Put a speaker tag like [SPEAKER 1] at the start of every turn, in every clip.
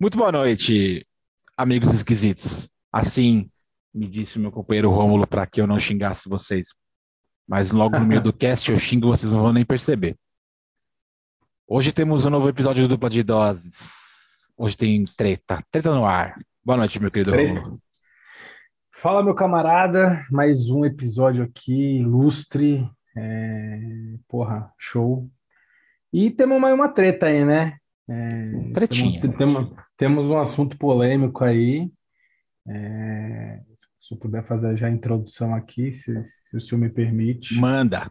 [SPEAKER 1] Muito boa noite, amigos esquisitos. Assim me disse o meu companheiro Rômulo para que eu não xingasse vocês. Mas logo no meio do cast eu xingo, vocês não vão nem perceber. Hoje temos um novo episódio do Dupla de Doses. Hoje tem treta, treta no ar. Boa noite, meu querido
[SPEAKER 2] Treta.
[SPEAKER 1] Rômulo.
[SPEAKER 2] Fala, meu camarada, mais um episódio aqui, ilustre, é, porra, show. E temos mais uma treta aí, né? É,
[SPEAKER 1] Tretinha.
[SPEAKER 2] Temos, temos, temos um assunto polêmico aí. É, se eu puder fazer já a introdução aqui, se, se o senhor me permite.
[SPEAKER 1] Manda.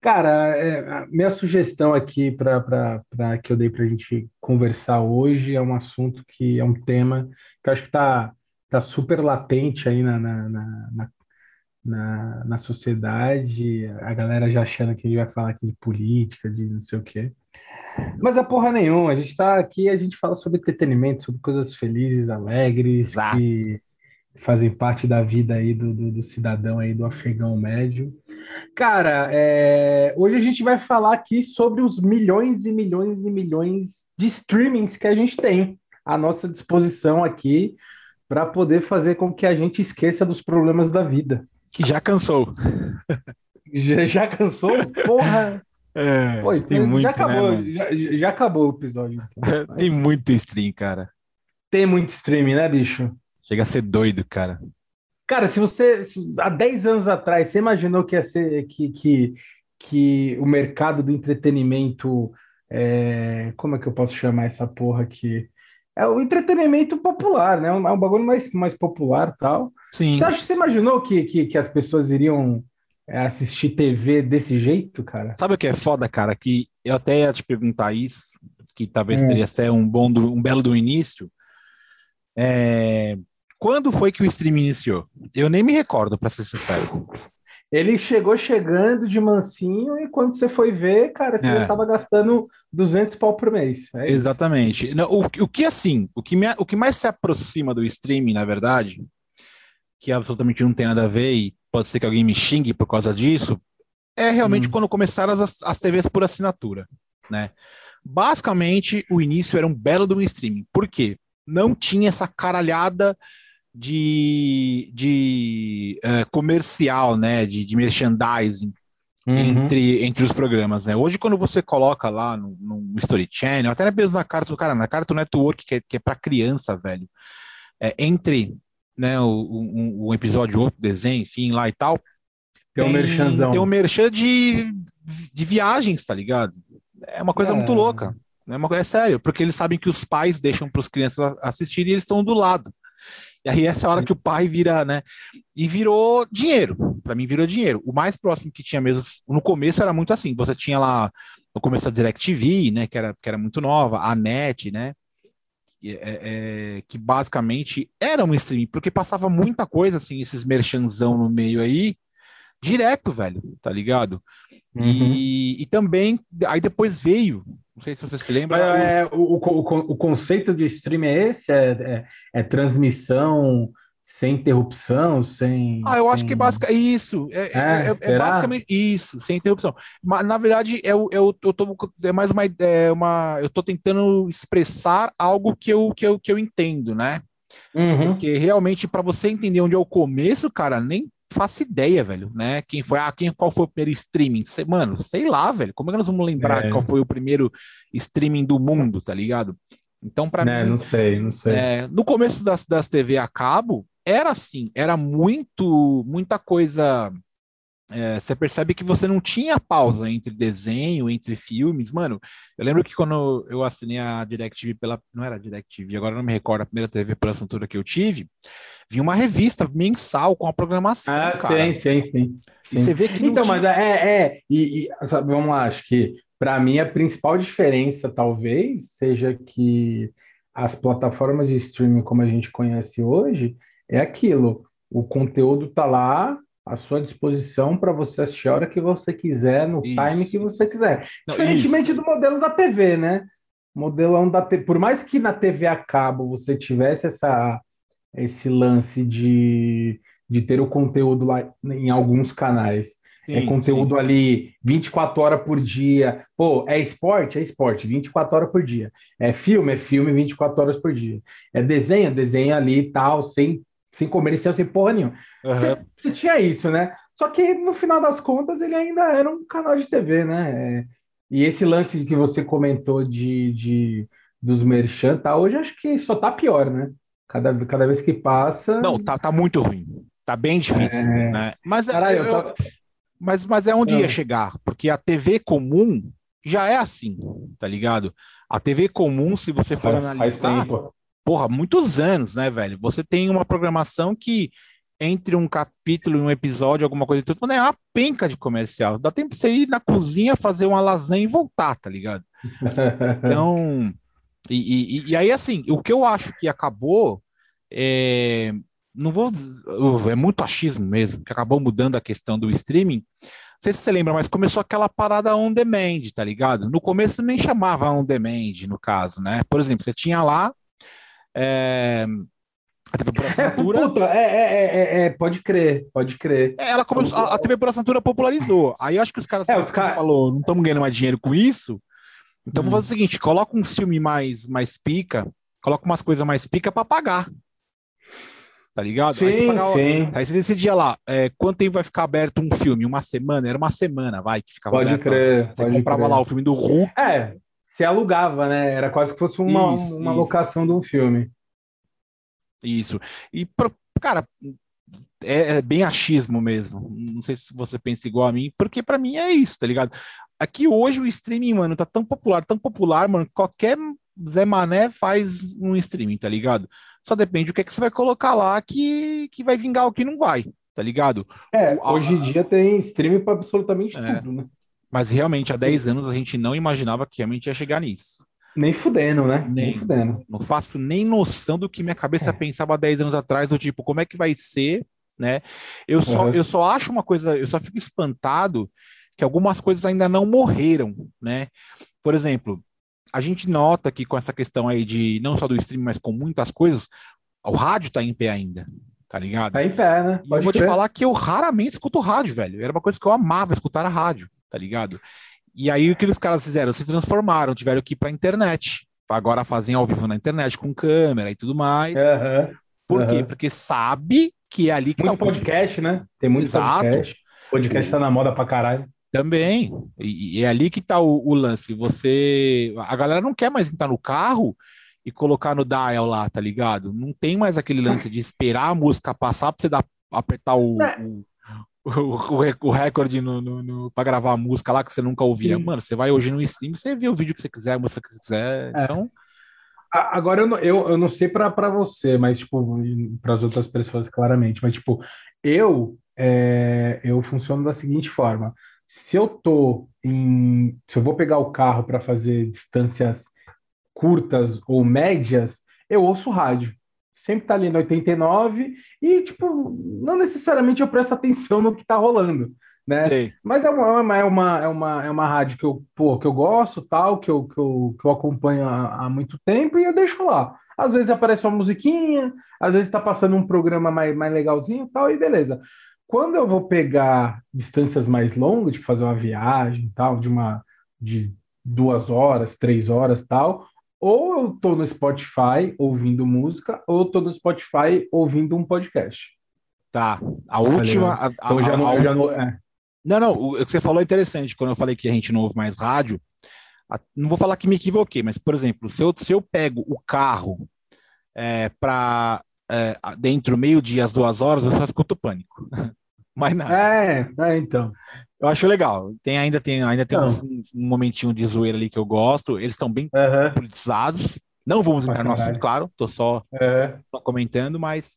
[SPEAKER 2] Cara, é, minha sugestão aqui para que eu dei para a gente conversar hoje é um assunto que é um tema que eu acho que está tá super latente aí na, na, na, na, na, na sociedade, a galera já achando que a gente vai falar aqui de política, de não sei o quê. Mas é porra nenhuma, a gente está aqui, a gente fala sobre entretenimento, sobre coisas felizes, alegres,
[SPEAKER 1] Exato.
[SPEAKER 2] que fazem parte da vida aí do, do, do cidadão aí, do afegão médio. Cara, é, hoje a gente vai falar aqui sobre os milhões e milhões e milhões de streamings que a gente tem à nossa disposição aqui para poder fazer com que a gente esqueça dos problemas da vida.
[SPEAKER 1] Que já cansou.
[SPEAKER 2] Já, já cansou? Porra!
[SPEAKER 1] É,
[SPEAKER 2] Pô,
[SPEAKER 1] tem
[SPEAKER 2] já
[SPEAKER 1] muito, né,
[SPEAKER 2] acabou,
[SPEAKER 1] mano?
[SPEAKER 2] já, já acabou o episódio. então.
[SPEAKER 1] Tem muito stream, cara.
[SPEAKER 2] Tem muito streaming, né, bicho?
[SPEAKER 1] Chega a ser doido, cara.
[SPEAKER 2] Cara, se você se- há 10 anos atrás você imaginou que ia ser que, que, que o mercado do entretenimento é, como é que eu posso chamar essa porra aqui? É o entretenimento popular, né? É um, é um bagulho mais, mais popular e tal.
[SPEAKER 1] Sim.
[SPEAKER 2] Você acha que você imaginou que, que, que as pessoas iriam é, assistir TV desse jeito, cara?
[SPEAKER 1] Sabe o que é foda, cara? Que eu até ia te perguntar isso, que talvez
[SPEAKER 2] Hum.
[SPEAKER 1] teria sido um bom, do- um belo do início. É, Quando foi que o stream iniciou? Eu nem me recordo, pra ser sincero.
[SPEAKER 2] Ele chegou chegando de mansinho e quando você foi ver, cara, você
[SPEAKER 1] É.
[SPEAKER 2] já tava gastando 200 pau por mês. É.
[SPEAKER 1] Exatamente. Não, o, o que assim, o que, me- o que mais se aproxima do streaming, na verdade, que absolutamente não tem nada a ver e pode ser que alguém me xingue por causa disso, é realmente
[SPEAKER 2] Hum.
[SPEAKER 1] quando começaram as, as TVs por assinatura, né? Basicamente, o início era um belo do streaming. Por quê? Não tinha essa caralhada de, de eh, comercial, né? De, de merchandising
[SPEAKER 2] Uhum.
[SPEAKER 1] entre, entre os programas, né? Hoje, quando você coloca lá no, no Story Channel, até mesmo na Cartoon, cara, na Cartoon Network, que é, que é para criança, velho, é, entre né, o, o, o episódio, outro desenho, enfim, lá e tal,
[SPEAKER 2] Tem um merchanzão.
[SPEAKER 1] tem um merchan de, de viagens, tá ligado? É uma coisa
[SPEAKER 2] É.
[SPEAKER 1] muito louca. É, uma, é sério, porque eles sabem que os pais deixam para as crianças assistirem e eles estão do lado. E aí essa é hora que o pai vira, né? E virou dinheiro. Para mim virou dinheiro. O mais próximo que tinha mesmo, no começo era muito assim. Você tinha lá no começo a DirecTV, né? Que era, que era muito nova, a NET, né? Que, é- é- que basicamente era um streaming, porque passava muita coisa assim, esses merchanzão no meio aí, direto, velho, tá ligado?
[SPEAKER 2] Uhum.
[SPEAKER 1] E, e também, aí depois veio, não sei se você se lembra,
[SPEAKER 2] é,
[SPEAKER 1] os-
[SPEAKER 2] o, o, o- conceito de stream é esse? É, é, é transmissão sem interrupção, sem.
[SPEAKER 1] Ah, eu acho
[SPEAKER 2] sem-
[SPEAKER 1] que basic... isso, é, é-
[SPEAKER 2] É,
[SPEAKER 1] é- é basicamente isso, sem interrupção. Mas na verdade, eu, eu, eu tô, é mais uma, é uma, eu tô tentando expressar algo que eu, que eu, que eu entendo, né?
[SPEAKER 2] Uhum.
[SPEAKER 1] Porque realmente, para você entender onde é o começo, cara, nem faço ideia, velho, né? Quem foi, ah, quem, qual foi o primeiro streaming? Sei- mano, sei lá, velho. Como é que nós vamos lembrar
[SPEAKER 2] É.
[SPEAKER 1] qual foi o primeiro streaming do mundo, tá ligado? Então, para mim,
[SPEAKER 2] não sei, não sei.
[SPEAKER 1] é, no começo das, das TV a cabo, era assim, era muito, muita coisa. é, você percebe que você não tinha pausa entre desenho, entre filmes. Mano, eu lembro que quando eu assinei a DirecTV pela. Não era a DirecTV, agora eu não me recordo, a primeira TV por assinatura que eu tive, vinha uma revista mensal com a programação.
[SPEAKER 2] Ah,
[SPEAKER 1] cara.
[SPEAKER 2] sim, sim, sim. Sim.
[SPEAKER 1] você vê que
[SPEAKER 2] Então,
[SPEAKER 1] tinha-
[SPEAKER 2] mas é, é, e, e, sabe, vamos lá, acho que para mim a principal diferença talvez seja que as plataformas de streaming como a gente conhece hoje é aquilo, o conteúdo tá lá à sua disposição para você assistir a hora que você quiser, no
[SPEAKER 1] Isso.
[SPEAKER 2] time que você quiser.
[SPEAKER 1] Não,
[SPEAKER 2] Diferentemente
[SPEAKER 1] isso.
[SPEAKER 2] do modelo da TV, né? Modelão da TV, por mais que na TV a cabo você tivesse essa, esse lance de, de ter o conteúdo lá em alguns canais. Sim, é conteúdo sim. ali 24 horas por dia. Pô, é esporte? É esporte, 24 horas por dia. É filme? É filme 24 horas por dia. É desenho? Desenho ali e tal, sem, sem comercial, sem porra nenhuma. Uhum. Você, tinha isso, né? Só que no final das contas ele ainda era um canal de TV, né? É, e esse lance que você comentou de, de dos merchan, tá, hoje acho que só tá pior, né? Cada, cada vez que passa.
[SPEAKER 1] Não, tá, tá muito ruim. Tá bem difícil. É... Né? Mas, Caralho, eu, eu, mas, mas é onde ia é. chegar, porque a TV comum já é assim, tá ligado? A TV comum, se você for é, analisar, porra, muitos anos, né, velho? Você tem uma programação que entre um capítulo e um episódio, alguma coisa tudo, é uma penca de comercial. Dá tempo pra você ir na cozinha, fazer uma lasanha e voltar, tá ligado? Então, e, e, e aí, assim, o que eu acho que acabou é, não vou é muito achismo mesmo, que acabou mudando a questão do streaming. Não sei se você lembra, mas começou aquela parada on demand, tá ligado? No começo nem chamava on demand, no caso, né? Por exemplo, você tinha lá é,
[SPEAKER 2] a TV por assinatura. É, puta, é, é, é, pode crer, pode crer.
[SPEAKER 1] ela começou, a, a, TV por assinatura popularizou. Aí eu acho que os caras,
[SPEAKER 2] é, os
[SPEAKER 1] cara... falou, não estamos ganhando mais dinheiro com isso. Então hum. vou fazer o seguinte: coloca um filme mais, mais pica, coloca umas coisas mais pica para pagar tá ligado?
[SPEAKER 2] Sim, aí, você
[SPEAKER 1] sim. aí você decidia lá, é, quanto tempo vai ficar aberto um filme? Uma semana? Era uma semana, vai, que ficava
[SPEAKER 2] Pode
[SPEAKER 1] aberto.
[SPEAKER 2] crer.
[SPEAKER 1] Você comprava
[SPEAKER 2] crer.
[SPEAKER 1] lá o filme do Hulk.
[SPEAKER 2] É, se alugava, né? Era quase que fosse uma, isso, uma isso. locação de um filme.
[SPEAKER 1] Isso. E, cara, é, é, bem achismo mesmo. Não sei se você pensa igual a mim, porque para mim é isso, tá ligado? Aqui hoje o streaming, mano, tá tão popular, tão popular, mano, qualquer Zé Mané faz um streaming, tá ligado? Só depende do que, é que você vai colocar lá que, que vai vingar o que não vai, tá ligado?
[SPEAKER 2] É, hoje em dia tem streaming para absolutamente é, tudo, né?
[SPEAKER 1] Mas realmente, há 10 anos a gente não imaginava que realmente ia chegar nisso.
[SPEAKER 2] Nem fudendo, né?
[SPEAKER 1] Nem, nem fudendo. Não faço nem noção do que minha cabeça é. pensava 10 anos atrás, do tipo, como é que vai ser, né? Eu só, uhum. eu só acho uma coisa, eu só fico espantado que algumas coisas ainda não morreram, né? Por exemplo, a gente nota que com essa questão aí de não só do streaming, mas com muitas coisas, o rádio tá em pé ainda, tá ligado?
[SPEAKER 2] Tá em pé, né?
[SPEAKER 1] Pode eu vou te falar que eu raramente escuto rádio, velho. Era uma coisa que eu amava escutar a rádio, tá ligado? E aí o que os caras fizeram? Se transformaram, tiveram que ir pra internet. Agora fazem ao vivo na internet com câmera e tudo mais.
[SPEAKER 2] Uhum,
[SPEAKER 1] Por uhum. quê? Porque sabe que é ali que
[SPEAKER 2] muito
[SPEAKER 1] tá
[SPEAKER 2] o podcast, né? Tem muito Exato. podcast. Podcast tá na moda pra caralho.
[SPEAKER 1] Também. E, e é ali que está o, o, lance. Você. A galera não quer mais entrar no carro e colocar no dial lá, tá ligado? Não tem mais aquele lance de esperar a música passar para você dar, apertar o, é. o, o, o, recorde no, no, no para gravar a música lá que você nunca ouvia. Sim. Mano, você vai hoje no stream, você vê o vídeo que você quiser, a música que você quiser. É. Então.
[SPEAKER 2] Agora eu não, eu, eu não sei para você, mas tipo, para as outras pessoas, claramente, mas tipo, eu é, eu funciono da seguinte forma se eu tô em, se eu vou pegar o carro para fazer distâncias curtas ou médias, eu ouço rádio. Sempre tá ali no 89 e tipo, não necessariamente eu presto atenção no que tá rolando, né? Sim. Mas é uma, é uma é uma é uma rádio que eu, pô, que eu gosto, tal, que eu, que eu, que eu acompanho há, há muito tempo e eu deixo lá. Às vezes aparece uma musiquinha, às vezes está passando um programa mais, mais legalzinho tal, e beleza. Quando eu vou pegar distâncias mais longas, tipo fazer uma viagem tal, de uma de duas horas, três horas tal, ou eu tô no Spotify ouvindo música, ou eu tô no Spotify ouvindo um podcast.
[SPEAKER 1] Tá. A última. A,
[SPEAKER 2] então a, já não, a, já não, é.
[SPEAKER 1] não, não, o que você falou é interessante. Quando eu falei que a gente não ouve mais rádio, não vou falar que me equivoquei, mas, por exemplo, se eu, se eu pego o carro é, para é, dentro meio-dia, às duas horas, eu só escuto pânico. mais nada.
[SPEAKER 2] É, é, então.
[SPEAKER 1] Eu acho legal. Tem, ainda tem, ainda tem então. um, um, momentinho de zoeira ali que eu gosto. Eles estão bem uhum. politizados. Não vamos entrar no assunto, claro. Tô só, uhum. só comentando, mas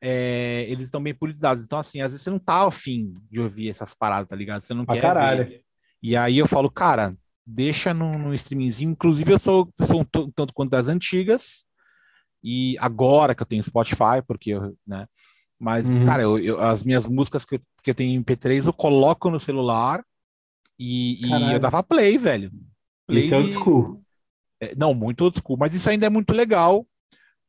[SPEAKER 1] é, eles estão bem politizados. Então, assim, às vezes você não tá afim de ouvir essas paradas, tá ligado? Você não
[SPEAKER 2] pra
[SPEAKER 1] quer
[SPEAKER 2] caralho.
[SPEAKER 1] ver. E aí eu falo, cara, deixa no, no streamingzinho. Inclusive, eu sou, sou um tanto quanto das antigas. E agora que eu tenho Spotify, porque eu, né? Mas, uhum. cara, eu, eu, as minhas músicas que eu, que eu tenho em MP3 eu coloco no celular e, e eu dava play, velho. Play
[SPEAKER 2] isso é old school.
[SPEAKER 1] É, não, muito old school, mas isso ainda é muito legal,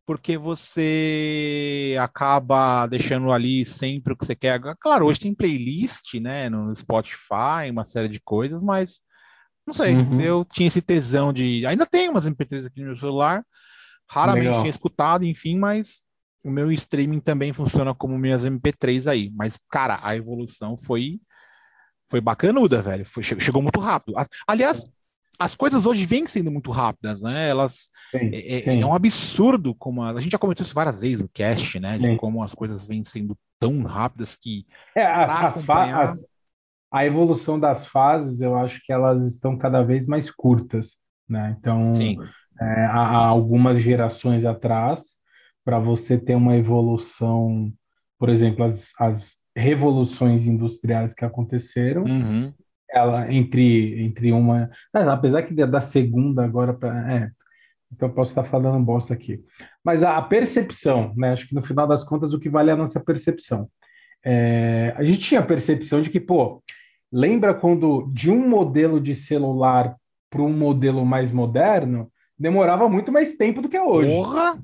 [SPEAKER 1] porque você acaba deixando ali sempre o que você quer. Claro, hoje tem playlist, né, no Spotify, uma série de coisas, mas não sei, uhum. eu tinha esse tesão de. Ainda tenho umas MP3 aqui no meu celular, raramente Legal. tinha escutado, enfim, mas o meu streaming também funciona como minhas MP3 aí. Mas, cara, a evolução foi foi bacanuda, velho. Foi, chegou muito rápido. Aliás, as coisas hoje vêm sendo muito rápidas, né? Elas sim, é, é sim. é, um absurdo como a, a, gente já comentou isso várias vezes no cast, né? Sim. De como as coisas vêm sendo tão rápidas que
[SPEAKER 2] é, as, acompanhar... as, a evolução das fases, eu acho que elas estão cada vez mais curtas, né? Então, é, há algumas gerações atrás, para você ter uma evolução, por exemplo, as, as revoluções industriais que aconteceram, uhum. ela entre entre uma, apesar que da segunda agora para é, então eu posso estar falando bosta aqui, mas a, a, percepção, né? Acho que no final das contas o que vale é a nossa percepção. É, a gente tinha a percepção de que, pô, lembra quando de um modelo de celular para um modelo mais moderno demorava muito mais tempo do que é hoje. Porra!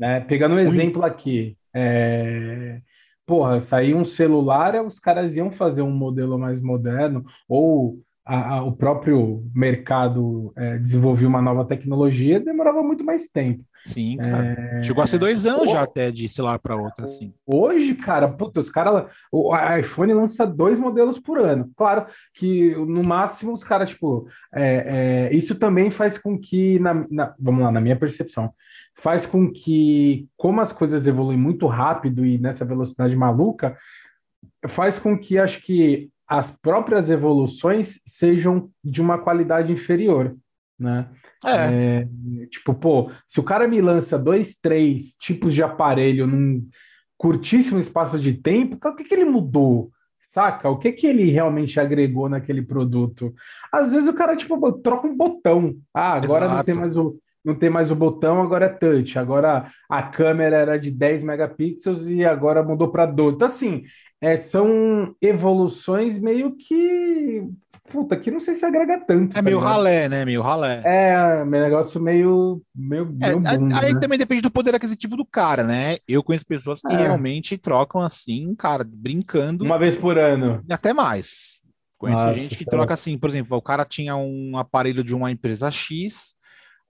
[SPEAKER 2] Né? Pegando um exemplo aqui, é, porra, sair um celular, os caras iam fazer um modelo mais moderno, ou a, a, o próprio mercado é, desenvolvia uma nova tecnologia, demorava muito mais tempo.
[SPEAKER 1] Sim, cara. É... Chegou a ser dois anos já até de celular para outra, assim.
[SPEAKER 2] Hoje, cara, puta, os caras. O iPhone lança dois modelos por ano. Claro que no máximo os caras, tipo, é, é, isso também faz com que, na, na, vamos lá, na minha percepção, faz com que, como as coisas evoluem muito rápido e nessa velocidade maluca, faz com que acho que as próprias evoluções sejam de uma qualidade inferior, né? É. é. tipo, pô, se o cara me lança dois, três tipos de aparelho num curtíssimo espaço de tempo, o que, que ele mudou? Saca? O que que ele realmente agregou naquele produto? Às vezes o cara, tipo, troca um botão. Ah, agora Exato. não tem mais o não tem mais o botão, agora é touch. Agora a câmera era de 10 megapixels e agora mudou para 12. Então, assim, é, são evoluções meio que. Puta, que não sei se agrega tanto.
[SPEAKER 1] É tá meio ligado? ralé, né? Meio ralé.
[SPEAKER 2] É, negócio meio. meio,
[SPEAKER 1] é, aí né? também depende do poder aquisitivo do cara, né? Eu conheço pessoas que é. realmente trocam assim, cara, brincando.
[SPEAKER 2] Uma vez por ano.
[SPEAKER 1] Até mais. Conheço Nossa, gente que troca assim, por exemplo, o cara tinha um aparelho de uma empresa X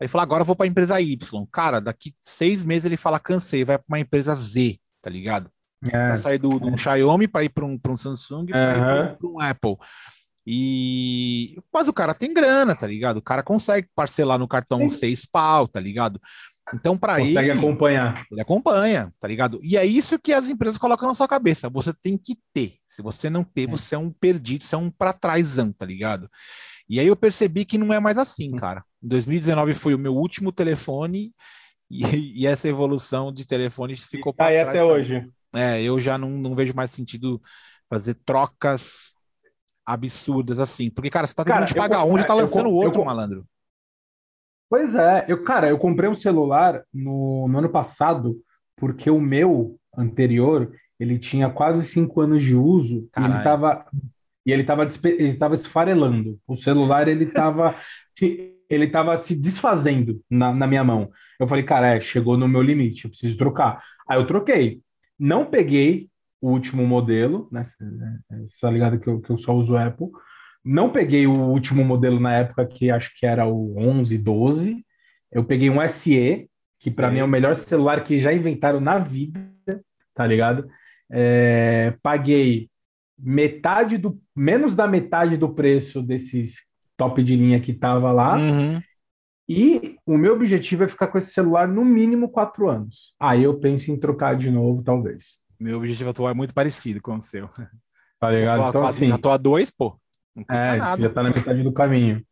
[SPEAKER 1] ele fala, agora eu vou para a empresa Y. Cara, daqui seis meses ele fala, cansei, vai para uma empresa Z, tá ligado? É. Vai sair do, do um Xiaomi para ir para um, um Samsung, para um Apple. E mas o cara tem grana, tá ligado? O cara consegue parcelar no cartão Sim. seis pau, tá ligado? Então, para ele.
[SPEAKER 2] Consegue acompanhar.
[SPEAKER 1] Ele acompanha, tá ligado? E é isso que as empresas colocam na sua cabeça. Você tem que ter. Se você não ter, é. você é um perdido, você é um para trásão, tá ligado? E aí eu percebi que não é mais assim, hum. cara. Em 2019 foi o meu último telefone e, e essa evolução de telefones ficou
[SPEAKER 2] para trás. até hoje.
[SPEAKER 1] É, eu já não, não vejo mais sentido fazer trocas absurdas assim. Porque, cara, você tá tentando te pagar um, já tá lançando eu, outro, eu, malandro.
[SPEAKER 2] Pois é, eu, cara, eu comprei um celular no, no ano passado porque o meu anterior ele tinha quase cinco anos de uso e ele tava e ele estava ele tava esfarelando. O celular ele estava ele tava se desfazendo na, na minha mão. Eu falei, cara, é, chegou no meu limite, eu preciso trocar. Aí eu troquei. Não peguei o último modelo, né? Você tá ligado que eu, que eu só uso Apple. Não peguei o último modelo na época que acho que era o 11, 12. Eu peguei um SE, que para mim é o melhor celular que já inventaram na vida, tá ligado? É, paguei metade do menos da metade do preço desses top de linha que tava lá. Uhum. E o meu objetivo é ficar com esse celular no mínimo quatro anos. Aí eu penso em trocar de novo, talvez.
[SPEAKER 1] Meu objetivo atual é muito parecido com o seu.
[SPEAKER 2] Tá ligado?
[SPEAKER 1] Então, assim, já tô a dois, pô.
[SPEAKER 2] é, nada. já tá na metade do caminho.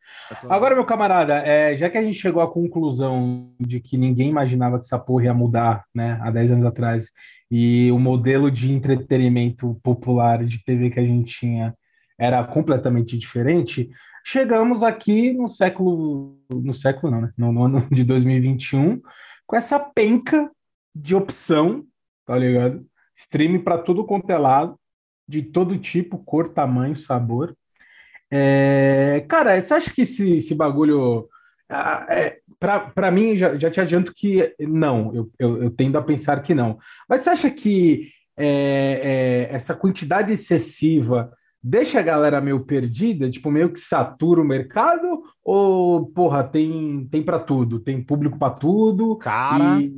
[SPEAKER 2] Agora, meu camarada, é, já que a gente chegou à conclusão de que ninguém imaginava que essa porra ia mudar, né, há 10 anos atrás, e o modelo de entretenimento popular de TV que a gente tinha era completamente diferente, chegamos aqui no século, no século não, né? No, no ano de 2021, com essa penca de opção, tá ligado? Stream para tudo quanto é lado, de todo tipo, cor, tamanho, sabor. É... Cara, você acha que esse, esse bagulho. É, para mim, já, já te adianto que não, eu, eu, eu, tendo a pensar que não. Mas você acha que é, é, essa quantidade excessiva deixa a galera meio perdida, tipo, meio que satura o mercado? Ou, porra, tem, tem para tudo? Tem público para tudo?
[SPEAKER 1] Cara. E...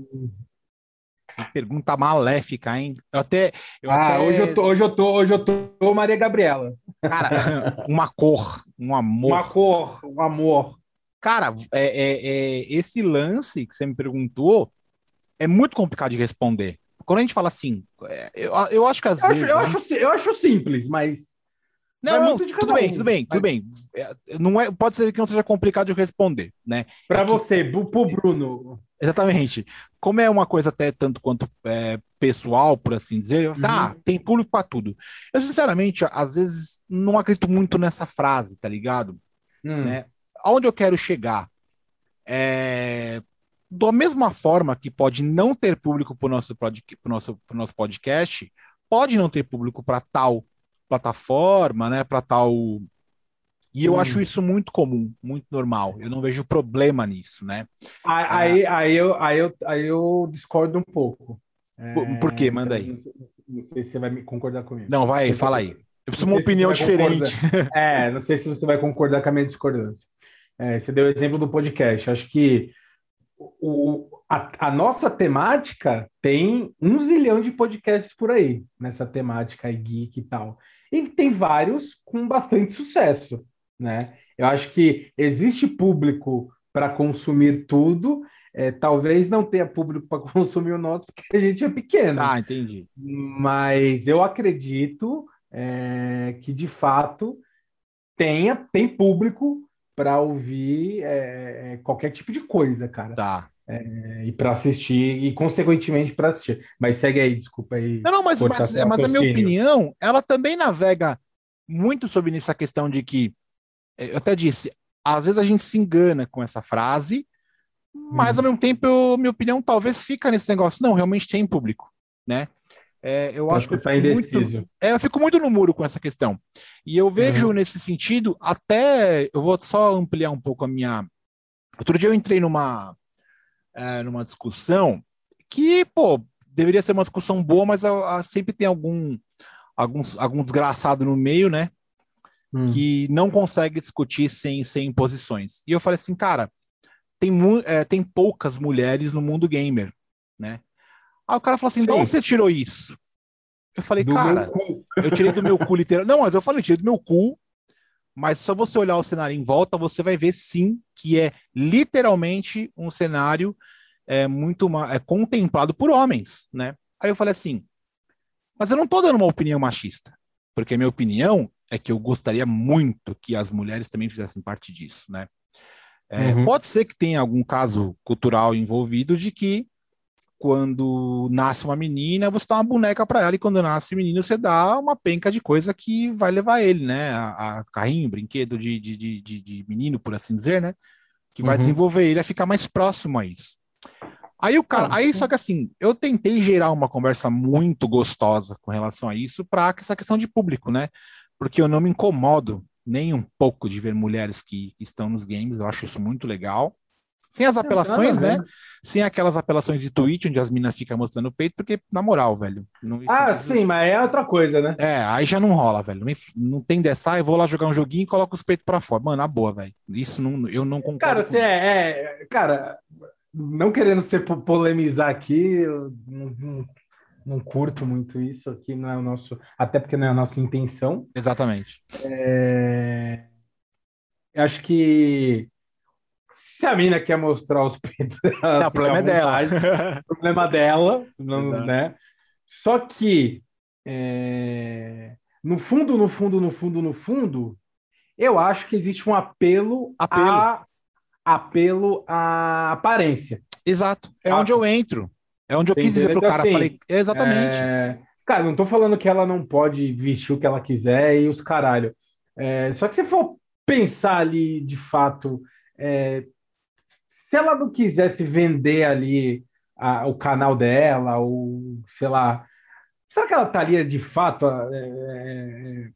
[SPEAKER 1] Que pergunta maléfica, hein? Eu até. Eu
[SPEAKER 2] ah,
[SPEAKER 1] até...
[SPEAKER 2] Hoje, eu tô, hoje eu tô, hoje eu tô Maria Gabriela.
[SPEAKER 1] Cara, uma cor, um amor.
[SPEAKER 2] Uma cor, um amor.
[SPEAKER 1] Cara, é, é, é, esse lance que você me perguntou é muito complicado de responder. Quando a gente fala assim, é, eu, eu acho que às
[SPEAKER 2] eu
[SPEAKER 1] vezes.
[SPEAKER 2] Acho, eu, acho, eu acho simples, mas.
[SPEAKER 1] Não, não tudo bem, tudo bem, tudo bem. É, não é, pode ser que não seja complicado de responder, né?
[SPEAKER 2] Para
[SPEAKER 1] é
[SPEAKER 2] você, que... pro Bruno.
[SPEAKER 1] Exatamente. Como é uma coisa até tanto quanto é, pessoal, por assim dizer, eu, uhum. ah, tem público para tudo. Eu, sinceramente, às vezes não acredito muito nessa frase, tá ligado? Hum. Né? Aonde eu quero chegar? É, da mesma forma que pode não ter público para o nosso, nosso, nosso podcast, pode não ter público para tal plataforma, né, para tal. E eu hum. acho isso muito comum, muito normal. Eu não vejo problema nisso, né?
[SPEAKER 2] Aí, é... aí, eu, aí, eu, aí eu discordo um pouco.
[SPEAKER 1] Por, por quê? Manda aí.
[SPEAKER 2] Não sei, não sei, se você vai concordar comigo.
[SPEAKER 1] Não, vai, fala aí. Eu preciso de uma opinião diferente.
[SPEAKER 2] É, não sei se você vai concordar com a minha discordância. É, você deu o exemplo do podcast. Acho que o, a, a, nossa temática tem um zilhão de podcasts por aí, nessa temática aí, geek e tal. E tem vários com bastante sucesso, né? Eu acho que existe público para consumir tudo, é, talvez não tenha público para consumir o nosso, porque a gente é pequeno.
[SPEAKER 1] Ah, entendi.
[SPEAKER 2] Mas eu acredito é, que, de fato, tenha, tem público para ouvir é, é, qualquer tipo de coisa, cara.
[SPEAKER 1] Tá.
[SPEAKER 2] É, e para assistir, e consequentemente para assistir. Mas segue aí, desculpa aí.
[SPEAKER 1] Não, não, mas, mas, mas a minha opinião, ela também navega muito sobre essa questão de que, é, eu até disse, às vezes a gente se engana com essa frase, mas hum. ao mesmo tempo, eu, minha opinião talvez fica nesse negócio, não, realmente tem público, né? É, eu acho que,
[SPEAKER 2] tá eu, muito,
[SPEAKER 1] é, eu fico muito no muro com essa questão. E eu vejo uhum. nesse sentido, até eu vou só ampliar um pouco a minha. Outro dia eu entrei numa, é, numa discussão que, pô, deveria ser uma discussão boa, mas a, a, sempre tem algum, algum, algum desgraçado no meio, né? Hum. Que não consegue discutir sem, sem posições. E eu falei assim, cara, tem, é, tem poucas mulheres no mundo gamer, né? Aí o cara falou assim: de onde você tirou isso? Eu falei, do cara, eu tirei do meu cu literal. Não, mas eu falei, eu tirei do meu cu. Mas só você olhar o cenário em volta, você vai ver sim que é literalmente um cenário é, muito é, contemplado por homens, né? Aí eu falei assim, mas eu não estou dando uma opinião machista, porque minha opinião é que eu gostaria muito que as mulheres também fizessem parte disso, né? É, uhum. Pode ser que tenha algum caso cultural envolvido de que quando nasce uma menina, você dá uma boneca para ela, e quando nasce o menino, você dá uma penca de coisa que vai levar ele, né? A, a carrinho, brinquedo de, de, de, de, menino, por assim dizer, né? Que vai uhum. desenvolver ele a ficar mais próximo a isso. Aí o cara, aí só que assim, eu tentei gerar uma conversa muito gostosa com relação a isso para essa questão de público, né? Porque eu não me incomodo nem um pouco de ver mulheres que estão nos games, eu acho isso muito legal. Sem as apelações, né? Sem aquelas apelações de tweet onde as minas ficam mostrando o peito, porque, na moral, velho.
[SPEAKER 2] Não, ah, sim, mas é outra coisa, né?
[SPEAKER 1] É, aí já não rola, velho. Não, tem dessa, eu vou lá jogar um joguinho e coloco os peitos pra fora. Mano, na boa, velho. Isso não, eu não concordo.
[SPEAKER 2] Cara, você é, é, Cara, não querendo ser polemizar aqui, eu não, não, não, curto muito isso aqui, não é o nosso. Até porque não é a nossa intenção.
[SPEAKER 1] Exatamente.
[SPEAKER 2] É... Eu acho que se a mina quer mostrar os peitos
[SPEAKER 1] dela, não, o problema é dela.
[SPEAKER 2] problema dela, não, né? Só que é... no fundo, no fundo, no fundo, no fundo, eu acho que existe um apelo, apelo. a apelo à aparência.
[SPEAKER 1] Exato. É onde eu entro. É onde eu quis dizer pro cara. Assim, falei, exatamente. É...
[SPEAKER 2] Cara, não tô falando que ela não pode vestir o que ela quiser e os caralho. É... Só que se for pensar ali de fato é, se ela não quisesse vender ali a, o canal dela, ou sei lá, será que ela estaria de fato é,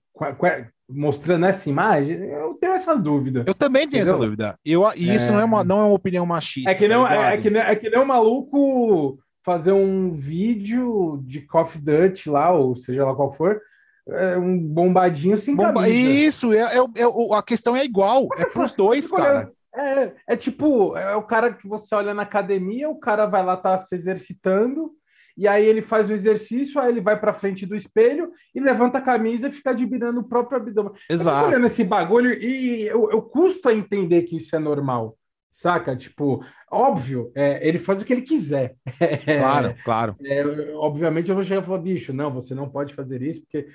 [SPEAKER 2] é, mostrando essa imagem, eu tenho essa dúvida.
[SPEAKER 1] Eu também tenho Entendeu? essa dúvida. Eu, e é... isso não é, uma, não é uma opinião machista.
[SPEAKER 2] É que, não, tá é, é, que, é que nem um maluco fazer um vídeo de Coffee Dutch lá, ou seja lá qual for, é, um bombadinho sem Bomba...
[SPEAKER 1] Isso, é, é, é, a questão é igual, é para os dois, cara.
[SPEAKER 2] É, é tipo, é o cara que você olha na academia, o cara vai lá, tá se exercitando, e aí ele faz o exercício, aí ele vai para frente do espelho e levanta a camisa e fica admirando o próprio abdômen.
[SPEAKER 1] Exato.
[SPEAKER 2] Eu olhando esse bagulho e eu, eu custo a entender que isso é normal, saca? Tipo, óbvio, é, ele faz o que ele quiser.
[SPEAKER 1] Claro, claro.
[SPEAKER 2] É, obviamente eu vou chegar e falar, bicho, não, você não pode fazer isso, porque.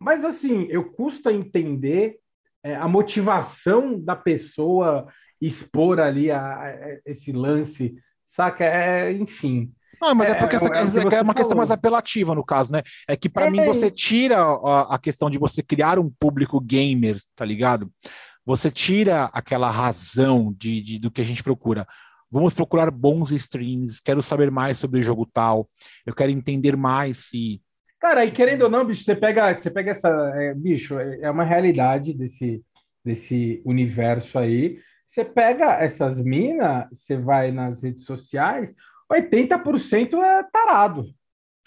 [SPEAKER 2] Mas assim, eu custo a entender é, a motivação da pessoa expor ali a, a, esse lance, saca? É, enfim.
[SPEAKER 1] Não, mas é, é porque essa, é, é uma questão mais apelativa no caso, né? É que para mim você tira a, a, questão de você criar um público gamer, tá ligado? Você tira aquela razão de, de, do que a gente procura. Vamos procurar bons streams, quero saber mais sobre o jogo tal, eu quero entender mais se.
[SPEAKER 2] Cara, e querendo ou não, bicho, você pega, você pega essa. É, bicho, é, é uma realidade desse, desse universo aí. Você pega essas minas, você vai nas redes sociais, 80% é tarado.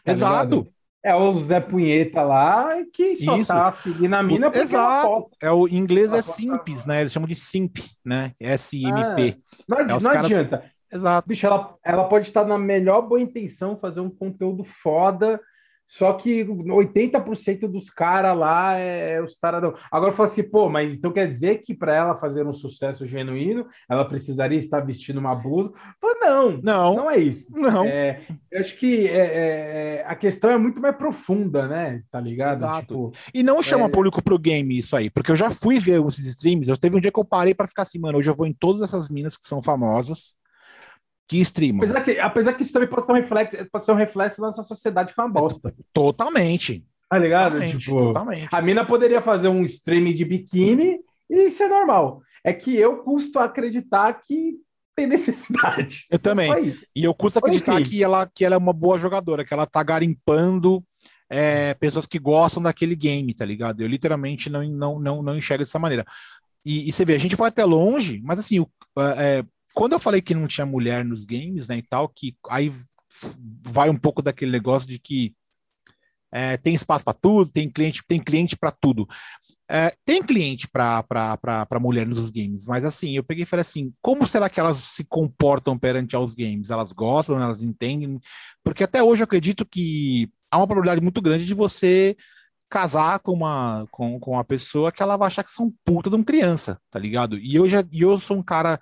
[SPEAKER 1] Tá Exato. Ligado?
[SPEAKER 2] É o Zé Punheta lá que só Isso. tá seguindo a mina
[SPEAKER 1] porque Exato. É o em inglês é simples, né? Eles chamam de simp, né? S-I-M-P.
[SPEAKER 2] É. Não, é não caras... adianta.
[SPEAKER 1] Exato.
[SPEAKER 2] Bicho, ela, ela pode estar na melhor boa intenção, fazer um conteúdo foda, só que 80% dos caras lá é, é os taradão. Agora eu falo assim, pô, mas então quer dizer que para ela fazer um sucesso genuíno, ela precisaria estar vestindo uma blusa? Falo, não,
[SPEAKER 1] não,
[SPEAKER 2] não é isso.
[SPEAKER 1] Não.
[SPEAKER 2] É, eu acho que é, é, a questão é muito mais profunda, né? Tá ligado?
[SPEAKER 1] Exato. Tipo, e não chama é... público pro game isso aí, porque eu já fui ver esses streams. Eu teve um dia que eu parei para ficar assim, mano, hoje eu vou em todas essas minas que são famosas que streamam.
[SPEAKER 2] Apesar que, apesar que isso também pode ser um reflexo, pode ser um reflexo da nossa sociedade com é uma bosta.
[SPEAKER 1] Totalmente.
[SPEAKER 2] Tá ligado? Totalmente, tipo, totalmente. A mina poderia fazer um stream de biquíni e isso é normal. É que eu custo acreditar que tem necessidade.
[SPEAKER 1] Eu também. E eu custo acreditar que ela, que ela é uma boa jogadora, que ela tá garimpando é, pessoas que gostam daquele game, tá ligado? Eu literalmente não, não, não, não enxergo dessa maneira. E, e você vê, a gente foi até longe, mas assim, o, é, quando eu falei que não tinha mulher nos games, né, e tal, que aí vai um pouco daquele negócio de que é, tem espaço para tudo, tem cliente, tem cliente para tudo. É, tem cliente para mulher nos games, mas assim, eu peguei e falei assim: como será que elas se comportam perante aos games? Elas gostam, elas entendem? Porque até hoje eu acredito que há uma probabilidade muito grande de você casar com uma, com, com uma pessoa que ela vai achar que são puta de uma criança, tá ligado? E eu já e eu sou um cara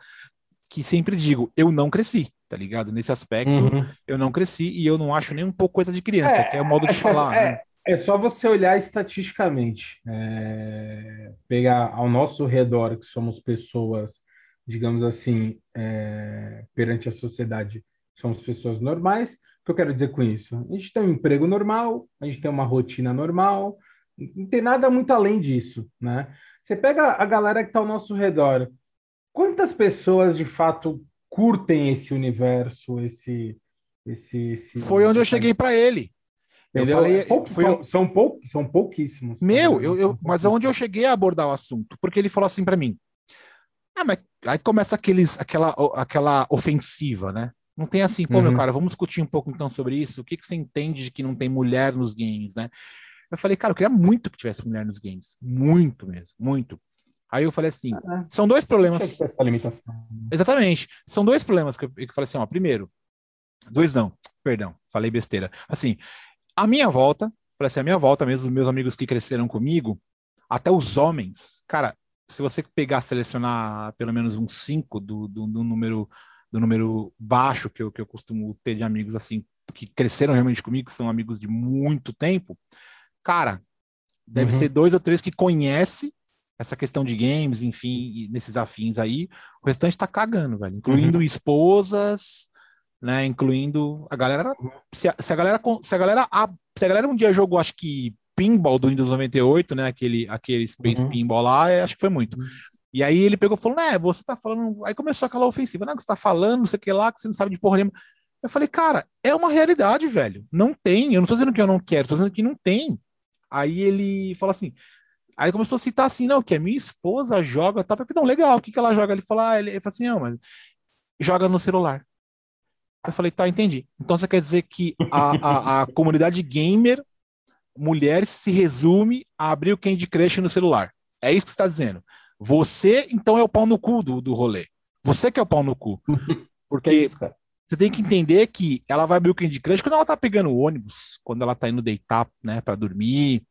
[SPEAKER 1] que sempre digo, eu não cresci, tá ligado? Nesse aspecto, uhum. eu não cresci e eu não acho nem um pouco coisa de criança, é, que é o modo de é, falar.
[SPEAKER 2] É,
[SPEAKER 1] né?
[SPEAKER 2] é só você olhar estatisticamente, é, pegar ao nosso redor, que somos pessoas, digamos assim, é, perante a sociedade, somos pessoas normais. O que eu quero dizer com isso? A gente tem um emprego normal, a gente tem uma rotina normal, não tem nada muito além disso, né? Você pega a galera que está ao nosso redor, Quantas pessoas de fato curtem esse universo, esse. esse, esse
[SPEAKER 1] Foi onde eu cheguei para ele.
[SPEAKER 2] Eu falei, é Pouco, foi... são, são, pou, são pouquíssimos.
[SPEAKER 1] Meu, eu, eu, mas onde eu cheguei a abordar o assunto? Porque ele falou assim para mim: Ah, mas aí começa aqueles, aquela, aquela ofensiva, né? Não tem assim, pô, uhum. meu cara, vamos discutir um pouco então sobre isso. O que, que você entende de que não tem mulher nos games, né? Eu falei, cara, eu queria muito que tivesse mulher nos games. Muito mesmo, muito. Aí eu falei assim: ah, são dois problemas.
[SPEAKER 2] Essa limitação.
[SPEAKER 1] Exatamente. São dois problemas que eu, que eu falei assim: ó, primeiro, dois não, perdão, falei besteira. Assim, a minha volta, falei assim, a minha volta mesmo, os meus amigos que cresceram comigo, até os homens, cara, se você pegar, selecionar pelo menos uns cinco do, do, do número do número baixo que eu, que eu costumo ter de amigos assim, que cresceram realmente comigo, que são amigos de muito tempo, cara, deve uhum. ser dois ou três que conhece essa questão de games, enfim, nesses afins aí, o restante tá cagando, velho, incluindo uhum. esposas, né, incluindo a galera, se a, se a galera, se a galera, a, se a galera um dia jogou, acho que pinball do Windows 98, né, aquele, aquele Space uhum. Pinball lá, é, acho que foi muito. Uhum. E aí ele pegou e falou, né, você tá falando, aí começou aquela ofensiva, né, que você tá falando, não sei o que lá, que você não sabe de porra nenhuma. Eu falei, cara, é uma realidade, velho, não tem, eu não tô dizendo que eu não quero, tô dizendo que não tem. Aí ele falou assim, Aí começou a citar assim, não, que a minha esposa joga, tá? Porque, não, legal, o que, que ela joga? Ele falou, ah, ele, ele falou assim, não, mas joga no celular. Eu falei, tá, entendi. Então você quer dizer que a, a, a comunidade gamer, mulheres, se resume a abrir o Candy Crush no celular. É isso que você está dizendo. Você, então, é o pau no cu do, do rolê. Você que é o pau no cu. Porque é isso, você tem que entender que ela vai abrir o Candy Crush quando ela tá pegando o ônibus, quando ela tá indo deitar, né, para dormir,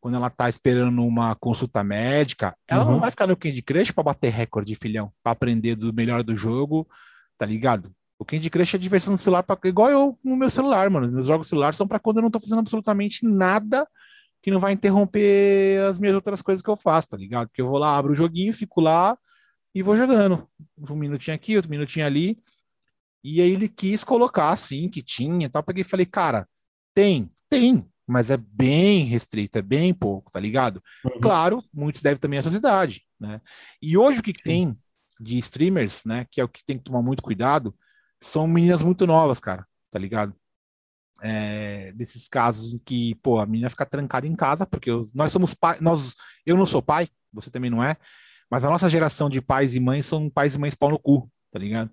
[SPEAKER 1] quando ela tá esperando uma consulta médica, ela uhum. não vai ficar no Candy Crush para bater recorde, filhão, para aprender do melhor do jogo, tá ligado? O Candy Crush é diversão no celular, pra, igual eu no meu celular, mano. Meus jogos celulares são para quando eu não tô fazendo absolutamente nada que não vai interromper as minhas outras coisas que eu faço, tá ligado? Que eu vou lá, abro o joguinho, fico lá e vou jogando. Um minutinho aqui, outro minutinho ali. E aí ele quis colocar assim, que tinha e tal. Peguei e falei, cara, tem, tem, mas é bem restrito, é bem pouco, tá ligado? Uhum. Claro, muitos devem também à sociedade, né? E hoje o que, que tem de streamers, né, que é o que tem que tomar muito cuidado, são meninas muito novas, cara, tá ligado? É, desses casos em que, pô, a menina fica trancada em casa, porque eu, nós somos pais, nós, eu não sou pai, você também não é, mas a nossa geração de pais e mães são pais e mães pau no cu, tá ligado?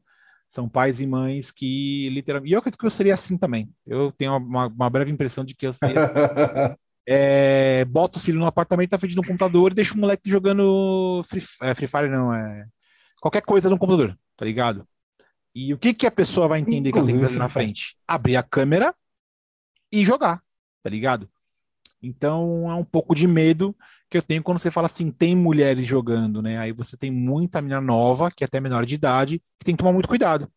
[SPEAKER 1] São pais e mães que literalmente. E eu acredito que eu seria assim também. Eu tenho uma, uma breve impressão de que eu seria assim. é, bota os filhos no apartamento na frente do computador e deixa o moleque jogando Free, é, Free Fire, não, é. Qualquer coisa no computador, tá ligado? E o que, que a pessoa vai entender que ela tem que fazer na frente? Abrir a câmera e jogar, tá ligado? Então é um pouco de medo que eu tenho quando você fala assim, tem mulheres jogando, né? Aí você tem muita menina nova, que é até menor de idade, que tem que tomar muito cuidado,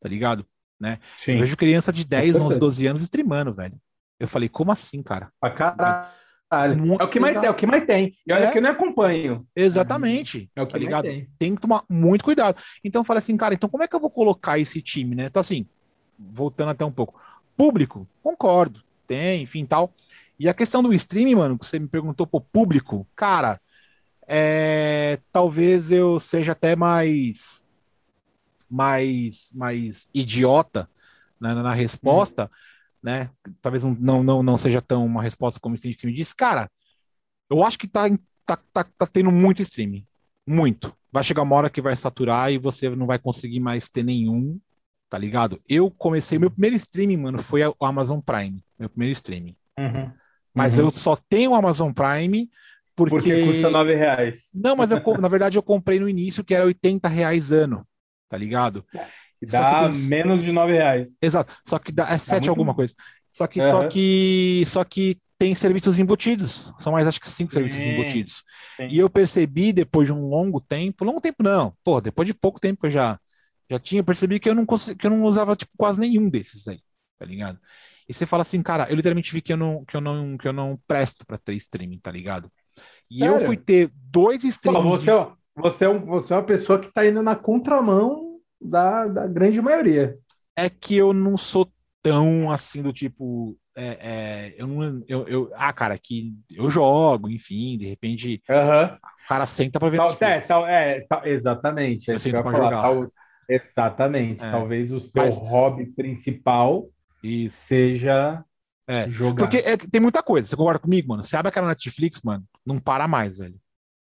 [SPEAKER 1] tá ligado? Né? Eu vejo criança de 10, 11, 12 anos streamando, velho. Eu falei, como assim, cara?
[SPEAKER 2] Pra caralho. É o que mais tem, é o que mais tem. E olha é. que eu não acompanho.
[SPEAKER 1] Exatamente. É o que tá ligado? Tem. tem. que tomar muito cuidado. Então eu falei assim, cara, então como é que eu vou colocar esse time, né? Então assim, voltando até um pouco. Público, concordo. Tem, enfim, tal. E a questão do streaming, mano, que você me perguntou pro público, cara, é, talvez eu seja até mais mais mais idiota né, na resposta, hum né? Talvez não, não, não seja tão uma resposta como o stream disse. Cara, eu acho que tá, tá, tá, tá tendo muito streaming. Muito. Vai chegar uma hora que vai saturar e você não vai conseguir mais ter nenhum, tá ligado? Eu comecei, meu primeiro streaming, mano, foi o Amazon Prime. Meu primeiro streaming. Uhum. Mas uhum. eu só tenho o Amazon Prime porque...
[SPEAKER 2] porque custa 9 reais.
[SPEAKER 1] Não, mas eu, na verdade eu comprei no início que era 80 reais ano, tá ligado? É.
[SPEAKER 2] Dá tem... menos de 9 reais.
[SPEAKER 1] Exato. Só que dá, é 7 muito... alguma coisa. Só que, uhum. só que, só que tem serviços embutidos. São mais, acho que, cinco serviços Sim. embutidos. Sim. E eu percebi, depois de um longo tempo, longo tempo não, pô, depois de pouco tempo que eu já, já tinha, percebi que eu não consegui, que eu não usava, tipo, quase nenhum desses aí, tá ligado? E você fala assim, cara, eu literalmente vi que eu não, que eu não, que eu não presto pra ter streaming, tá ligado? E Sério? eu fui ter dois streamings.
[SPEAKER 2] Pô, você, é, você, é um, você é uma pessoa que tá indo na contramão da, da grande maioria.
[SPEAKER 1] É que eu não sou tão assim do tipo. É, é, eu não. Eu, eu, ah, cara, que eu jogo, enfim, de repente
[SPEAKER 2] uhum.
[SPEAKER 1] o cara senta para ver.
[SPEAKER 2] Tal, é, tal, é, tal, exatamente.
[SPEAKER 1] Eu é sento para jogar. Tal,
[SPEAKER 2] exatamente. É. Talvez o seu Mas... hobby principal Isso. seja
[SPEAKER 1] é. jogar. Porque é, tem muita coisa. Você concorda comigo, mano? Você abre aquela Netflix, mano, não para mais, velho.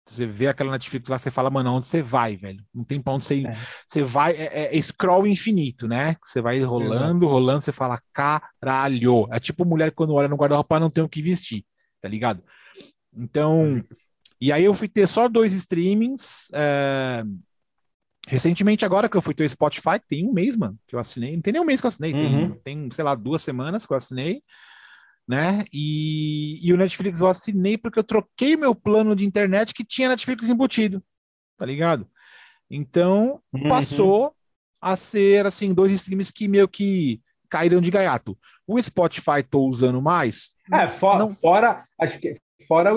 [SPEAKER 1] Você vê aquela Netflix lá, você fala, mano, onde você vai, velho? Não tem pra onde você ir. É. Você vai, é, é, scroll infinito, né? Você vai rolando, rolando, você fala, caralho. É tipo mulher quando olha no guarda-roupa não tem o que vestir, tá ligado? Então, e aí eu fui ter só dois streamings. Recentemente, agora que eu fui ter o Spotify, tem um mês, mano, que eu assinei. Não tem nem um mês que eu assinei, uhum. tem, tem, sei lá, duas semanas que eu assinei né? E, e o Netflix eu assinei porque eu troquei meu plano de internet que tinha Netflix embutido, tá ligado? Então uhum. passou a ser assim dois streams que meio que caíram de gaiato. O Spotify tô usando mais.
[SPEAKER 2] É, for, não... fora acho que fora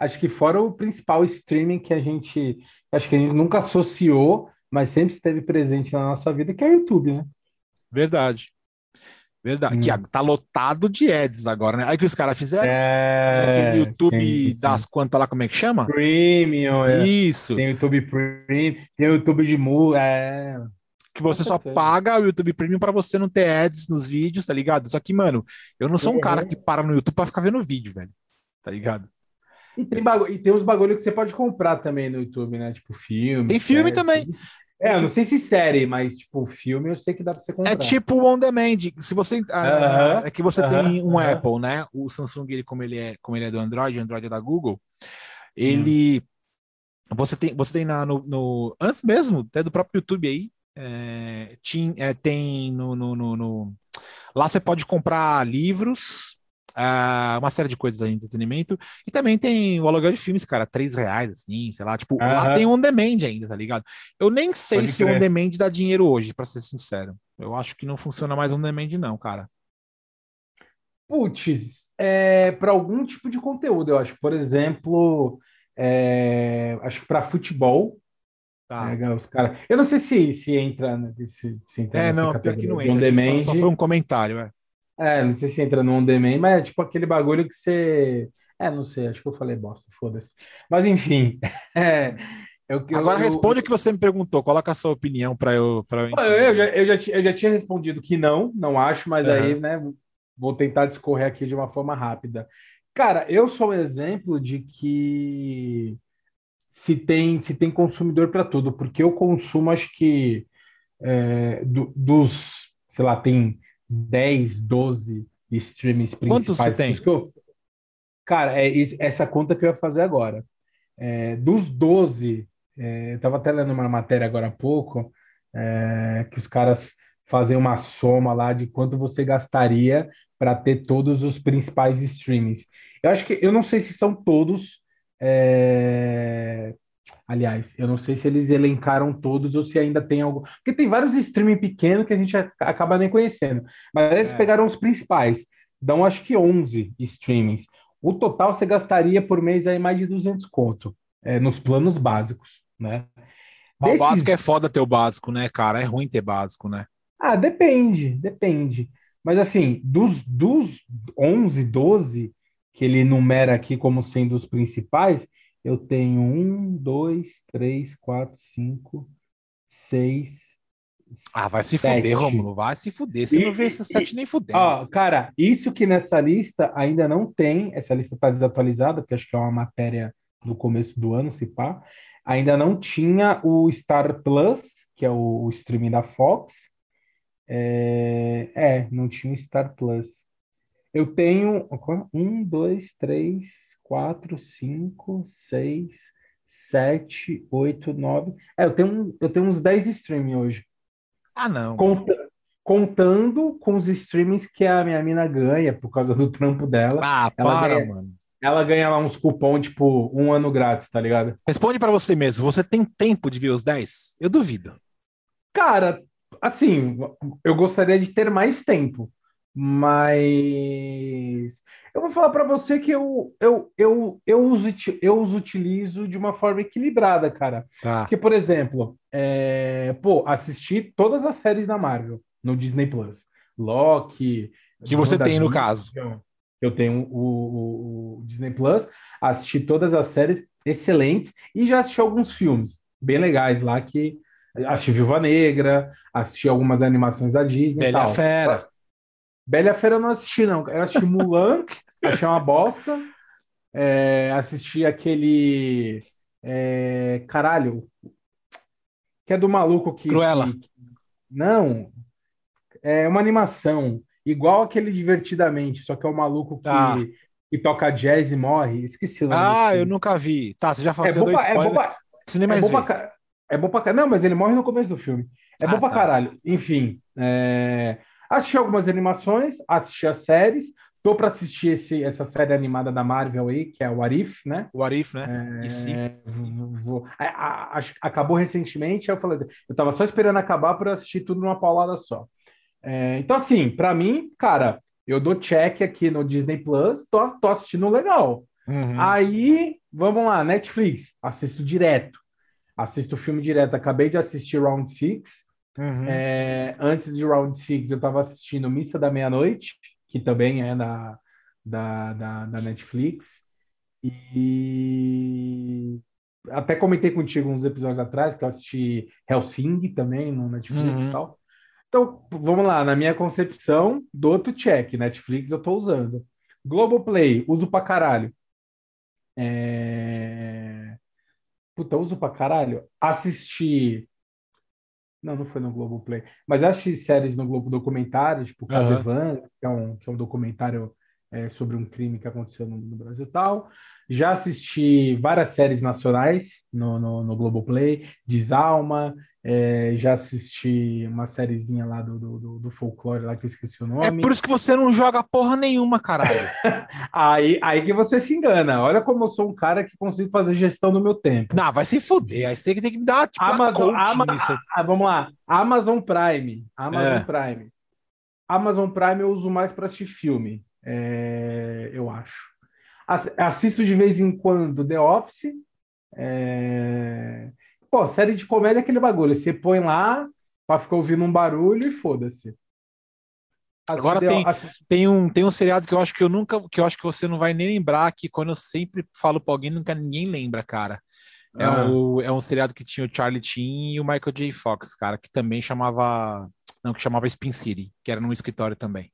[SPEAKER 2] acho que fora o principal streaming que a gente acho que a gente nunca associou, mas sempre esteve presente na nossa vida, que é o YouTube, né?
[SPEAKER 1] Verdade. Verdade, hum. que tá lotado de ads agora, né? Aí que os caras fizeram
[SPEAKER 2] é,
[SPEAKER 1] aquele YouTube sim, sim. das quantas lá, como é que chama?
[SPEAKER 2] Premium,
[SPEAKER 1] é. Isso.
[SPEAKER 2] Tem o YouTube Premium, tem o YouTube de mu, é.
[SPEAKER 1] Que você só paga o YouTube Premium para você não ter ads nos vídeos, tá ligado? Só que, mano, eu não sou um cara uhum. que para no YouTube para ficar vendo vídeo, velho. Tá ligado?
[SPEAKER 2] E tem, bagulho, e tem uns bagulho que você pode comprar também no YouTube, né? Tipo filme.
[SPEAKER 1] Tem filme
[SPEAKER 2] série,
[SPEAKER 1] também.
[SPEAKER 2] tudo. É, eu não sei se série, mas tipo filme eu sei que dá pra você comprar.
[SPEAKER 1] É tipo on demand. Se você ah,
[SPEAKER 2] Aham,
[SPEAKER 1] é que você
[SPEAKER 2] aham,
[SPEAKER 1] tem um
[SPEAKER 2] aham.
[SPEAKER 1] Apple, né? O Samsung, ele, como ele é, como ele é do Android, o Android é da Google, ele você tem você tem na, no, no- antes mesmo até do próprio YouTube aí é, tin- é, tem no, no, no- no- lá você pode comprar livros ah, uma série de coisas aí de entretenimento e também tem o aluguel de filmes cara três reais assim sei lá tipo lá
[SPEAKER 2] Aham.
[SPEAKER 1] tem on demand ainda tá ligado eu nem sei
[SPEAKER 2] Pode
[SPEAKER 1] se o on
[SPEAKER 2] crer.
[SPEAKER 1] demand dá dinheiro hoje pra ser sincero eu acho que não funciona mais on demand não cara
[SPEAKER 2] Putz, é, para algum tipo de conteúdo, eu acho. Por exemplo, é, acho que para futebol,
[SPEAKER 1] tá
[SPEAKER 2] né, os cara, eu não sei se, se entra, né, se, se entra
[SPEAKER 1] é não pior que não entra
[SPEAKER 2] demand.
[SPEAKER 1] só, só foi um comentário é.
[SPEAKER 2] É, não sei se entra no on demand, mas é tipo aquele bagulho que você. É, não sei, acho que eu falei bosta, foda-se. Mas enfim. é, eu, eu-
[SPEAKER 1] agora
[SPEAKER 2] eu-
[SPEAKER 1] responde o que você me perguntou coloca a sua opinião para eu para eu
[SPEAKER 2] Eu, eu já, eu, já, eu já tinha respondido que não, não acho, mas
[SPEAKER 1] Aham.
[SPEAKER 2] aí, né, vou tentar discorrer aqui de uma forma rápida. Cara, eu sou um exemplo de que se tem, se tem consumidor para tudo, porque eu consumo, acho que é, do- dos, sei lá, tem 10, 12 streams
[SPEAKER 1] Quantos você
[SPEAKER 2] principais.
[SPEAKER 1] tem?
[SPEAKER 2] eu- Cara, é essa conta que eu ia fazer agora. É, dos 12, é, eu estava até lendo uma matéria agora há pouco, é, que os caras fazem uma soma lá de quanto você gastaria para ter todos os principais streamings. Eu acho que, eu não sei se são todos, é, aliás, eu não sei se eles elencaram todos ou se ainda tem algo, porque tem vários streaming pequenos que a gente acaba nem conhecendo, mas eles
[SPEAKER 1] É.
[SPEAKER 2] pegaram os principais, dão acho que 11 streamings. O total você gastaria por mês aí mais de 200 conto, é, nos planos básicos, né?
[SPEAKER 1] o
[SPEAKER 2] Desses-
[SPEAKER 1] básico é foda ter o básico né cara é ruim ter básico né
[SPEAKER 2] Ah, depende, depende. Mas assim, dos, dos 11, 12 que ele numera aqui como sendo os principais, eu tenho um, dois, três, quatro, cinco, seis.
[SPEAKER 1] Ah, vai se
[SPEAKER 2] sete.
[SPEAKER 1] fuder, Romulo. Vai se fuder. Você
[SPEAKER 2] E-
[SPEAKER 1] não vê esses sete nem fudendo.
[SPEAKER 2] Ó, cara, isso que nessa lista ainda não tem, essa lista está desatualizada, porque acho que é uma matéria do começo do ano, se pá. Ainda não tinha o Star Plus, que é o, o streaming da Fox. É, é, não tinha o Star Plus. Eu tenho um, dois, três, quatro, cinco, seis, sete, oito, nove. É, eu tenho, eu tenho uns 10 streaming hoje.
[SPEAKER 1] Ah, não.
[SPEAKER 2] Conta- contando com os streamings que a minha mina ganha por causa do trampo dela.
[SPEAKER 1] Ah,
[SPEAKER 2] Ela
[SPEAKER 1] para,
[SPEAKER 2] ganha-
[SPEAKER 1] mano.
[SPEAKER 2] Ela ganha lá uns cupom, tipo, um ano grátis, tá ligado?
[SPEAKER 1] Responde pra você mesmo. Você tem tempo de ver os 10? Eu duvido.
[SPEAKER 2] Cara, assim, eu gostaria de ter mais tempo, mas eu vou falar pra você que eu, eu, eu, eu, os, eu os utilizo de uma forma equilibrada, cara.
[SPEAKER 1] Tá.
[SPEAKER 2] Porque, por exemplo, é, pô, assisti todas as séries da Marvel no Disney Plus. Loki.
[SPEAKER 1] Que você tem, no caso.
[SPEAKER 2] Eu tenho o, o- o Disney Plus, assisti todas as séries excelentes e já assisti alguns filmes bem legais lá que assisti Viúva Negra, assisti algumas animações da Disney
[SPEAKER 1] Bela
[SPEAKER 2] tal.
[SPEAKER 1] Fera.
[SPEAKER 2] Bela Fera eu não assisti, não. Eu assisti Mulan, achei uma bosta. É, assisti aquele. é, caralho. Que é do maluco que.
[SPEAKER 1] Cruella.
[SPEAKER 2] que- não. É uma animação. Igual aquele Divertidamente, só que é o maluco que,
[SPEAKER 1] Ah.
[SPEAKER 2] que toca jazz e morre. Esqueci o nome
[SPEAKER 1] Ah, eu nunca vi. Tá, você já
[SPEAKER 2] É
[SPEAKER 1] falou
[SPEAKER 2] bom, é bom
[SPEAKER 1] spoilers.
[SPEAKER 2] pra-
[SPEAKER 1] Você nem
[SPEAKER 2] é bom
[SPEAKER 1] vê.
[SPEAKER 2] pra ca- é bom ca- Não, mas ele morre no começo do filme. É bom
[SPEAKER 1] Ah,
[SPEAKER 2] pra
[SPEAKER 1] tá.
[SPEAKER 2] caralho. Enfim, é, assisti algumas animações, assisti as séries. Tô pra assistir esse, essa série animada da Marvel aí, que é o Arif, né?
[SPEAKER 1] O Arif, né? E sim.
[SPEAKER 2] É, vou- a- a- que acabou recentemente, eu falei, eu tava só esperando acabar para assistir tudo numa paulada só. É, então, assim, pra mim, cara, eu dou check aqui no Disney Plus, tô, tô assistindo legal.
[SPEAKER 1] Uhum.
[SPEAKER 2] Aí, vamos lá, Netflix, assisto direto. Assisto o filme direto. Acabei de assistir Round Six.
[SPEAKER 1] Uhum.
[SPEAKER 2] É, antes de Round Six, eu estava assistindo Missa da Meia-Noite, que também é da, da, da, da Netflix. E até comentei contigo uns episódios atrás que eu assisti Helsing também no Netflix
[SPEAKER 1] Uhum.
[SPEAKER 2] e tal. Então, vamos lá, na minha concepção, do outro check. Netflix eu tô usando. Globoplay, uso pra caralho. É... Puta, uso pra caralho. Assisti. Não, não foi no Globoplay. Mas assisti séries no Globo Documentário, tipo Casa. Evan, que é um, que é um documentário é, sobre um crime que aconteceu no, no Brasil e tal. Já assisti várias séries nacionais no, no, no Globoplay, Desalma, é, já assisti uma sériezinha lá do, do, do, folclore lá que eu esqueci o
[SPEAKER 1] É
[SPEAKER 2] nome.
[SPEAKER 1] por isso que você não joga porra nenhuma, caralho.
[SPEAKER 2] Aí, aí que você se engana. Olha como eu sou um cara que consigo fazer gestão do meu tempo.
[SPEAKER 1] Não, vai se foder. Aí você tem que, tem que me dar, tipo,
[SPEAKER 2] Amazon, Ama-
[SPEAKER 1] aí.
[SPEAKER 2] ah, vamos lá. Amazon Prime. Amazon
[SPEAKER 1] É.
[SPEAKER 2] Prime. Amazon Prime eu uso mais para assistir filme, é, eu acho. Ass- Assisto de vez em quando The Office. é, Pô, série de comédia é aquele bagulho. Você põe lá para ficar ouvindo um barulho e foda-se.
[SPEAKER 1] Agora
[SPEAKER 2] The-
[SPEAKER 1] tem- Tem um, tem um seriado que eu acho que eu nunca, que eu acho que você não vai nem lembrar, que quando eu sempre falo pra alguém, nunca ninguém lembra, cara. É,
[SPEAKER 2] Ah.
[SPEAKER 1] o, é um seriado que tinha o Charlie Sheen e o Michael J. Fox, cara, que também chamava. Não, que chamava Spin City, que era num escritório também.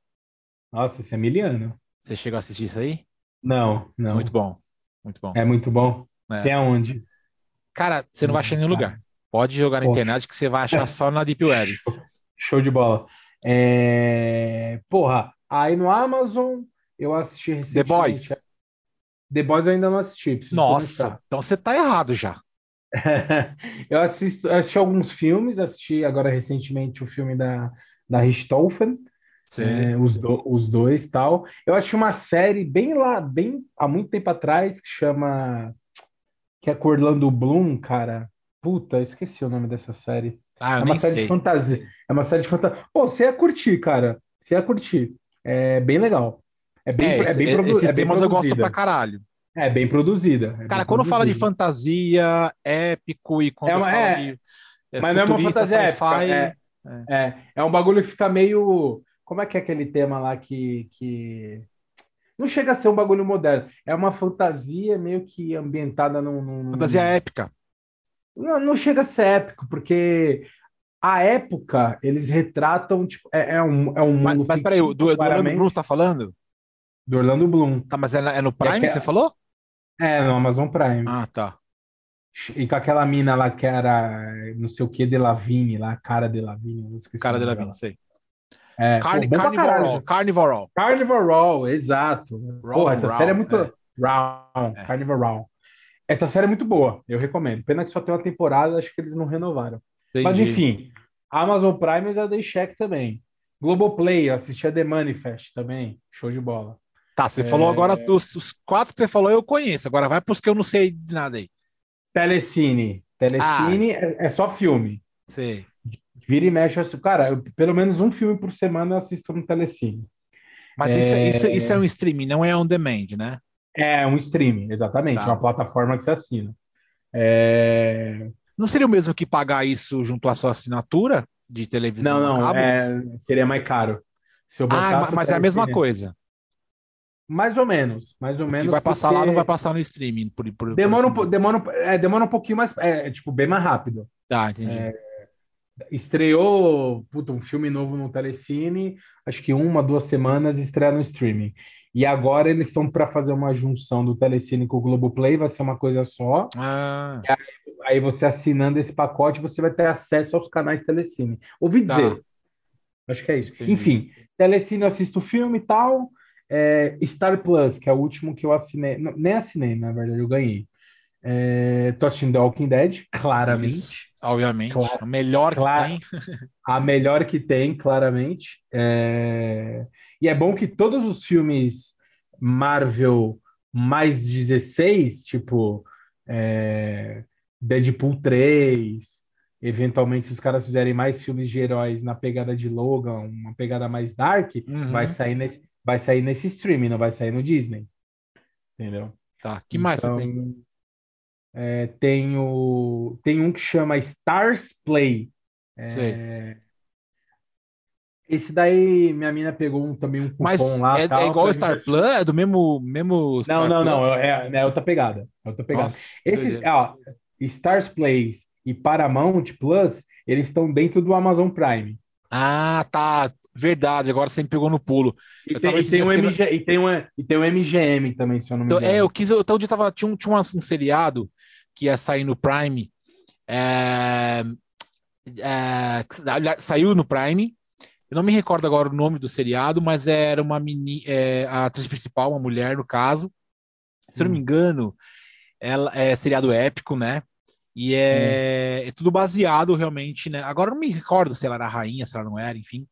[SPEAKER 2] Nossa, esse é miliano.
[SPEAKER 1] Você chegou a assistir isso aí?
[SPEAKER 2] Não, não.
[SPEAKER 1] Muito bom. Muito bom.
[SPEAKER 2] É muito bom.
[SPEAKER 1] É.
[SPEAKER 2] Tem aonde?
[SPEAKER 1] Cara, você não vai achar em nenhum lugar. Pode jogar na
[SPEAKER 2] Poxa.
[SPEAKER 1] internet que você vai achar só na Deep Web.
[SPEAKER 2] Show de bola. É, Porra, aí no Amazon eu assisti
[SPEAKER 1] The
[SPEAKER 2] recentemente.
[SPEAKER 1] Boys.
[SPEAKER 2] The Boys eu ainda não assisti.
[SPEAKER 1] Nossa, então você tá errado já.
[SPEAKER 2] começar. Eu assisto, assisti alguns filmes, assisti agora recentemente o filme da, da Richthofen,
[SPEAKER 1] Você-
[SPEAKER 2] é, os, do- os dois tal. Eu assisti uma série bem lá, bem há muito tempo atrás, que chama. Que é com Orlando Bloom, cara. Puta, eu esqueci o nome dessa série.
[SPEAKER 1] Ah,
[SPEAKER 2] É uma série
[SPEAKER 1] sei.
[SPEAKER 2] de fantasia. É uma série de fantasia. Pô, você ia curtir, cara. Você ia curtir. É bem legal. É bem,
[SPEAKER 1] É,
[SPEAKER 2] é bem,
[SPEAKER 1] esse-
[SPEAKER 2] produ-
[SPEAKER 1] esses
[SPEAKER 2] é bem
[SPEAKER 1] temas eu gosto
[SPEAKER 2] produzida.
[SPEAKER 1] pra caralho.
[SPEAKER 2] É bem produzida. é
[SPEAKER 1] Cara,
[SPEAKER 2] bem
[SPEAKER 1] quando fala de
[SPEAKER 2] produzida.
[SPEAKER 1] fantasia, épico e quando
[SPEAKER 2] É uma-
[SPEAKER 1] fala
[SPEAKER 2] é,
[SPEAKER 1] de é,
[SPEAKER 2] Mas não é uma fantasia épica. É, é, é um bagulho que fica meio. Como é que é aquele tema lá que, que. Não chega a ser um bagulho moderno. É uma fantasia meio que ambientada num. num-
[SPEAKER 1] fantasia épica.
[SPEAKER 2] Não, não chega a ser épico, porque a época eles retratam. Tipo, é, é um, é um
[SPEAKER 1] Mas,
[SPEAKER 2] mundo
[SPEAKER 1] mas peraí, do, do Orlando Bloom você tá falando?
[SPEAKER 2] do Orlando Bloom.
[SPEAKER 1] Tá, mas é, é no Prime
[SPEAKER 2] que é-
[SPEAKER 1] você falou?
[SPEAKER 2] É, no Amazon Prime.
[SPEAKER 1] Ah, tá.
[SPEAKER 2] E com aquela mina lá que era não sei o que de Lavigne, lá, cara de Lavigne,
[SPEAKER 1] Cara de
[SPEAKER 2] nome
[SPEAKER 1] la
[SPEAKER 2] dela.
[SPEAKER 1] Vida, sei.
[SPEAKER 2] É,
[SPEAKER 1] Carni,
[SPEAKER 2] pô. Carnival exato. Porra, essa
[SPEAKER 1] Round,
[SPEAKER 2] série é muito.
[SPEAKER 1] é.
[SPEAKER 2] Round,
[SPEAKER 1] É.
[SPEAKER 2] Carnival Row. Essa série é muito boa, eu recomendo. Pena que só tem uma temporada, acho que eles não renovaram. Mas
[SPEAKER 1] Entendi.
[SPEAKER 2] enfim, Amazon Prime eu já dei check também. Globoplay, eu assisti a The Manifest também, show de bola.
[SPEAKER 1] Tá, você
[SPEAKER 2] É.
[SPEAKER 1] falou agora dos os quatro que você falou, eu conheço. Agora vai pros que eu não sei de nada aí.
[SPEAKER 2] Telecine. Telecine
[SPEAKER 1] Ah.
[SPEAKER 2] é, é só filme.
[SPEAKER 1] Sei.
[SPEAKER 2] Vira e mexe, eu assisto- cara, eu- pelo menos um filme por semana eu assisto no Telecine.
[SPEAKER 1] Mas isso, isso, isso é um streaming, não é on demand, né?
[SPEAKER 2] É um streaming, exatamente,
[SPEAKER 1] Tá.
[SPEAKER 2] uma plataforma que você assina. É,
[SPEAKER 1] Não seria o mesmo que pagar isso junto à sua assinatura de televisão
[SPEAKER 2] Não, não, é, seria mais caro. Se eu
[SPEAKER 1] Ah,
[SPEAKER 2] botasse
[SPEAKER 1] ma-
[SPEAKER 2] o
[SPEAKER 1] mas é a mesma coisa.
[SPEAKER 2] Mais ou menos, mais ou
[SPEAKER 1] O
[SPEAKER 2] menos.
[SPEAKER 1] que vai passar lá
[SPEAKER 2] porque
[SPEAKER 1] não vai passar no streaming. Por, por, por
[SPEAKER 2] Demora um,
[SPEAKER 1] assim
[SPEAKER 2] demora, é, demora um pouquinho mais, é, é, tipo, bem mais rápido.
[SPEAKER 1] Tá, entendi.
[SPEAKER 2] É, Estreou um filme novo no Telecine, acho que uma, duas semanas estreia no streaming. E agora eles estão para fazer uma junção do Telecine com o Globoplay, vai ser uma coisa só.
[SPEAKER 1] Ah,
[SPEAKER 2] Aí você assinando esse pacote, você vai ter acesso aos canais Telecine. Ouvi
[SPEAKER 1] Tá.
[SPEAKER 2] dizer. Acho que é isso.
[SPEAKER 1] Entendi.
[SPEAKER 2] Enfim, Telecine eu assisto filme e tal. É, Star Plus, que é o último que eu assinei. não, nem assinei, na verdade, eu ganhei. É, tô assistindo The Walking Dead, claramente.
[SPEAKER 1] Isso. obviamente. O melhor que tem.
[SPEAKER 2] A melhor que tem, claramente. É, E é bom que todos os filmes Marvel mais 16, tipo é, Deadpool 3, eventualmente, se os caras fizerem mais filmes de heróis na pegada de Logan, uma pegada mais dark,
[SPEAKER 1] Uhum.
[SPEAKER 2] vai sair nesse, vai sair nesse streaming, não vai sair no Disney. Entendeu?
[SPEAKER 1] Tá. que mais você tem?
[SPEAKER 2] Então, é, tem, o, tem um que chama Stars Play. É, esse daí, minha mina pegou um, também um cupom
[SPEAKER 1] Mas
[SPEAKER 2] lá.
[SPEAKER 1] é, é
[SPEAKER 2] tal,
[SPEAKER 1] igual o Star Plus? É do mesmo, mesmo
[SPEAKER 2] Não,
[SPEAKER 1] Star
[SPEAKER 2] não,
[SPEAKER 1] Plus?
[SPEAKER 2] não. É, é outra pegada. É outra pegada.
[SPEAKER 1] Nossa,
[SPEAKER 2] Esse, ó, Stars Plays e Paramount Plus, eles estão dentro do Amazon Prime.
[SPEAKER 1] Ah, tá. Verdade, agora você me pegou no pulo.
[SPEAKER 2] E
[SPEAKER 1] Eu
[SPEAKER 2] tem, e tem um MG, e, tem um, e tem um MGM também, se eu não me
[SPEAKER 1] Então,
[SPEAKER 2] engano.
[SPEAKER 1] é, eu quis. Então, eu tava, tinha, um, tinha um, um seriado que ia sair no Prime. é, é, saiu no Prime. Eu não me recordo agora o nome do seriado, mas era uma meni, é, a atriz principal, uma mulher, no caso. Se eu não me
[SPEAKER 2] Hum.
[SPEAKER 1] engano, ela é seriado épico, né? E é, é tudo baseado realmente, né? Agora eu não me recordo se ela era rainha, se ela não era, enfim.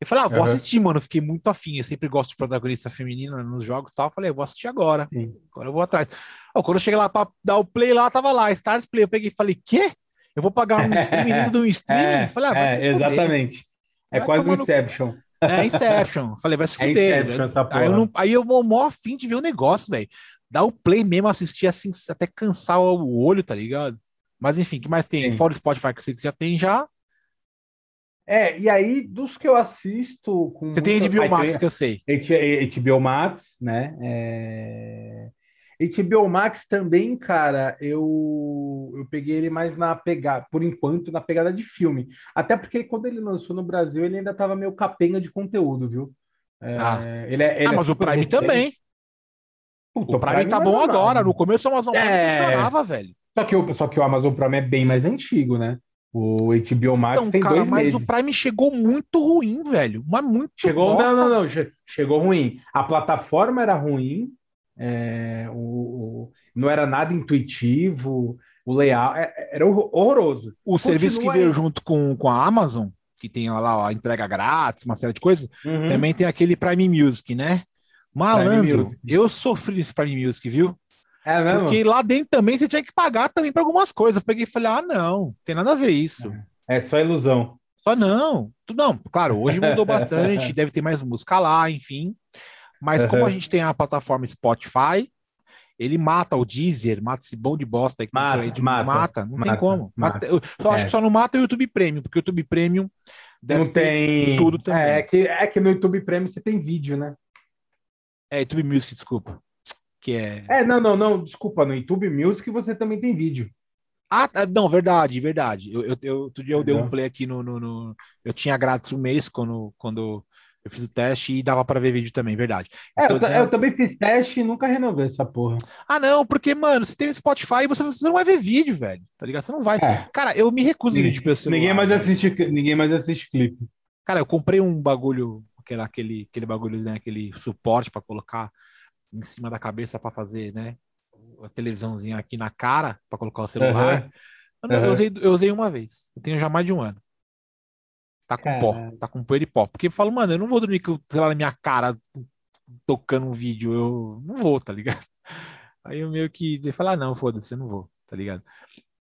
[SPEAKER 1] Eu falei, ah, vou
[SPEAKER 2] Aham.
[SPEAKER 1] assistir, mano. Fiquei muito afim. Eu sempre gosto de protagonista feminina nos jogos e tal. Eu falei, eu vou assistir agora.
[SPEAKER 2] Sim.
[SPEAKER 1] Agora eu vou atrás. Ó, quando eu cheguei lá pra dar o play lá, tava lá, Stars Play. Eu peguei e falei, quê? Eu vou pagar um streaming dentro de um streaming?
[SPEAKER 2] É,
[SPEAKER 1] falei, ah,
[SPEAKER 2] é, exatamente. É
[SPEAKER 1] Vai
[SPEAKER 2] quase um
[SPEAKER 1] no-
[SPEAKER 2] Inception.
[SPEAKER 1] É Inception. Falei, vai se
[SPEAKER 2] É. Inception essa porra.
[SPEAKER 1] aí, eu não, aí eu vou mó afim de ver o negócio, velho. Dar o play mesmo, assistir assim, até cansar o olho, tá ligado? Mas enfim, o que mais tem?
[SPEAKER 2] Sim.
[SPEAKER 1] Fora o Spotify que você já tem já.
[SPEAKER 2] É, e aí, dos que eu assisto
[SPEAKER 1] Você tem
[SPEAKER 2] muita-
[SPEAKER 1] HBO
[SPEAKER 2] Aí
[SPEAKER 1] Max,
[SPEAKER 2] tem
[SPEAKER 1] que eu sei.
[SPEAKER 2] HBO Max, né? É... HBO Max também, cara, eu, eu peguei ele mais na pegada, por enquanto, na pegada de filme. Até porque quando ele lançou no Brasil, ele ainda tava meio capenga de conteúdo, viu? É,
[SPEAKER 1] Tá.
[SPEAKER 2] ele é- ele
[SPEAKER 1] ah,
[SPEAKER 2] é
[SPEAKER 1] mas o Prime
[SPEAKER 2] recente.
[SPEAKER 1] também.
[SPEAKER 2] Puta,
[SPEAKER 1] O Prime tá
[SPEAKER 2] mais
[SPEAKER 1] bom agora. No começo o Amazon Prime
[SPEAKER 2] É.
[SPEAKER 1] funcionava, velho.
[SPEAKER 2] Só que, o, só que o Amazon Prime é bem mais antigo, né? O HBO Max
[SPEAKER 1] Não,
[SPEAKER 2] tem
[SPEAKER 1] cara,
[SPEAKER 2] dois
[SPEAKER 1] mas
[SPEAKER 2] meses.
[SPEAKER 1] o Prime chegou muito ruim, velho. Mas muito
[SPEAKER 2] Chegou,
[SPEAKER 1] bosta.
[SPEAKER 2] não, não, não, che- chegou ruim. A plataforma era ruim, é, o, o- não era nada intuitivo, o layout é- era horror- horroroso.
[SPEAKER 1] O serviço que
[SPEAKER 2] Continua
[SPEAKER 1] veio
[SPEAKER 2] aí.
[SPEAKER 1] junto com, com a Amazon, que tem lá a entrega grátis, uma série de coisas,
[SPEAKER 2] Uhum.
[SPEAKER 1] também tem aquele Prime Music, né? Malandro, eu sofri nesse Prime Music, viu?
[SPEAKER 2] É mesmo?
[SPEAKER 1] Porque lá dentro também você tinha que pagar também para algumas coisas. Eu peguei e falei, ah, não, tem nada a ver isso.
[SPEAKER 2] É só ilusão.
[SPEAKER 1] Só não. Tu- Não, claro, hoje mudou bastante, deve ter mais música lá, enfim. Mas como
[SPEAKER 2] Uhum.
[SPEAKER 1] a gente tem a plataforma Spotify, ele mata o Deezer, mata esse bom de bosta aí que tem
[SPEAKER 2] Mata,
[SPEAKER 1] aí de-
[SPEAKER 2] mata,
[SPEAKER 1] não tem
[SPEAKER 2] mata,
[SPEAKER 1] como.
[SPEAKER 2] mata.
[SPEAKER 1] Mata- eu só acho
[SPEAKER 2] É.
[SPEAKER 1] que só não mata o YouTube Premium, porque o YouTube Premium deve
[SPEAKER 2] não
[SPEAKER 1] ter.
[SPEAKER 2] tem
[SPEAKER 1] tudo também.
[SPEAKER 2] É, é que, é que no YouTube Premium você tem vídeo, né?
[SPEAKER 1] É, YouTube Music, desculpa. Que é.
[SPEAKER 2] É, não, não, não, desculpa, no YouTube Music você também tem vídeo.
[SPEAKER 1] Ah, tá, não, verdade, verdade. Eu, eu, eu, outro dia eu dei um play aqui no, no, no- Eu tinha grátis um mês quando, quando eu fiz o teste e dava para ver vídeo também, verdade.
[SPEAKER 2] É, eu,
[SPEAKER 1] dizendo-
[SPEAKER 2] eu também fiz teste e nunca renovei essa porra.
[SPEAKER 1] Ah, não, porque, mano, você tem Spotify e você, você não vai ver vídeo, velho. Tá ligado? Você não vai.
[SPEAKER 2] É,
[SPEAKER 1] Cara, eu me recuso ver vídeo pelo celular.
[SPEAKER 2] ninguém mais
[SPEAKER 1] velho.
[SPEAKER 2] assiste, ninguém mais assiste clipe.
[SPEAKER 1] Cara, eu comprei um bagulho, aquele, aquele, aquele bagulho, né? Aquele suporte para colocar em cima da cabeça para fazer, né? A televisãozinha aqui na cara para colocar o celular.
[SPEAKER 2] Aham.
[SPEAKER 1] Eu, não- eu usei, eu usei uma vez. Eu tenho já mais de um ano. Tá com pó.
[SPEAKER 2] Caralho.
[SPEAKER 1] Tá com poeira e pó. Porque eu falo, mano, eu não vou dormir com o celular na minha cara tocando um vídeo. Eu não vou, tá ligado? Aí eu meio que falo, ah, não, foda-se, eu não vou, tá ligado?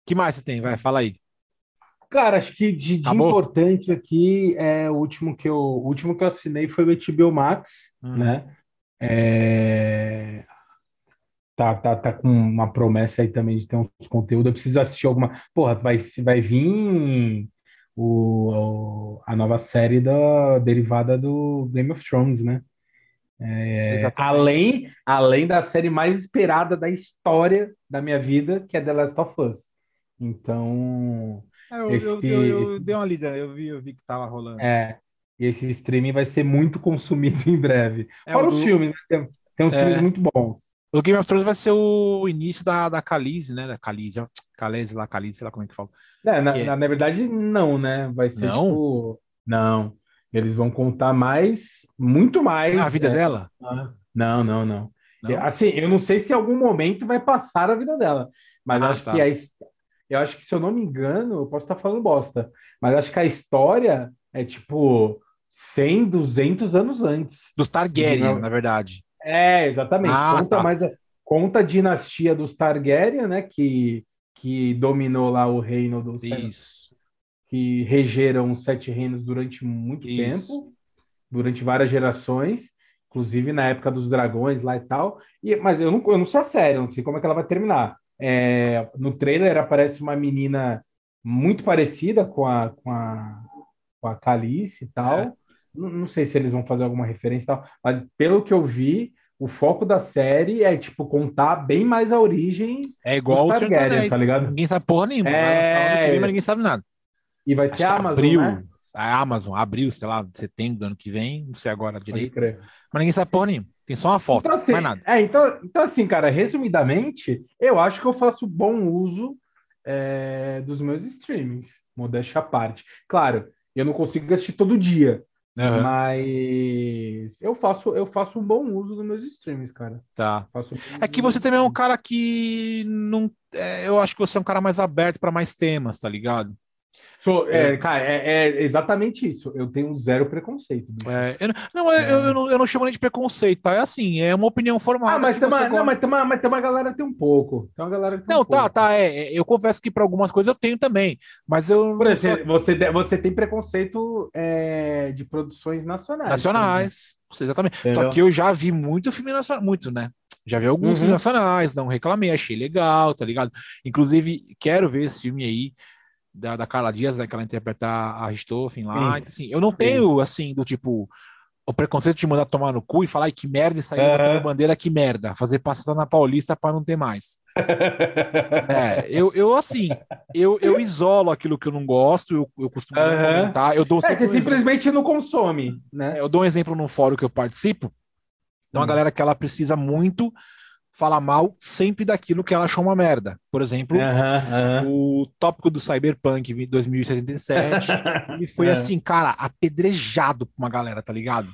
[SPEAKER 1] que mais você tem? Vai, fala aí.
[SPEAKER 2] Cara, acho que de, de importante aqui é o último que eu, o último que eu assinei foi o HBO Max,
[SPEAKER 1] Hum.
[SPEAKER 2] né? É, Tá, tá, tá com uma promessa aí também de ter uns conteúdos. Eu preciso assistir alguma. Porra, vai, vai vir o, o- a nova série da, derivada do Game of Thrones, né? É, além, além da série mais esperada da história da minha vida, que é The Last of Us. Então,
[SPEAKER 1] É, Eu,
[SPEAKER 2] Esse-
[SPEAKER 1] eu- eu- eu
[SPEAKER 2] esse-
[SPEAKER 1] dei uma lida, eu vi, eu vi que tava rolando.
[SPEAKER 2] é, esse streaming vai ser muito consumido em breve.
[SPEAKER 1] É,
[SPEAKER 2] Fora
[SPEAKER 1] o
[SPEAKER 2] os
[SPEAKER 1] do-
[SPEAKER 2] filmes, né? Tem, tem uns
[SPEAKER 1] É.
[SPEAKER 2] filmes muito bons.
[SPEAKER 1] O Game of Thrones vai ser o início da, da Khaleesi, né? Da Khaleesi, ó. Khaleesi lá, Khaleesi, sei lá como é que fala.
[SPEAKER 2] É, na,
[SPEAKER 1] Que é-
[SPEAKER 2] na, na verdade, não, né? Vai ser
[SPEAKER 1] Não?
[SPEAKER 2] tipo. Não. Eles vão contar mais, muito mais.
[SPEAKER 1] A vida
[SPEAKER 2] é,
[SPEAKER 1] dela?
[SPEAKER 2] ah, Não, não, não.
[SPEAKER 1] Não?
[SPEAKER 2] Eu- Assim, eu não sei se em algum momento vai passar a vida dela, mas
[SPEAKER 1] Ah,
[SPEAKER 2] acho
[SPEAKER 1] tá.
[SPEAKER 2] que a, eu acho que se eu não me engano, eu posso estar falando bosta, mas acho que a história é tipo 100, 200 anos antes.
[SPEAKER 1] Dos Targaryen, na verdade.
[SPEAKER 2] É, exatamente.
[SPEAKER 1] Ah,
[SPEAKER 2] conta
[SPEAKER 1] tá.
[SPEAKER 2] mais a, conta a dinastia dos Targaryen, né, que que dominou lá o reino dos
[SPEAKER 1] Isso.
[SPEAKER 2] que regeram os sete reinos durante muito
[SPEAKER 1] Isso.
[SPEAKER 2] tempo, durante várias gerações, inclusive na época dos dragões lá e tal. E, mas eu não, eu não sei a série, eu não sei como é que ela vai terminar. É, no trailer aparece uma menina muito parecida com a, com a, com a Calice e tal.
[SPEAKER 1] É.
[SPEAKER 2] Não, não sei se eles vão fazer alguma referência e tal, mas pelo que eu vi, o foco da série é, tipo, contar bem mais a origem
[SPEAKER 1] É igual o
[SPEAKER 2] Targaryen, tá ligado?
[SPEAKER 1] Ninguém sabe porra nenhuma.
[SPEAKER 2] É.
[SPEAKER 1] Vem, mas ninguém sabe nada.
[SPEAKER 2] e vai
[SPEAKER 1] Acho
[SPEAKER 2] ser a Amazon,
[SPEAKER 1] abril,
[SPEAKER 2] né?
[SPEAKER 1] A Amazon abriu, sei lá, setembro do ano que vem, não sei agora direito. Mas ninguém sabe porra nenhuma. Tem só uma foto,
[SPEAKER 2] Então, assim,
[SPEAKER 1] mais nada.
[SPEAKER 2] é, então, então, assim, cara, resumidamente, eu acho que eu faço bom uso é, dos meus streamings, modéstia à parte. Claro, eu não consigo assistir todo dia,
[SPEAKER 1] Aham,
[SPEAKER 2] mas eu faço, eu faço um bom uso dos meus streamings, cara.
[SPEAKER 1] tá.
[SPEAKER 2] Faço
[SPEAKER 1] É que você também é um cara que não. é, eu acho que você é um cara mais aberto para mais temas, tá ligado?
[SPEAKER 2] Sou- é, cara, é, é exatamente isso. Eu tenho zero preconceito.
[SPEAKER 1] É, eu, não- eu, eu, eu não, eu não chamo nem de preconceito, tá? É assim, é uma opinião formada.
[SPEAKER 2] Ah, mas
[SPEAKER 1] que
[SPEAKER 2] tem,
[SPEAKER 1] você
[SPEAKER 2] uma, não, mas, tem uma, mas tem uma galera que tem um pouco. Tem uma galera tem
[SPEAKER 1] Não,
[SPEAKER 2] um
[SPEAKER 1] tá,
[SPEAKER 2] pouco.
[SPEAKER 1] tá. É, é, eu confesso que para algumas coisas eu tenho também, mas eu
[SPEAKER 2] Por exemplo, você, de- você tem preconceito é, de produções nacionais.
[SPEAKER 1] nacionais, exatamente. Só
[SPEAKER 2] Entendeu?
[SPEAKER 1] que eu já vi muito filme nacional, muito, né? Já vi alguns
[SPEAKER 2] Uhum.
[SPEAKER 1] filmes nacionais, não reclamei, achei legal, tá ligado? Inclusive, quero ver esse filme aí da, da Carla Dias, né, que ela interpreta a Richthofen lá. Então, assim, eu não tenho, assim, do tipo, o preconceito de mandar tomar no cu e falar, que merda, e sair
[SPEAKER 2] Aham.
[SPEAKER 1] botando bandeira, que merda. Fazer passar na Paulista para não ter mais. É, eu, eu assim, eu, eu isolo aquilo que eu não gosto, eu, eu costumo
[SPEAKER 2] Aham.
[SPEAKER 1] comentar. Eu dou
[SPEAKER 2] É, você
[SPEAKER 1] um exemplo.
[SPEAKER 2] simplesmente não consome, né?
[SPEAKER 1] É, Eu dou um exemplo num fórum que eu participo, de uma
[SPEAKER 2] Hum.
[SPEAKER 1] galera que ela precisa muito falar mal sempre daquilo que ela achou uma merda. Por exemplo,
[SPEAKER 2] Aham, aham.
[SPEAKER 1] o tópico do Cyberpunk 2077, ele foi
[SPEAKER 2] É.
[SPEAKER 1] assim, cara, apedrejado por uma galera, tá ligado?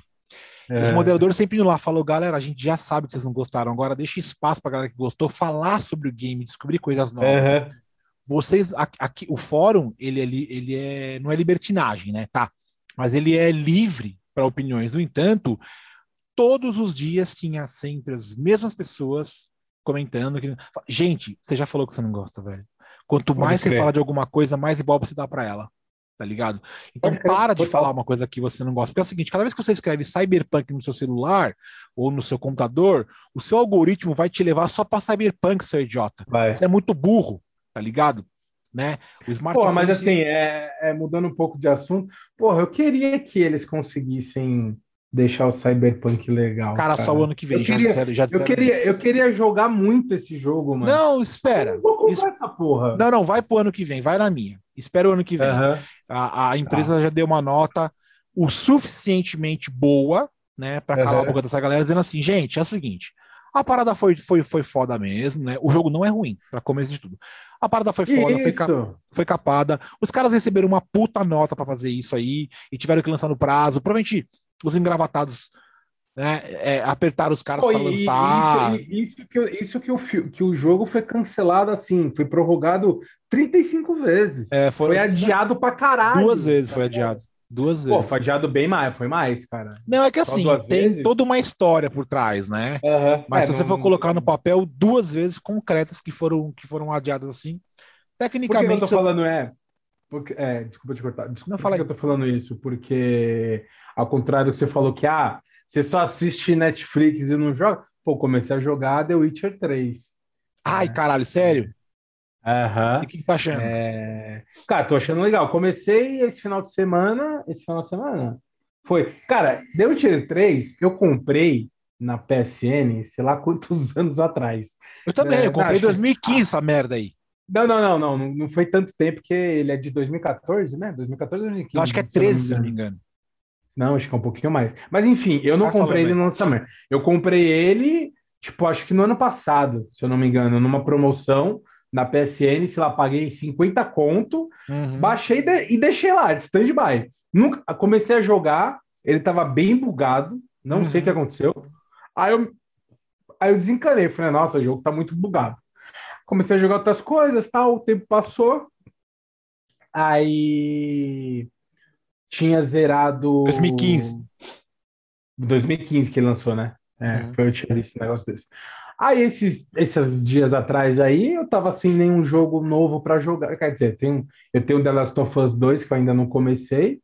[SPEAKER 1] E Os
[SPEAKER 2] É.
[SPEAKER 1] moderadores sempre indo lá falou, galera, a gente já sabe que vocês não gostaram, agora deixa espaço pra galera que gostou falar sobre o game, descobrir coisas novas. Vocês, aqui, o fórum, ele, é li- ele é, não é libertinagem, né, tá? Mas ele é livre para opiniões. No entanto, todos os dias tinha sempre as mesmas pessoas comentando que, gente, você já falou que você não gosta, velho. Quanto
[SPEAKER 2] Pode
[SPEAKER 1] mais você
[SPEAKER 2] crer.
[SPEAKER 1] fala de alguma coisa, mais ibope você dá para ela. Tá ligado? Então
[SPEAKER 2] Pode crer,
[SPEAKER 1] para de falar uma coisa que você não gosta. Porque é o seguinte, cada vez que você escreve Cyberpunk no seu celular ou no seu computador, o seu algoritmo vai te levar só para Cyberpunk, seu idiota.
[SPEAKER 2] Vai.
[SPEAKER 1] Você é muito burro, tá ligado? Né? O smartphone.
[SPEAKER 2] Porra, mas assim, é, é, mudando um pouco de assunto, porra, eu queria que eles conseguissem deixar o Cyberpunk legal.
[SPEAKER 1] Cara, só o ano que vem.
[SPEAKER 2] Eu
[SPEAKER 1] Já
[SPEAKER 2] queria-
[SPEAKER 1] disseram, já
[SPEAKER 2] Eu
[SPEAKER 1] disseram
[SPEAKER 2] queria,
[SPEAKER 1] isso.
[SPEAKER 2] eu queria jogar muito esse jogo, mano.
[SPEAKER 1] Não,
[SPEAKER 2] Eu
[SPEAKER 1] espera.
[SPEAKER 2] não vou comprar
[SPEAKER 1] Isso-
[SPEAKER 2] essa porra.
[SPEAKER 1] Não, não, vai pro ano que vem, vai na minha. Espera o ano que vem. A, a empresa já deu uma nota o suficientemente boa, né, para calar
[SPEAKER 2] Aham.
[SPEAKER 1] a boca dessa galera, dizendo assim, gente, é o seguinte, a parada foi, foi, foi foda mesmo, né? O jogo não é ruim, para começo de tudo. A parada foi foda, foi, ca- foi capada. Os caras receberam uma puta nota para fazer isso aí e tiveram que lançar no prazo. Provavelmente os engravatados né, é, apertaram os caras
[SPEAKER 2] Pô,
[SPEAKER 1] para lançar.
[SPEAKER 2] Isso, isso que, o- isso que, o, que o jogo foi cancelado assim, foi prorrogado 35 vezes.
[SPEAKER 1] É, foram
[SPEAKER 2] Foi adiado pra caralho.
[SPEAKER 1] duas vezes, foi adiado. Duas
[SPEAKER 2] Pô,
[SPEAKER 1] vezes.
[SPEAKER 2] foi adiado bem mais, foi mais, cara.
[SPEAKER 1] Não, é que assim, tem
[SPEAKER 2] vezes?
[SPEAKER 1] toda uma história por trás, né? Mas
[SPEAKER 2] É,
[SPEAKER 1] se você
[SPEAKER 2] não-
[SPEAKER 1] for colocar no papel duas vezes concretas que foram, que foram adiadas assim,
[SPEAKER 2] Por que que eu
[SPEAKER 1] tecnicamente.
[SPEAKER 2] tô falando é? Porque, é, desculpa te cortar. Desculpa,
[SPEAKER 1] Não,
[SPEAKER 2] por
[SPEAKER 1] fala
[SPEAKER 2] que eu tô falando isso? Porque, ao contrário do que você falou que, ah, você só assiste Netflix e não joga. Pô, comecei a jogar The Witcher 3.
[SPEAKER 1] Ai, caralho, sério?
[SPEAKER 2] Aham.
[SPEAKER 1] E o que que tá achando?
[SPEAKER 2] É... Cara, tô achando legal. Comecei esse final de semana. Esse final de semana? Foi. Cara, The Witcher 3, eu comprei na PSN, sei lá quantos anos atrás.
[SPEAKER 1] Eu também,
[SPEAKER 2] é,
[SPEAKER 1] eu comprei em
[SPEAKER 2] acho que-
[SPEAKER 1] 2015 essa merda aí.
[SPEAKER 2] Não, não, não, não, não, não foi tanto tempo, porque ele é de 2014, né? 2014 2015.
[SPEAKER 1] Eu acho que é
[SPEAKER 2] se eu não me
[SPEAKER 1] 13, se não me
[SPEAKER 2] engano. Não, acho que é um pouquinho mais. Mas enfim, eu não
[SPEAKER 1] Vai
[SPEAKER 2] comprei ele
[SPEAKER 1] aí.
[SPEAKER 2] no lançamento. Eu comprei ele, tipo, acho que no ano passado, se eu não me engano, numa promoção na PSN, sei lá, paguei 50 conto,
[SPEAKER 1] Uhum.
[SPEAKER 2] baixei de- e deixei lá, de stand-by. Nunca, comecei a jogar, ele tava bem bugado, não sei o que
[SPEAKER 1] Uhum.
[SPEAKER 2] aconteceu. Aí eu, aí eu desencanei, falei, nossa, o jogo tá muito bugado. Comecei a jogar outras coisas, tal, o tempo passou. Aí tinha zerado
[SPEAKER 1] 2015.
[SPEAKER 2] 2015 que lançou, né? É,
[SPEAKER 1] Uhum.
[SPEAKER 2] foi eu tinha visto um negócio desse. Aí, esses, esses dias atrás aí, eu tava sem nenhum jogo novo para jogar. Quer dizer, tem, eu tenho The Last of Us 2, que eu ainda não comecei.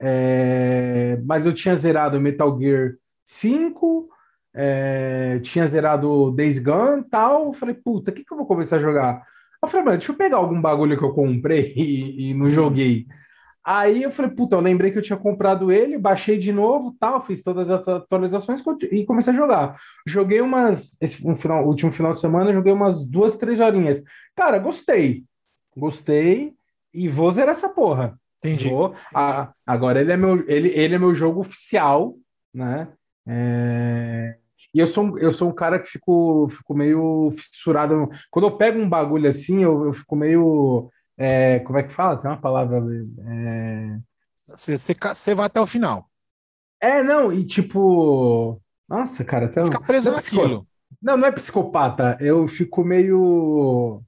[SPEAKER 2] É, mas eu tinha zerado Metal Gear 5, é, tinha zerado Days Gone e tal. Eu falei, puta, o que, que eu vou começar a jogar? Eu falei, mano, deixa eu pegar algum bagulho que eu comprei e, e não joguei. Aí eu falei, puta, eu lembrei que eu tinha comprado ele, baixei de novo, tal, fiz todas as atualizações e comecei a jogar. Joguei umas, esse um final, último final de semana, joguei umas duas, três horinhas. Cara, gostei. Gostei e vou zerar essa porra.
[SPEAKER 1] Entendi.
[SPEAKER 2] Vou. Ah, agora ele é meu, ele, ele é meu jogo oficial, né? É, E eu sou, um- eu sou um cara que fico, fico meio fissurado. Quando eu pego um bagulho assim, eu, eu fico meio. é, como é que fala? Tem uma palavra. É,
[SPEAKER 1] Você, você vai até o final.
[SPEAKER 2] é, não, e tipo. Nossa, cara, um-
[SPEAKER 1] Fica preso
[SPEAKER 2] não é
[SPEAKER 1] naquilo.
[SPEAKER 2] Não, não é psicopata. Eu fico meio.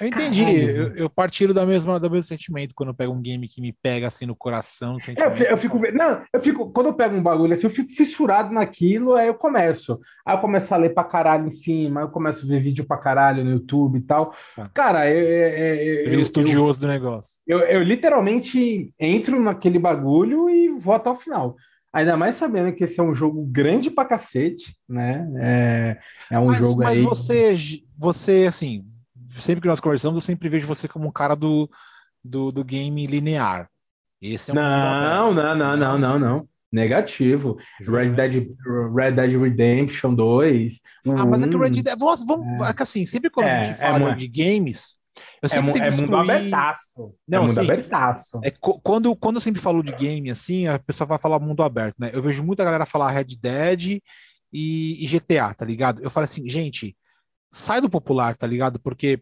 [SPEAKER 1] Eu entendi.
[SPEAKER 2] Caralho.
[SPEAKER 1] Eu, eu partilho da mesma, do mesmo sentimento quando eu pego um game que me pega assim no coração, no
[SPEAKER 2] É, eu, fico, não, eu fico, quando eu pego um bagulho assim, eu fico fissurado naquilo, aí eu começo. Aí eu começo a ler pra caralho em cima, aí eu começo a ver vídeo pra caralho no YouTube e tal.
[SPEAKER 1] Tá.
[SPEAKER 2] Cara, eu, eu, eu,
[SPEAKER 1] estudioso do negócio.
[SPEAKER 2] eu, literalmente entro naquele bagulho e vou até o final. Ainda mais sabendo que esse é um jogo grande pra cacete, né? É, é um
[SPEAKER 1] Mas,
[SPEAKER 2] jogo
[SPEAKER 1] mas
[SPEAKER 2] aí.
[SPEAKER 1] você, você, assim, sempre que nós conversamos, eu sempre vejo você como um cara do, do, do game linear. Esse é um mundo
[SPEAKER 2] Não, não, não, não, não, não. Negativo. Red? Dead, Red Dead Redemption 2.
[SPEAKER 1] Ah, mas é que o Red
[SPEAKER 2] um,
[SPEAKER 1] Dead. Vamos, vamos, é que assim, sempre quando a
[SPEAKER 2] É,
[SPEAKER 1] gente
[SPEAKER 2] é
[SPEAKER 1] fala
[SPEAKER 2] mu-
[SPEAKER 1] de games, eu
[SPEAKER 2] É,
[SPEAKER 1] sempre
[SPEAKER 2] mu-
[SPEAKER 1] tento
[SPEAKER 2] é mundo
[SPEAKER 1] excluir.
[SPEAKER 2] abertaço.
[SPEAKER 1] Não,
[SPEAKER 2] é mundo
[SPEAKER 1] sim.
[SPEAKER 2] abertaço.
[SPEAKER 1] É quando, quando eu sempre falo de game, assim, a pessoa vai falar mundo aberto, né? Eu vejo muita galera falar Red Dead e, e GTA, tá ligado? Eu falo assim, gente, sai do popular, tá ligado? Porque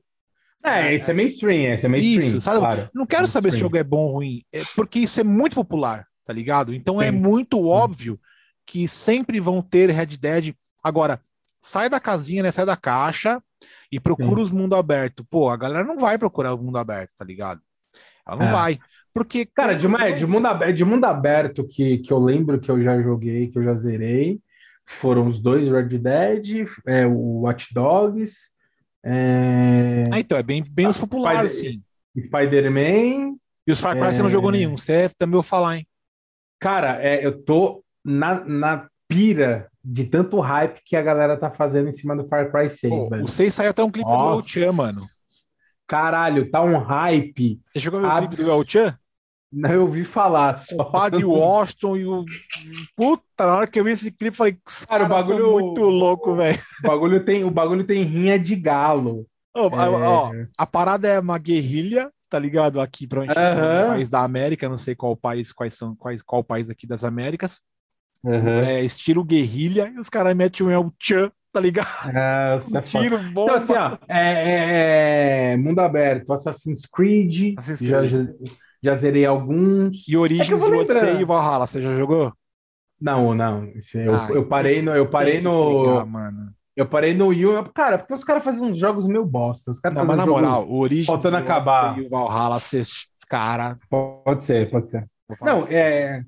[SPEAKER 2] É, esse é mainstream, esse é mainstream,
[SPEAKER 1] Isso, sabe?
[SPEAKER 2] claro.
[SPEAKER 1] não quero saber se o
[SPEAKER 2] Mainstream.
[SPEAKER 1] jogo é bom ou ruim, é porque isso é muito popular, tá ligado? Então é
[SPEAKER 2] Sim.
[SPEAKER 1] muito óbvio que sempre vão ter Red Dead. Agora, sai da casinha, né? Sai da caixa e procura
[SPEAKER 2] Sim.
[SPEAKER 1] os mundo aberto. Pô, a galera não vai procurar o mundo aberto, tá ligado? Ela não
[SPEAKER 2] É.
[SPEAKER 1] vai. Porque,
[SPEAKER 2] Cara, de, ma- de mundo aberto, de mundo aberto que, que eu lembro que eu já joguei, que eu já zerei, foram os dois Red Dead, é, o Watch Dogs, é,
[SPEAKER 1] Ah, então, é bem, bem os populares,
[SPEAKER 2] Spider-
[SPEAKER 1] assim.
[SPEAKER 2] Spider-Man.
[SPEAKER 1] E os Far Cry você não
[SPEAKER 2] É.
[SPEAKER 1] jogou nenhum. Você também vou falar, hein?
[SPEAKER 2] Cara, é, eu tô na, na pira de tanto hype que a galera tá fazendo em cima do Far Cry 6,
[SPEAKER 1] Pô,
[SPEAKER 2] velho.
[SPEAKER 1] o 6 saiu até um clipe do El
[SPEAKER 2] Nossa.
[SPEAKER 1] Mano.
[SPEAKER 2] Caralho, tá um hype.
[SPEAKER 1] Você ver o clipe do El?
[SPEAKER 2] Não, eu ouvi falar só.
[SPEAKER 1] O padre Washington e o. Puta, na hora que eu vi esse clipe, eu falei, os
[SPEAKER 2] Cara, o bagulho-
[SPEAKER 1] muito louco, velho.
[SPEAKER 2] O bagulho tem, o bagulho tem rinha de galo.
[SPEAKER 1] Ó,
[SPEAKER 2] É.
[SPEAKER 1] ó, a parada é uma guerrilha, tá ligado? Aqui pra onde
[SPEAKER 2] Aham.
[SPEAKER 1] país da América, não sei qual país, quais são, quais, qual país aqui das Américas.
[SPEAKER 2] Uhum.
[SPEAKER 1] É estilo guerrilha, e os caras metem um El Chan, tá ligado?
[SPEAKER 2] É, você é foda.
[SPEAKER 1] Tiro bom.
[SPEAKER 2] Então, assim, ó, é, é- é mundo aberto, Assassin's Creed,
[SPEAKER 1] Assassin's
[SPEAKER 2] já,
[SPEAKER 1] Creed.
[SPEAKER 2] já, já zerei alguns.
[SPEAKER 1] E Origins,
[SPEAKER 2] É lembrar.
[SPEAKER 1] e Valhalla, você já jogou?
[SPEAKER 2] Não, não, eu,
[SPEAKER 1] Ah,
[SPEAKER 2] eu parei no, eu parei no,
[SPEAKER 1] pegar, mano.
[SPEAKER 2] eu parei no Yu, cara, porque os caras fazem uns jogos meio bosta, os caras
[SPEAKER 1] Não, mas
[SPEAKER 2] um
[SPEAKER 1] na moral, o Origins,
[SPEAKER 2] faltando acabar.
[SPEAKER 1] E o Valhalla, vocês, cara...
[SPEAKER 2] Pode ser, pode ser. Não,
[SPEAKER 1] você.
[SPEAKER 2] é.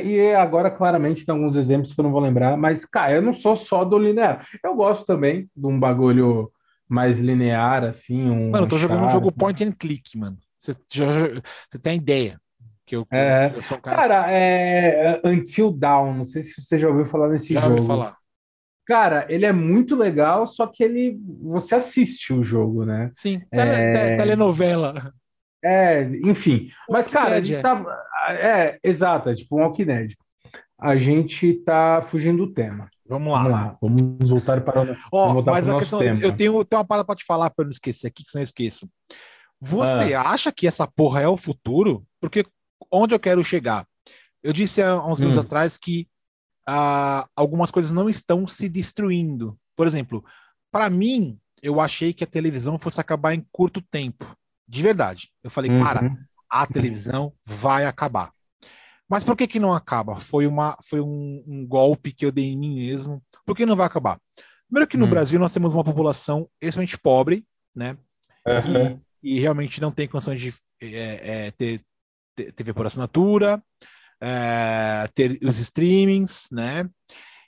[SPEAKER 2] E agora, claramente, tem alguns exemplos que eu não vou lembrar, mas, cara, eu não sou só do linear. Eu gosto também de um bagulho mais linear, assim. Um
[SPEAKER 1] Mano, eu tô jogando um jogo point and click, mano. Você, já- já- você tem ideia que eu,
[SPEAKER 2] É.
[SPEAKER 1] eu sou um cara...
[SPEAKER 2] Cara, é Until Dawn, não sei se você já ouviu falar nesse
[SPEAKER 1] já
[SPEAKER 2] jogo.
[SPEAKER 1] ouvi falar.
[SPEAKER 2] Cara, ele é muito legal, só que ele você assiste o jogo, né?
[SPEAKER 1] Sim,
[SPEAKER 2] É.
[SPEAKER 1] te- telenovela.
[SPEAKER 2] É, enfim. Mas, cara, a gente
[SPEAKER 1] é.
[SPEAKER 2] tá. É, exato, é tipo um Dead. A gente tá fugindo do tema.
[SPEAKER 1] Vamos lá.
[SPEAKER 2] Vamos lá, vamos voltar para o.
[SPEAKER 1] Ó,
[SPEAKER 2] Vamos voltar
[SPEAKER 1] mas a
[SPEAKER 2] nosso
[SPEAKER 1] questão,
[SPEAKER 2] tema.
[SPEAKER 1] eu tenho, tenho uma parada pra te falar pra eu não esquecer aqui, que senão eu esqueço. Você
[SPEAKER 2] Ah.
[SPEAKER 1] acha que essa porra é o futuro? Porque onde eu quero chegar? Eu disse há uns minutos
[SPEAKER 2] Hum.
[SPEAKER 1] atrás que ah, algumas coisas não estão se destruindo. Por exemplo, para mim, eu achei que a televisão fosse acabar em curto tempo. De verdade. Eu falei,
[SPEAKER 2] Uhum.
[SPEAKER 1] cara, a televisão vai acabar. Mas por que que não acaba? Foi, uma, foi um, um golpe que eu dei em mim mesmo. Por que não vai acabar? Primeiro que no
[SPEAKER 2] Hum.
[SPEAKER 1] Brasil nós temos uma população extremamente pobre, né?
[SPEAKER 2] Uhum.
[SPEAKER 1] E, e realmente não tem condições de é, é, ter, ter TV por assinatura, é, ter os streamings, né?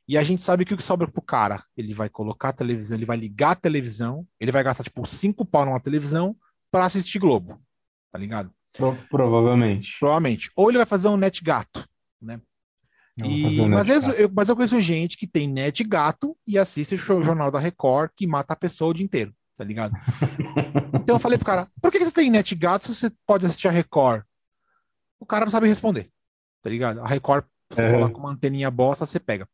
[SPEAKER 1] E a gente sabe que o que sobra pro cara, ele vai colocar a televisão, ele vai ligar a televisão, ele vai gastar tipo cinco pau numa televisão para assistir Globo, tá ligado?
[SPEAKER 2] Pro- provavelmente.
[SPEAKER 1] Provavelmente. Ou ele vai fazer um net gato, né? E,
[SPEAKER 2] um
[SPEAKER 1] mas,
[SPEAKER 2] Netcast.
[SPEAKER 1] eu, mas eu conheço gente que tem net gato e assiste o Jornal da Record que mata a pessoa o dia inteiro, tá ligado? Então eu falei pro cara, por que que você tem net gato se você pode assistir a Record? O cara não sabe responder, tá ligado? A Record, você
[SPEAKER 2] É.
[SPEAKER 1] coloca uma anteninha bosta, você pega.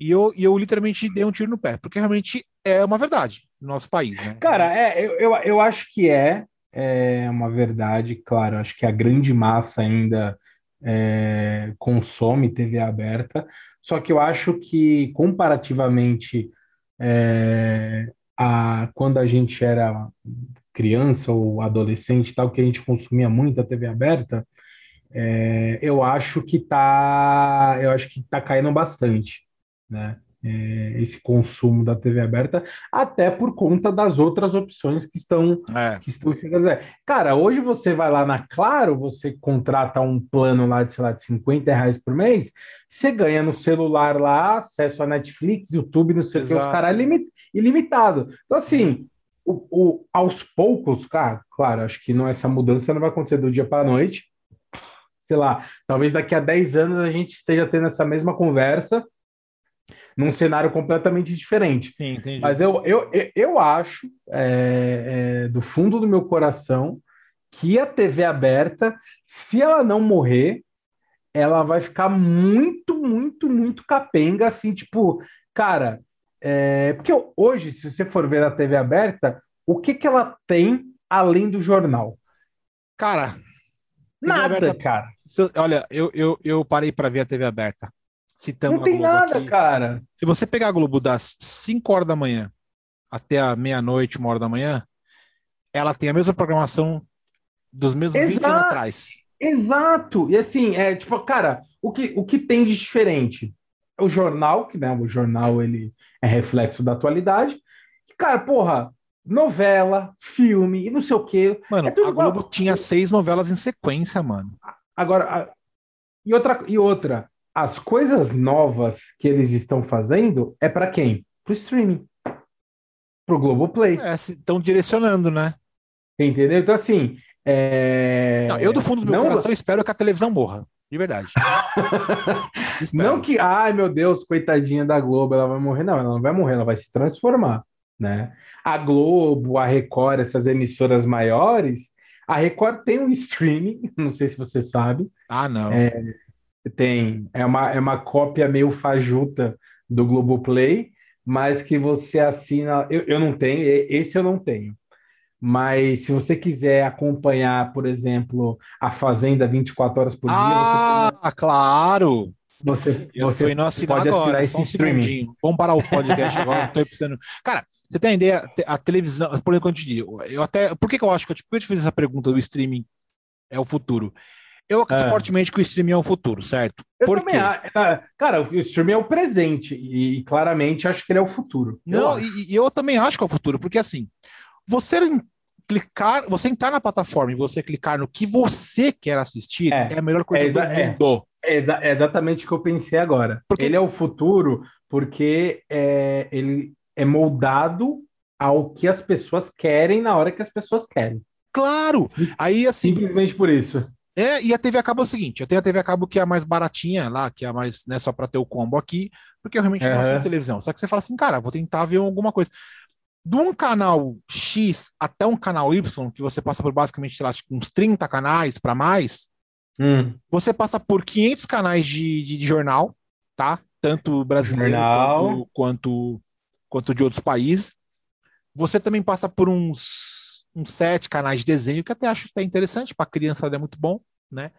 [SPEAKER 1] E eu, e eu literalmente dei um tiro no pé, porque realmente é uma verdade no nosso país, né?
[SPEAKER 2] Cara, é, eu, eu, eu acho que é, é uma verdade, claro. Acho que a grande massa ainda é, consome TV aberta, só que eu acho que comparativamente é, a quando a gente era criança ou adolescente, tal, que a gente consumia muito a TV aberta, é, eu acho que tá, eu acho que tá caindo bastante, né? É, esse consumo da TV aberta, até por conta das outras opções que estão, é. que estão chegando. Cara, hoje você vai lá na Claro, você contrata um plano lá de, sei lá, de 50 reais por mês, você ganha no celular lá acesso a Netflix, YouTube, não sei o que, os caras ilimitado. Então, assim, o, o, aos poucos, cara, claro, acho que não, essa mudança não vai acontecer do dia para a noite, sei lá, talvez daqui a 10 anos a gente esteja tendo essa mesma conversa num cenário completamente diferente.
[SPEAKER 1] Sim, entendi.
[SPEAKER 2] Mas eu, eu, eu acho, é, é, do fundo do meu coração, que a TV aberta, se ela não morrer, ela vai ficar muito, muito, muito capenga, assim, tipo, cara, é, porque hoje, se você for ver a TV aberta, o que, que ela tem além do jornal?
[SPEAKER 1] Cara,
[SPEAKER 2] Nada, aberta, cara.
[SPEAKER 1] Eu, olha, eu, eu, eu parei para ver a TV aberta. Citando
[SPEAKER 2] Não tem nada, aqui. cara.
[SPEAKER 1] Se você pegar a Globo das 5 horas da manhã até a meia-noite, uma hora da manhã, ela tem a mesma programação dos mesmos Exato. 20 anos atrás.
[SPEAKER 2] Exato. E assim, é tipo, cara, o que, o que tem de diferente? O jornal, que né, o jornal ele é reflexo da atualidade. Cara, porra, novela, filme e não sei o quê.
[SPEAKER 1] Mano, é a Globo igual. tinha seis novelas em sequência, mano.
[SPEAKER 2] Agora, e outra, e outra, as coisas novas que eles estão fazendo é para quem? Pro streaming. Pro Globoplay.
[SPEAKER 1] É, estão direcionando, né?
[SPEAKER 2] Entendeu? Então, assim. É...
[SPEAKER 1] Não, eu, do fundo do meu não... coração, espero que a televisão morra. De verdade.
[SPEAKER 2] não que, ai meu Deus, coitadinha da Globo, ela vai morrer. Não, ela não vai morrer, ela vai se transformar né? A Globo, a Record, essas emissoras maiores, a Record tem um streaming, não sei se você sabe.
[SPEAKER 1] Ah, não.
[SPEAKER 2] É, tem, é uma, é uma cópia meio fajuta do Globoplay, mas que você assina. Eu, eu não tenho, esse eu não tenho. Mas se você quiser acompanhar, por exemplo, a Fazenda 24 horas por dia.
[SPEAKER 1] Ah, você... claro!
[SPEAKER 2] Você,
[SPEAKER 1] eu
[SPEAKER 2] você
[SPEAKER 1] indo assinar pode agora, esse um streaming. Vamos parar o podcast agora, tô precisando. Cara, você tem a ideia, a televisão, por enquanto eu te digo, eu até, por que, que eu acho que eu, tipo, eu te fiz essa pergunta do streaming é o futuro? Eu acredito é. fortemente que o streaming é o futuro, certo?
[SPEAKER 2] Eu por quê? Tá, cara, o streaming é o presente e, claramente acho que ele é o futuro.
[SPEAKER 1] Não, e, e, eu também acho que é o futuro, porque assim, você clicar, você entrar na plataforma e você clicar no que você quer assistir é, é a melhor coisa é do é. mundo.
[SPEAKER 2] É, exa é exatamente o que eu pensei agora. Porque... Ele é o futuro porque é, ele é moldado ao que as pessoas querem na hora que as pessoas querem.
[SPEAKER 1] Claro! Aí assim.
[SPEAKER 2] Simplesmente por isso.
[SPEAKER 1] É, e a TV a cabo é o seguinte: eu tenho a TV a cabo que é a mais baratinha lá, que é a mais, né, só para ter o combo aqui, porque eu realmente uhum. não assisto televisão. Só que você fala assim, cara, vou tentar ver alguma coisa. De um canal X até um canal Y, que você passa por basicamente, sei lá, tipo, uns 30 canais para mais, Hum. Você passa por 500 canais de, de, de jornal, tá? Tanto brasileiro quanto, quanto, quanto, de outros países. Você também passa por uns, uns sete canais de desenho, que até acho que é interessante, para criança é muito bom, né?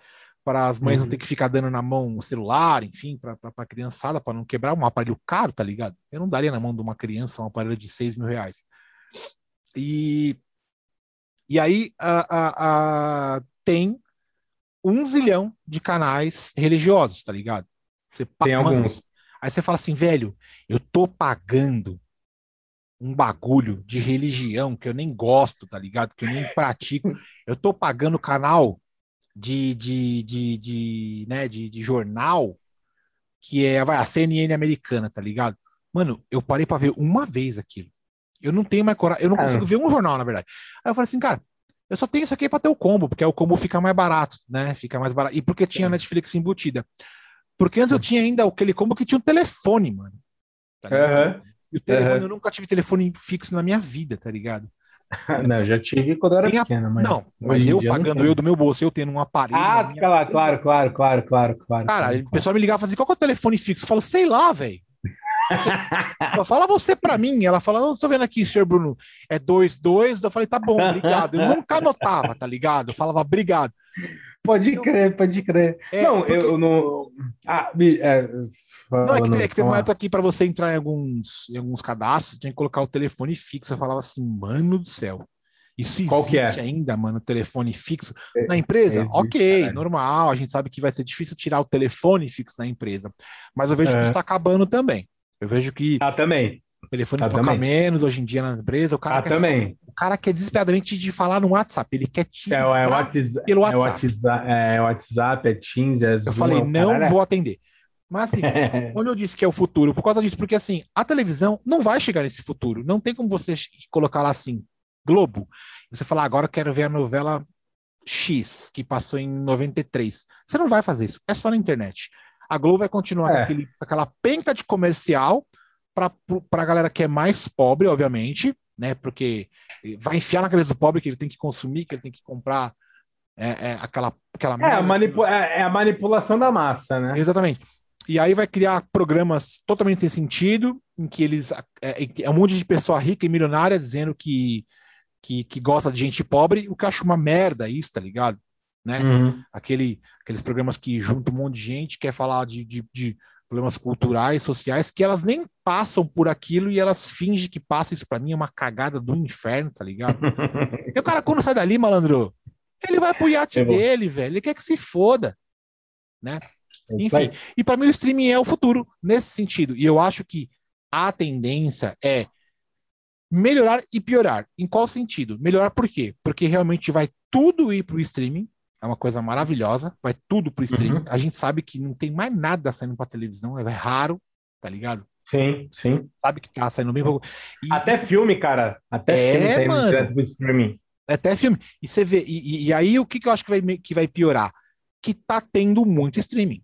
[SPEAKER 1] Para as mães uhum. não ter que ficar dando na mão o celular, enfim, para a criançada, para não quebrar um aparelho caro, tá ligado? Eu não daria na mão de uma criança um aparelho de 6 mil reais. E, e aí a, a, a tem um zilhão de canais religiosos, tá ligado?
[SPEAKER 2] Você Tem alguns.
[SPEAKER 1] Aí você fala assim, velho, eu tô pagando um bagulho de religião que eu nem gosto, tá ligado? Que eu nem pratico. Eu tô pagando canal de, de, de, de, né, de, de jornal que é vai, a CNN americana, tá ligado? Mano, eu parei para ver uma vez aquilo. Eu não tenho mais coragem, eu não consigo ver um jornal, na verdade. Aí eu falei assim, cara, eu só tenho isso aqui para ter o combo, porque o combo fica mais barato, né? Fica mais barato. E porque tinha a Netflix embutida. Porque antes eu tinha ainda aquele combo que tinha um telefone, mano. Tá
[SPEAKER 2] uhum.
[SPEAKER 1] E o telefone, uhum. eu nunca tive telefone fixo na minha vida, tá ligado?
[SPEAKER 2] não, já tive quando eu era
[SPEAKER 1] Tem
[SPEAKER 2] pequena,
[SPEAKER 1] mas. Não, mas eu pagando eu do meu bolso, eu tendo um aparelho.
[SPEAKER 2] Ah, claro, claro, claro, claro, claro, claro.
[SPEAKER 1] Cara,
[SPEAKER 2] claro,
[SPEAKER 1] o pessoal me ligava e assim: qual é o telefone fixo? Eu falo, sei lá, velho. Ela fala você pra mim. Ela fala, não, tô vendo aqui, senhor Bruno, é 2, 2. Eu falei, tá bom, obrigado. Eu nunca anotava, tá ligado? Eu falava, obrigado.
[SPEAKER 2] Pode crer, pode crer.
[SPEAKER 1] É,
[SPEAKER 2] não,
[SPEAKER 1] porque-
[SPEAKER 2] eu não. Ah, me- é,
[SPEAKER 1] Não, é que,
[SPEAKER 2] falando-
[SPEAKER 1] te- é que teve uma época que para você entrar em alguns, em alguns cadastros, tinha que colocar o telefone fixo. Eu falava assim, mano do céu. Isso
[SPEAKER 2] Qual que é?
[SPEAKER 1] ainda, mano, telefone fixo na empresa?
[SPEAKER 2] existe,
[SPEAKER 1] ok, normal. A gente sabe que vai ser difícil tirar o telefone fixo na empresa. Mas eu vejo que
[SPEAKER 2] É.
[SPEAKER 1] isso está acabando também. Eu vejo que
[SPEAKER 2] Ah, também.
[SPEAKER 1] O telefone
[SPEAKER 2] Ah,
[SPEAKER 1] toca
[SPEAKER 2] também.
[SPEAKER 1] menos hoje em dia na empresa. O cara,
[SPEAKER 2] Ah, também.
[SPEAKER 1] o cara quer desesperadamente de falar no WhatsApp. Ele quer te
[SPEAKER 2] É, é
[SPEAKER 1] ligar
[SPEAKER 2] WhatsApp,
[SPEAKER 1] pelo
[SPEAKER 2] é
[SPEAKER 1] WhatsApp.
[SPEAKER 2] WhatsApp, é WhatsApp, é Teams, é Zoom.
[SPEAKER 1] Eu falei,
[SPEAKER 2] é
[SPEAKER 1] não
[SPEAKER 2] caralho.
[SPEAKER 1] vou atender. Mas assim, Onde eu disse que é o futuro? Por causa disso, porque assim, a televisão não vai chegar nesse futuro. Não tem como você colocar lá assim, Globo. e Você falar, agora eu quero ver a novela X, que passou em 93. Você não vai fazer isso. É só na internet. A Globo vai continuar
[SPEAKER 2] É.
[SPEAKER 1] com, aquele- com aquela penca de comercial para a galera que é mais pobre, obviamente, né? Porque vai enfiar na cabeça do pobre que ele tem que consumir, que ele tem que comprar é, é, aquela, aquela
[SPEAKER 2] É a, manipu- é é a manipulação da massa, né?
[SPEAKER 1] Exatamente. E aí vai criar programas totalmente sem sentido, em que eles. É, é um monte de pessoa rica e milionária dizendo que, que, que gosta de gente pobre, o que eu acho uma merda isso, tá ligado? Né?
[SPEAKER 2] Uhum.
[SPEAKER 1] Aquele, aqueles programas que juntam um monte de gente, quer falar de, de, de problemas culturais, sociais, que elas nem passam por aquilo e elas fingem que passam. Isso pra mim é uma cagada do inferno, tá ligado? E o cara, quando sai dali, malandro, ele vai pro iate
[SPEAKER 2] É
[SPEAKER 1] dele, velho. Ele quer que se foda. Né?
[SPEAKER 2] É.
[SPEAKER 1] Enfim, e para mim o streaming é o futuro nesse sentido. E eu acho que a tendência é melhorar e piorar. Em qual sentido? Melhorar por quê? Porque realmente vai tudo ir para o streaming. É uma coisa maravilhosa. Vai tudo para o streaming.
[SPEAKER 2] Uhum.
[SPEAKER 1] A gente sabe que não tem mais nada saindo para televisão. É raro, tá ligado?
[SPEAKER 2] Sim, sim.
[SPEAKER 1] Sabe que tá saindo bem pouco. E
[SPEAKER 2] Até filme, cara. Até
[SPEAKER 1] É,
[SPEAKER 2] filme
[SPEAKER 1] mano.
[SPEAKER 2] direto pro streaming.
[SPEAKER 1] até filme. E você vê. E, e- aí o que, que eu acho que vai, que vai piorar? Que tá tendo muito streaming.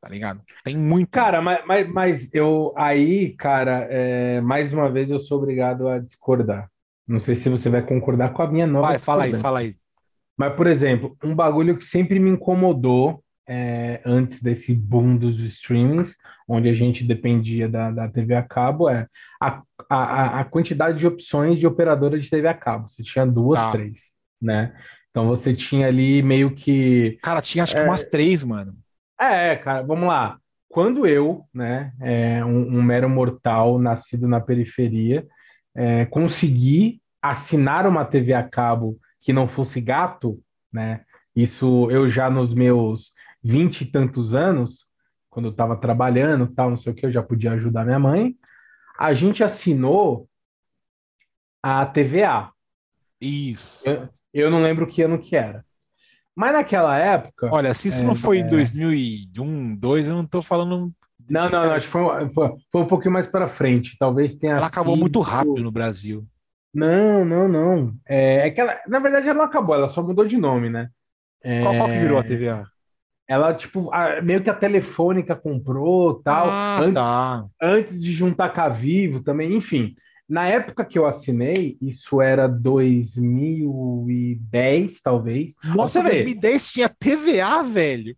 [SPEAKER 1] Tá ligado? Tem muito.
[SPEAKER 2] Cara, mas, mas, mas eu aí, cara, é, mais uma vez eu sou obrigado a discordar. Não sei se você vai concordar com a minha nova
[SPEAKER 1] vai, fala aí, fala aí.
[SPEAKER 2] Mas, por exemplo, um bagulho que sempre me incomodou é, antes desse boom dos streamings, onde a gente dependia da, da TV a cabo, é a, a, a quantidade de opções de operadora de TV a cabo. Você tinha duas,
[SPEAKER 1] Tá.
[SPEAKER 2] três, né? Então você tinha ali meio que.
[SPEAKER 1] Cara, tinha acho que
[SPEAKER 2] É.
[SPEAKER 1] umas três, mano.
[SPEAKER 2] É, cara, vamos lá. Quando eu, né, é, um, um mero mortal nascido na periferia, é, consegui assinar uma TV a cabo que não fosse gato, né? Isso eu já nos meus vinte e tantos anos, quando eu estava trabalhando, tal, não sei o que, eu já podia ajudar minha mãe. A gente assinou a TVA.
[SPEAKER 1] Isso.
[SPEAKER 2] Eu, eu não lembro que ano que era. Mas naquela época.
[SPEAKER 1] Olha, se isso
[SPEAKER 2] É,
[SPEAKER 1] não foi em
[SPEAKER 2] é.
[SPEAKER 1] 2001, 2002, eu não tô falando.
[SPEAKER 2] Não, não, não, acho que foi, foi, foi um pouquinho mais para frente. Talvez tenha
[SPEAKER 1] Ela acabou
[SPEAKER 2] sido-
[SPEAKER 1] muito rápido no Brasil.
[SPEAKER 2] Não, não, não. É, é que ela, na verdade, ela não acabou, ela só mudou de nome, né? É,
[SPEAKER 1] Qual, qual que virou a TVA?
[SPEAKER 2] Ela, tipo, a- meio que a Telefônica comprou tal,
[SPEAKER 1] Ah,
[SPEAKER 2] antes,
[SPEAKER 1] tá.
[SPEAKER 2] antes de juntar com a Vivo também, enfim. Na época que eu assinei, isso era 2010, talvez.
[SPEAKER 1] Nossa,
[SPEAKER 2] Você vê.
[SPEAKER 1] 2010 tinha TVA, velho.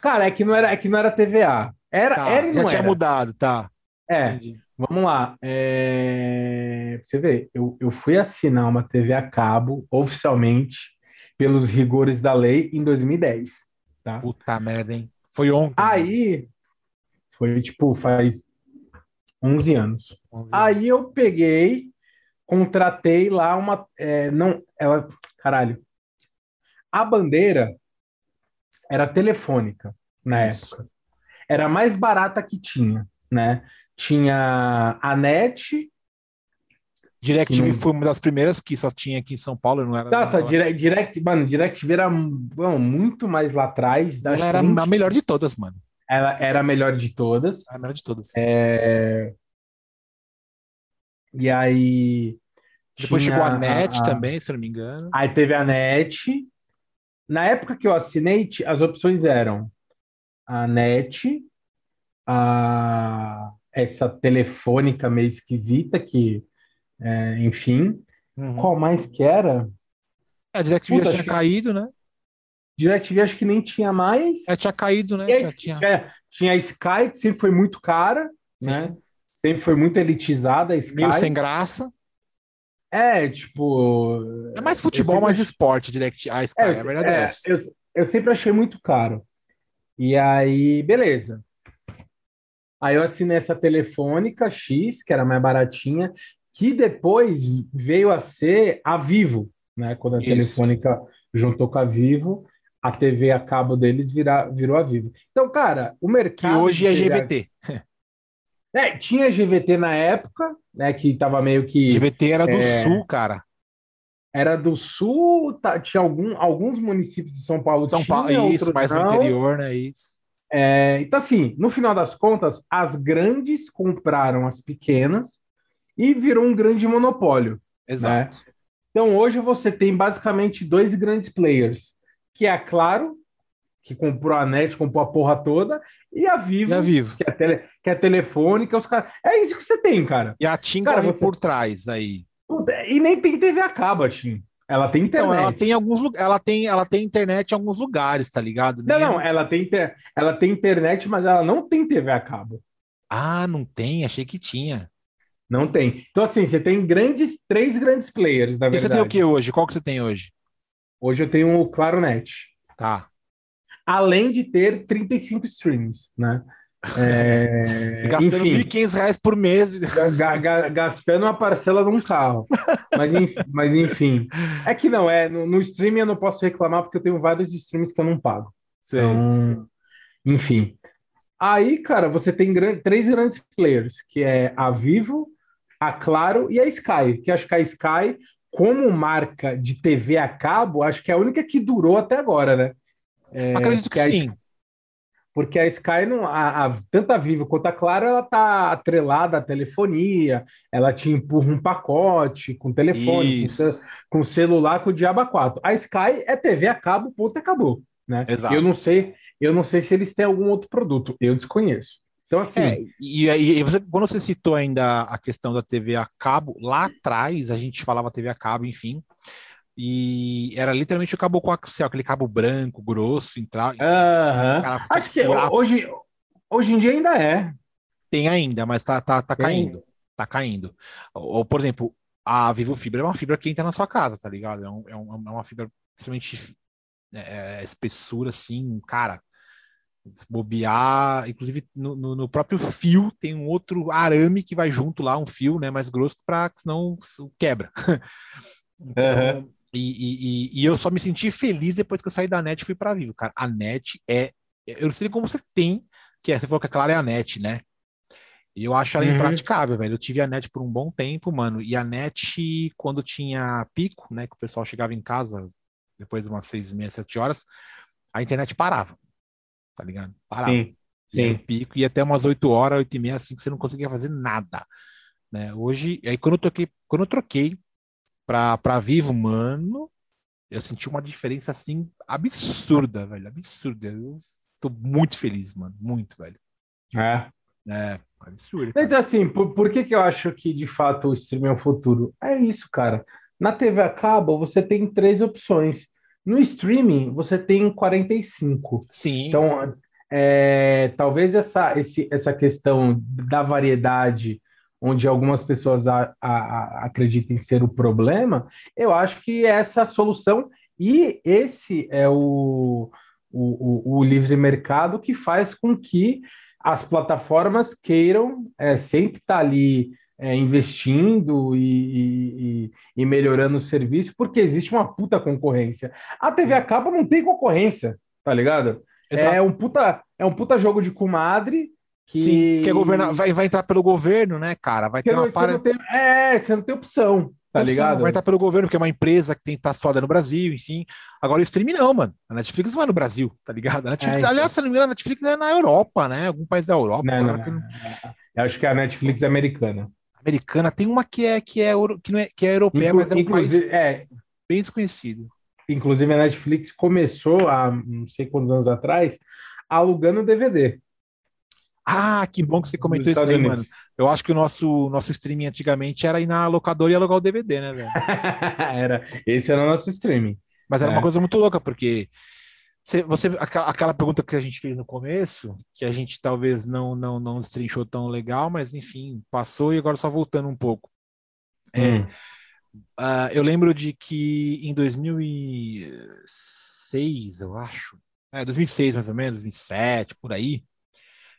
[SPEAKER 2] Cara, é que não era, é que não era TVA. Era,
[SPEAKER 1] Tá,
[SPEAKER 2] era e
[SPEAKER 1] já
[SPEAKER 2] não
[SPEAKER 1] tinha
[SPEAKER 2] era.
[SPEAKER 1] mudado, tá.
[SPEAKER 2] É,
[SPEAKER 1] Entendi.
[SPEAKER 2] Vamos lá. É... Você vê, eu, eu fui assinar uma TV a cabo oficialmente pelos rigores da lei em 2010. Tá?
[SPEAKER 1] Puta merda, hein? Foi ontem.
[SPEAKER 2] Aí foi tipo, faz 11 anos.
[SPEAKER 1] Vamos ver.
[SPEAKER 2] Aí eu peguei, contratei lá uma. é, não, ela. Caralho. A bandeira era telefônica na
[SPEAKER 1] Isso.
[SPEAKER 2] época. Era a mais barata que tinha, né? Tinha a NET.
[SPEAKER 1] DirecTV
[SPEAKER 2] Não.
[SPEAKER 1] foi uma das primeiras que só tinha aqui em São Paulo, não era.
[SPEAKER 2] Nossa,
[SPEAKER 1] ela,
[SPEAKER 2] Direct, Direct, mano, DirecTV era bom, muito mais lá atrás.
[SPEAKER 1] ela era
[SPEAKER 2] frente.
[SPEAKER 1] a melhor de todas, mano.
[SPEAKER 2] Ela era a melhor de todas.
[SPEAKER 1] A melhor de todas.
[SPEAKER 2] É, E aí.
[SPEAKER 1] Depois chegou a NET
[SPEAKER 2] a-
[SPEAKER 1] também, se não me engano.
[SPEAKER 2] Aí teve a NET. Na época que eu assinei, as opções eram a NET, a essa telefônica meio esquisita, que, é, enfim.
[SPEAKER 1] Uhum.
[SPEAKER 2] Qual mais que era?
[SPEAKER 1] A DirecTV
[SPEAKER 2] Puta,
[SPEAKER 1] tinha
[SPEAKER 2] que-
[SPEAKER 1] caído, né?
[SPEAKER 2] DirecTV acho que nem tinha mais.
[SPEAKER 1] É, tinha caído, né?
[SPEAKER 2] Aí
[SPEAKER 1] tinha...
[SPEAKER 2] tinha, tinha a Sky, que sempre foi muito cara, né? sempre foi muito elitizada a Sky.
[SPEAKER 1] Meio sem graça.
[SPEAKER 2] É, tipo.
[SPEAKER 1] É mais futebol, mais esporte, Direct a Sky.
[SPEAKER 2] É,
[SPEAKER 1] a verdade é,
[SPEAKER 2] é,
[SPEAKER 1] essa.
[SPEAKER 2] eu, eu sempre achei muito caro. E aí, beleza. Aí eu assinei essa telefônica X, que era mais baratinha, que depois veio a ser a Vivo, né? Quando a
[SPEAKER 1] Isso.
[SPEAKER 2] telefônica juntou com a Vivo, a TV a cabo deles vira, virou a Vivo. Então, cara, o
[SPEAKER 1] Que
[SPEAKER 2] mercado.
[SPEAKER 1] hoje é GVT.
[SPEAKER 2] É, tinha GVT na época, né? Que tava meio que.
[SPEAKER 1] GVT era do
[SPEAKER 2] É.
[SPEAKER 1] Sul, cara.
[SPEAKER 2] Era do sul, tá- tinha algum, alguns municípios de São Paulo
[SPEAKER 1] São Paulo, isso, mais no
[SPEAKER 2] não.
[SPEAKER 1] interior, né? Isso.
[SPEAKER 2] É, então, assim, no final das contas, as grandes compraram as pequenas e virou um grande monopólio.
[SPEAKER 1] Exato.
[SPEAKER 2] Então, hoje você tem basicamente dois grandes players, que é a Claro, que comprou a NET, comprou a porra toda, e a Vivo,
[SPEAKER 1] E a Vivo.
[SPEAKER 2] que é, a tele, que é a telefônica, os caras. É isso que você tem, cara.
[SPEAKER 1] E a TIM
[SPEAKER 2] Cara, você-
[SPEAKER 1] por trás aí.
[SPEAKER 2] E nem tem TV a cabo, assim. Ela tem internet.
[SPEAKER 1] Então, ela tem alguns ela tem, ela tem internet em alguns lugares, tá ligado?
[SPEAKER 2] Não, não, ela tem, ela tem internet, mas ela não tem TV a cabo.
[SPEAKER 1] Ah, não tem, achei que tinha.
[SPEAKER 2] Não tem. Então, assim, você tem grandes, três grandes players, na
[SPEAKER 1] E você
[SPEAKER 2] verdade.
[SPEAKER 1] tem o que hoje? Qual que você tem hoje?
[SPEAKER 2] Hoje eu tenho o Claro Net.
[SPEAKER 1] Tá.
[SPEAKER 2] Além de ter 35 streams, né? É,
[SPEAKER 1] Gastando
[SPEAKER 2] enfim,
[SPEAKER 1] 1.500 reais por mês.
[SPEAKER 2] ga- ga- gastando uma parcela de um carro. Mas, en- mas enfim. É que não, é. No, no streaming eu não posso reclamar porque eu tenho vários streams que eu não pago.
[SPEAKER 1] Sei.
[SPEAKER 2] Então, enfim. Aí, cara, você tem gran- três grandes players, que é a Vivo, a Claro e a Sky, que acho que a Sky, como marca de TV a cabo, acho que é a única que durou até agora, né? É,
[SPEAKER 1] Acredito que
[SPEAKER 2] a-
[SPEAKER 1] sim.
[SPEAKER 2] Porque a Sky, não, a, a- tanto a Vivo quanto a Claro, ela tá atrelada à telefonia, ela te empurra um pacote com telefone, com, com celular, com o Diaba 4. A Sky é TV a cabo, ponto, acabou, né?
[SPEAKER 1] Exato.
[SPEAKER 2] Eu não sei, eu não sei se eles têm algum outro produto, eu desconheço. Então, assim,
[SPEAKER 1] É, e aí, você- quando você citou ainda a questão da TV a cabo, lá atrás a gente falava TV a cabo, enfim, e era literalmente o cabo coaxial, aquele cabo branco, grosso, entrar, o cara
[SPEAKER 2] acho que hoje, hoje em dia ainda é.
[SPEAKER 1] tem ainda, mas tá, tá, tá
[SPEAKER 2] Tem.
[SPEAKER 1] caindo, tá caindo. Ou, por exemplo, a Vivo Fibra é uma fibra que entra na sua casa, tá ligado? É, um- é um- é uma fibra extremamente é, espessura, assim, cara. Bobear, inclusive no, no- no próprio fio tem um outro arame que vai junto lá, um fio, né, mais grosso, para senão quebra. Então,
[SPEAKER 2] Aham.
[SPEAKER 1] E, e- e- e eu só me senti feliz depois que eu saí da net e fui para Vivo, cara. A net é. Eu não sei como você tem, que é, você falou que a Clara é a net, né? E eu acho ela
[SPEAKER 2] Uhum.
[SPEAKER 1] impraticável, velho. Eu tive a net por um bom tempo, mano. E a net, quando tinha pico, né? Que o pessoal chegava em casa depois de umas seis, meia, sete horas, a internet parava. Tá ligado? Parava.
[SPEAKER 2] Sim,
[SPEAKER 1] E
[SPEAKER 2] sim.
[SPEAKER 1] o pico, ia até umas 8 horas, 8 e meia, assim, que você não conseguia fazer nada. Né? Hoje, aí quando eu troquei, quando eu troquei pra, pra Vivo, mano, eu senti uma diferença assim absurda, velho. Absurda. Eu tô muito feliz, mano. Muito, velho.
[SPEAKER 2] É.
[SPEAKER 1] É, absurdo. cara.
[SPEAKER 2] Então, assim, por, por que que eu acho que de fato o streaming é o futuro? É isso, cara. Na TV a cabo, você tem três opções. No streaming, você tem 45.
[SPEAKER 1] Sim.
[SPEAKER 2] Então, é, talvez essa, esse, essa questão da variedade, onde algumas pessoas a- a- a- acreditem ser o problema, eu acho que essa é a solução, e esse é o, o, o, o livre mercado que faz com que as plataformas queiram é, sempre estar ali é, investindo e, e- e- e melhorando o serviço, porque existe uma puta concorrência. A TV a cabo não tem concorrência, tá ligado?
[SPEAKER 1] Exato.
[SPEAKER 2] É um puta, é um puta jogo de comadre que.
[SPEAKER 1] Sim, que é governa... vai, vai entrar pelo governo, né, cara? Vai
[SPEAKER 2] que
[SPEAKER 1] ter uma para...
[SPEAKER 2] tem- É, você não tem opção, tá
[SPEAKER 1] opção,
[SPEAKER 2] ligado?
[SPEAKER 1] Vai entrar pelo governo, porque é uma empresa que tem que estar situada no Brasil, enfim. Agora o streaming não, mano. A Netflix não é no Brasil, tá ligado? Netflix,
[SPEAKER 2] É, então.
[SPEAKER 1] aliás, se não me engano, a Netflix é na Europa, né? Algum país da Europa.
[SPEAKER 2] Não, não,
[SPEAKER 1] que eu
[SPEAKER 2] não. Eu acho que é a Netflix americana.
[SPEAKER 1] Americana. Tem uma que é que é, que não é, que é europeia,
[SPEAKER 2] Inclu-
[SPEAKER 1] mas é um país
[SPEAKER 2] é,
[SPEAKER 1] bem desconhecido.
[SPEAKER 2] inclusive, a Netflix começou há não sei quantos anos atrás alugando DVD.
[SPEAKER 1] Ah, que bom que você comentou isso aí,
[SPEAKER 2] Estados
[SPEAKER 1] mano.
[SPEAKER 2] Unidos.
[SPEAKER 1] Eu acho que o nosso, nosso streaming antigamente era ir na locadora e alugar o DVD, né, velho?
[SPEAKER 2] era, esse era o nosso streaming.
[SPEAKER 1] Mas era
[SPEAKER 2] É.
[SPEAKER 1] uma coisa muito louca, porque Você, você, aquela pergunta que a gente fez no começo, que a gente talvez não não não destrinchou tão legal, mas enfim, passou e agora só voltando um pouco. É, hum. uh, eu lembro de que em 2006, eu acho, é, 2006 mais ou menos, 2007, por aí,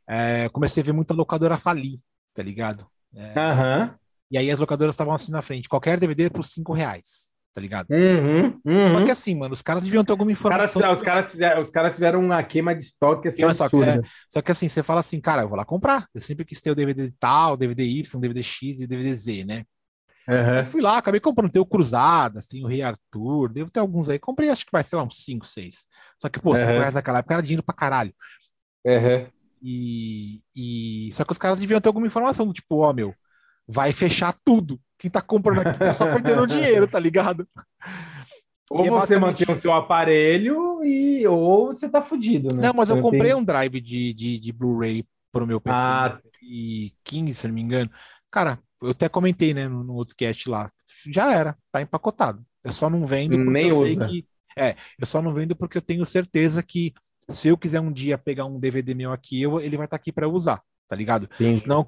[SPEAKER 1] é, comecei a ver muita locadora falir, tá ligado?
[SPEAKER 2] É, uhum.
[SPEAKER 1] E aí as locadoras estavam assim na frente, qualquer DVD por 5 reais tá ligado?
[SPEAKER 2] Uhum, uhum.
[SPEAKER 1] Só que assim, mano, os caras deviam ter alguma informação.
[SPEAKER 2] Cara, os, caras, os caras tiveram uma queima de estoque assim.
[SPEAKER 1] Só, é, só que assim, você fala assim, cara, eu vou lá comprar. Eu sempre quis ter o DVD tal, DVD Y, DVD X e DVD Z, né? Uhum. Eu fui lá, acabei comprando. Tem o Cruzadas, tem o Rei Arthur, devo ter alguns aí. Comprei, acho que vai, sei lá, uns 5, 6. Só que, pô, uhum. reais naquela época era dinheiro pra caralho.
[SPEAKER 2] Uhum.
[SPEAKER 1] E, e. Só que os caras deviam ter alguma informação tipo, ó, meu, vai fechar tudo. Quem tá comprando aqui tá só perdendo dinheiro, tá ligado?
[SPEAKER 2] Ou é você é mantém o seu aparelho e ou você tá fudido, né?
[SPEAKER 1] Não, mas eu, eu comprei tenho... um drive de, de, de Blu-ray pro meu PC ah. e 15, se não me engano. Cara, eu até comentei, né, no, no, outro cast lá. Já era, tá empacotado. Eu só não vendo porque
[SPEAKER 2] Nem
[SPEAKER 1] eu
[SPEAKER 2] usa.
[SPEAKER 1] sei que. É, eu só não vendo porque eu tenho certeza que se eu quiser um dia pegar um DVD meu aqui, eu, ele vai estar tá aqui para usar tá ligado? Sim. Senão,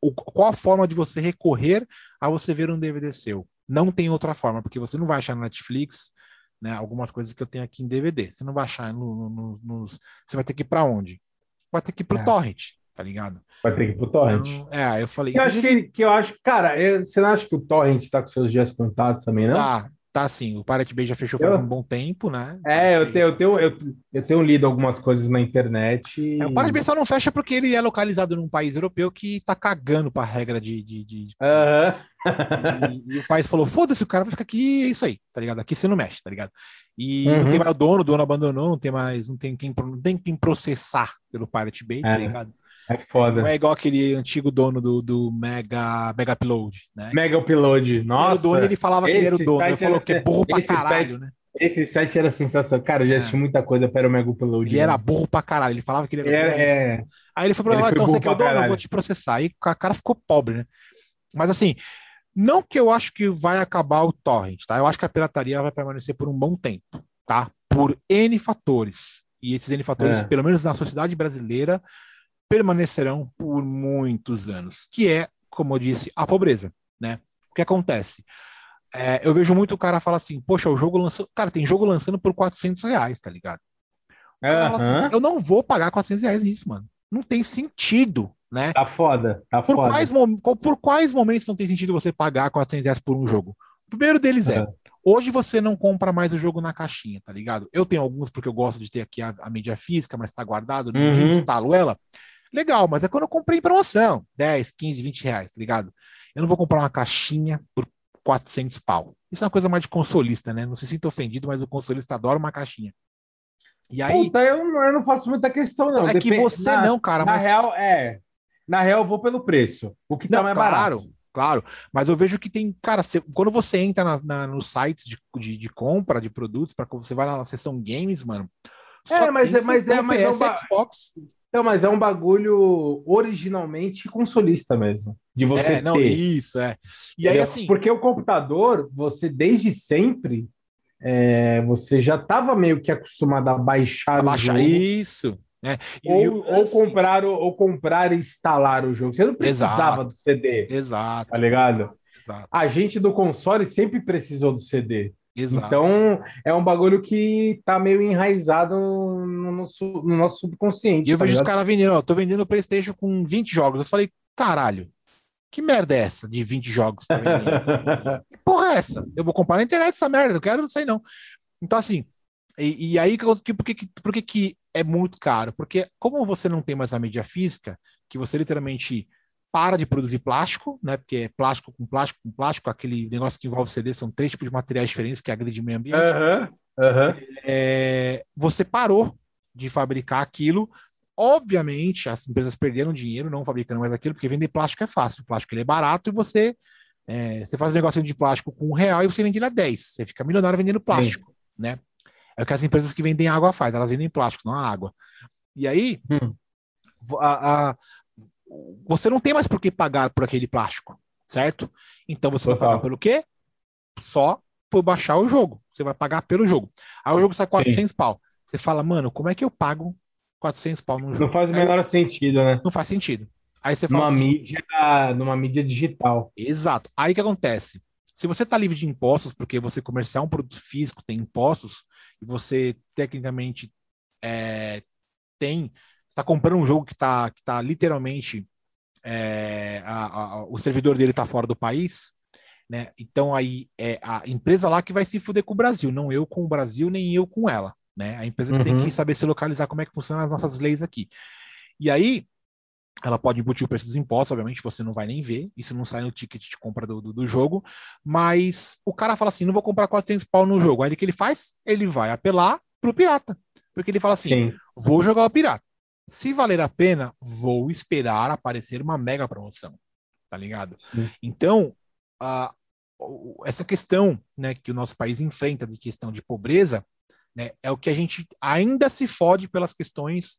[SPEAKER 1] qual a forma de você recorrer a você ver um DVD seu? Não tem outra forma, porque você não vai achar na Netflix, né? Algumas coisas que eu tenho aqui em DVD. Você não vai achar no, no, nos. Você vai ter que ir para onde? Vai ter que ir pro é. Torrent, tá ligado?
[SPEAKER 2] Vai ter que ir pro Torrent.
[SPEAKER 1] Então, é, eu falei.
[SPEAKER 2] Eu acho que, que eu acho, cara, eu, você não acha que o Torrent tá com seus dias contados também, não?
[SPEAKER 1] Tá, Tá sim, o Pirate Bay já fechou faz eu... um bom tempo, né?
[SPEAKER 2] É, eu tenho, eu, tenho, eu, eu tenho lido algumas coisas na internet.
[SPEAKER 1] E... É, o Pirate Bay só não fecha porque ele é localizado num país europeu que tá cagando pra regra de. de, de...
[SPEAKER 2] Uhum.
[SPEAKER 1] E, e, o país falou: foda-se, o cara vai ficar aqui, é isso aí, tá ligado? Aqui você não mexe, tá ligado? E uhum. não tem mais o dono, o dono abandonou, não tem mais, não tem quem, não tem quem processar pelo Pirate Bay, tá é. ligado?
[SPEAKER 2] É foda.
[SPEAKER 1] Não é igual aquele antigo dono do, do Mega, Mega Upload, né?
[SPEAKER 2] Mega Upload, nossa.
[SPEAKER 1] Ele, dono, ele falava que ele era o dono, ele falou que é burro pra caralho,
[SPEAKER 2] site,
[SPEAKER 1] né?
[SPEAKER 2] Esse site era sensacional. Cara, eu já é. assisti muita coisa para o Mega Upload.
[SPEAKER 1] Ele né? era burro pra caralho, ele falava que ele era
[SPEAKER 2] é, é...
[SPEAKER 1] Aí ele falou, ah, então você quer o dono? Eu vou te processar. Aí o cara ficou pobre, né? Mas assim, não que eu acho que vai acabar o torrent, tá? Eu acho que a pirataria vai permanecer por um bom tempo, tá? Por N fatores. E esses N fatores, é. pelo menos na sociedade brasileira, permanecerão por muitos anos, que é, como eu disse, a pobreza, né? O que acontece? É, eu vejo muito o cara falar assim, poxa, o jogo lançou... Cara, tem jogo lançando por 400 reais, tá ligado? Uhum. Assim, eu não vou pagar 400 reais nisso, mano. Não tem sentido, né?
[SPEAKER 2] Tá foda, tá
[SPEAKER 1] por
[SPEAKER 2] foda.
[SPEAKER 1] Quais, por quais momentos não tem sentido você pagar 400 reais por um jogo? O primeiro deles é, Hoje você não compra mais o jogo na caixinha, tá ligado? Eu tenho alguns porque eu gosto de ter aqui a, a mídia física, mas tá guardado, uhum. instalo ela. Legal, mas é quando eu comprei em promoção, 10, 15, 20 reais, tá ligado? Eu não vou comprar uma caixinha por 400 pau. Isso é uma coisa mais de consolista, né? Não se sinta ofendido, mas o consolista adora uma caixinha.
[SPEAKER 2] E aí. Puta, eu, eu não faço muita questão, não.
[SPEAKER 1] É Depende, que você na, não, cara.
[SPEAKER 2] Na
[SPEAKER 1] mas...
[SPEAKER 2] real, é. Na real, eu vou pelo preço. O que tá não, mais
[SPEAKER 1] claro,
[SPEAKER 2] barato.
[SPEAKER 1] Claro, mas eu vejo que tem, cara, você, quando você entra na, na, nos sites de, de, de, compra de produtos, para você vai lá na seção games, mano.
[SPEAKER 2] É, mas, é, mas é, mas PS, é, Xbox. Não, mas é um bagulho originalmente consolista mesmo. De você
[SPEAKER 1] é, não, ter. isso, é.
[SPEAKER 2] E aí, assim. Porque o computador, você desde sempre, é, você já estava meio que acostumado a baixar a
[SPEAKER 1] baixar
[SPEAKER 2] o jogo.
[SPEAKER 1] Isso. É.
[SPEAKER 2] ou, ou, assim, comprar, ou comprar e instalar o jogo. Você não precisava exato, do CD.
[SPEAKER 1] Exato.
[SPEAKER 2] Tá ligado?
[SPEAKER 1] Exato.
[SPEAKER 2] A gente do console sempre precisou do CD.
[SPEAKER 1] Exato.
[SPEAKER 2] Então, é um bagulho que tá meio enraizado no nosso, no nosso subconsciente.
[SPEAKER 1] E eu
[SPEAKER 2] tá
[SPEAKER 1] vejo ligado? os caras vendendo, ó, tô vendendo o PlayStation com 20 jogos. Eu falei, caralho, que merda é essa de 20 jogos? Tá que porra é essa? Eu vou comprar na internet essa merda, não quero, não sei não. Então, assim, e, e aí, por que, por que, que é muito caro? Porque, como você não tem mais a mídia física, que você literalmente para de produzir plástico, né? Porque é plástico com plástico com plástico, aquele negócio que envolve CD, são três tipos de materiais diferentes que agride o meio ambiente.
[SPEAKER 2] Uhum, uhum.
[SPEAKER 1] É, você parou de fabricar aquilo. Obviamente, as empresas perderam dinheiro não fabricando mais aquilo, porque vender plástico é fácil. O plástico ele é barato e você, é, você faz um negócio de plástico com um real e você vende ele a 10. Você fica milionário vendendo plástico, Sim. né? É o que as empresas que vendem água fazem, elas vendem plástico, não a água. E aí, hum. a, a, você não tem mais por que pagar por aquele plástico, certo? Então você Total. vai pagar pelo quê? Só por baixar o jogo. Você vai pagar pelo jogo. Aí o jogo sai 400 Sim. pau. Você fala, mano, como é que eu pago 400 pau num jogo?
[SPEAKER 2] Não faz o
[SPEAKER 1] Aí-
[SPEAKER 2] menor sentido, né?
[SPEAKER 1] Não faz sentido. Aí você fala
[SPEAKER 2] Numa
[SPEAKER 1] assim,
[SPEAKER 2] mídia, numa mídia digital.
[SPEAKER 1] Exato. Aí o que acontece? Se você está livre de impostos, porque você comerciar um produto físico tem impostos, e você tecnicamente é, tem. Está comprando um jogo que está que tá literalmente. é, a- a- o servidor dele está fora do país, né? Então aí é a empresa lá que vai se fuder com o Brasil, não eu com o Brasil, nem eu com ela. Né? A empresa que tem
[SPEAKER 2] Uhum.
[SPEAKER 1] que saber se localizar como é que funcionam as nossas leis aqui. E aí, ela pode embutir o preço dos impostos, obviamente você não vai nem ver, isso não sai no ticket de compra do, do, do jogo, mas o cara fala assim, não vou comprar 400 pau no jogo, aí o que ele faz? Ele vai apelar pro pirata, porque ele fala assim,
[SPEAKER 2] Sim.
[SPEAKER 1] vou jogar o pirata, se valer a pena, vou esperar aparecer uma mega promoção, tá ligado?
[SPEAKER 2] Sim.
[SPEAKER 1] Então, a, essa questão né, que o nosso país enfrenta de questão de pobreza, né, é o que a gente ainda se fode pelas questões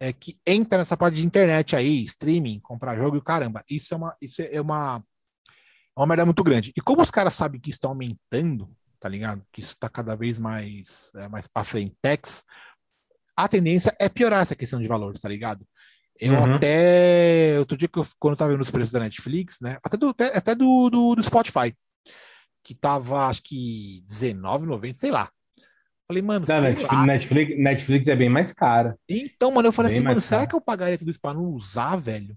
[SPEAKER 1] é, que entra nessa parte de internet aí, streaming, comprar jogo e caramba. Isso é uma, isso é uma, é uma merda muito grande. E como os caras sabem que isso está aumentando, tá ligado? Que isso está cada vez mais, é, mais para frente, a tendência é piorar essa questão de valores, tá ligado? Eu
[SPEAKER 2] Uhum.
[SPEAKER 1] até. Outro dia que eu, quando eu tava vendo os preços da Netflix, né? Até do, até, até do, do, do Spotify, que tava, acho que R$19,90, sei lá. Falei, mano,
[SPEAKER 2] Não, Netflix,
[SPEAKER 1] lá.
[SPEAKER 2] Netflix, Netflix é bem mais cara.
[SPEAKER 1] Então, mano, eu falei
[SPEAKER 2] Bem
[SPEAKER 1] assim, mano, será
[SPEAKER 2] caro.
[SPEAKER 1] que eu pagaria tudo isso pra não usar, velho?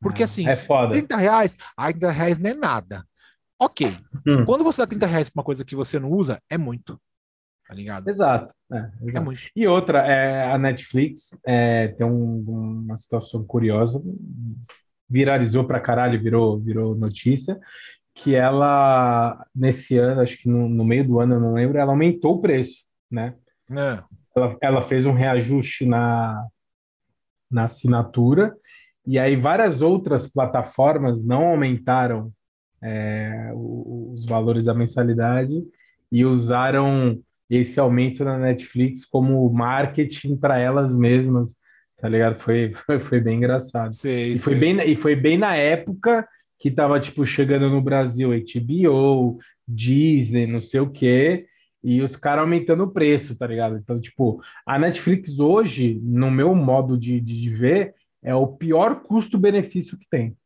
[SPEAKER 1] Porque
[SPEAKER 2] É,
[SPEAKER 1] assim,
[SPEAKER 2] é foda.
[SPEAKER 1] 30 reais, ah, 30 reais não é nada. Ok.
[SPEAKER 2] Hum.
[SPEAKER 1] Quando você dá 30 reais pra uma coisa que você não usa, é muito. Tá ligado?
[SPEAKER 2] Exato. é,
[SPEAKER 1] É
[SPEAKER 2] exato.
[SPEAKER 1] muito.
[SPEAKER 2] E outra, é, a Netflix é, tem um- uma situação curiosa, viralizou pra caralho, virou, virou notícia, que ela, nesse ano, acho que no, no meio do ano, eu não lembro, ela aumentou o preço, né?
[SPEAKER 1] Não.
[SPEAKER 2] Ela, ela fez um reajuste na, na assinatura, e aí várias outras plataformas não aumentaram é, os valores da mensalidade e usaram esse aumento na Netflix como marketing para elas mesmas, tá ligado? Foi, foi, foi bem engraçado.
[SPEAKER 1] Sei,
[SPEAKER 2] E foi
[SPEAKER 1] sei.
[SPEAKER 2] bem, na- e foi bem na época que tava, tipo, chegando no Brasil HBO, Disney, não sei o quê, e os caras aumentando o preço, tá ligado? Então, tipo, a Netflix hoje, no meu modo de, de, de ver, é o pior custo-benefício que tem.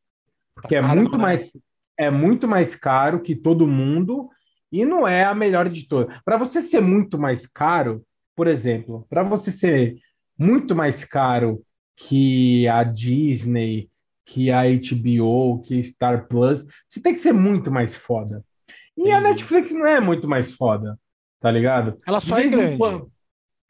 [SPEAKER 2] Porque é
[SPEAKER 1] Caramba,
[SPEAKER 2] muito
[SPEAKER 1] né?
[SPEAKER 2] mais, é muito mais caro que todo mundo e não é a melhor de todas. Para você ser muito mais caro, por exemplo, para você ser muito mais caro que a Disney, que a HBO, que Star Plus, você tem que ser muito mais foda. E a. Netflix não é muito mais foda, tá ligado?
[SPEAKER 1] Ela só é grande.
[SPEAKER 2] quando-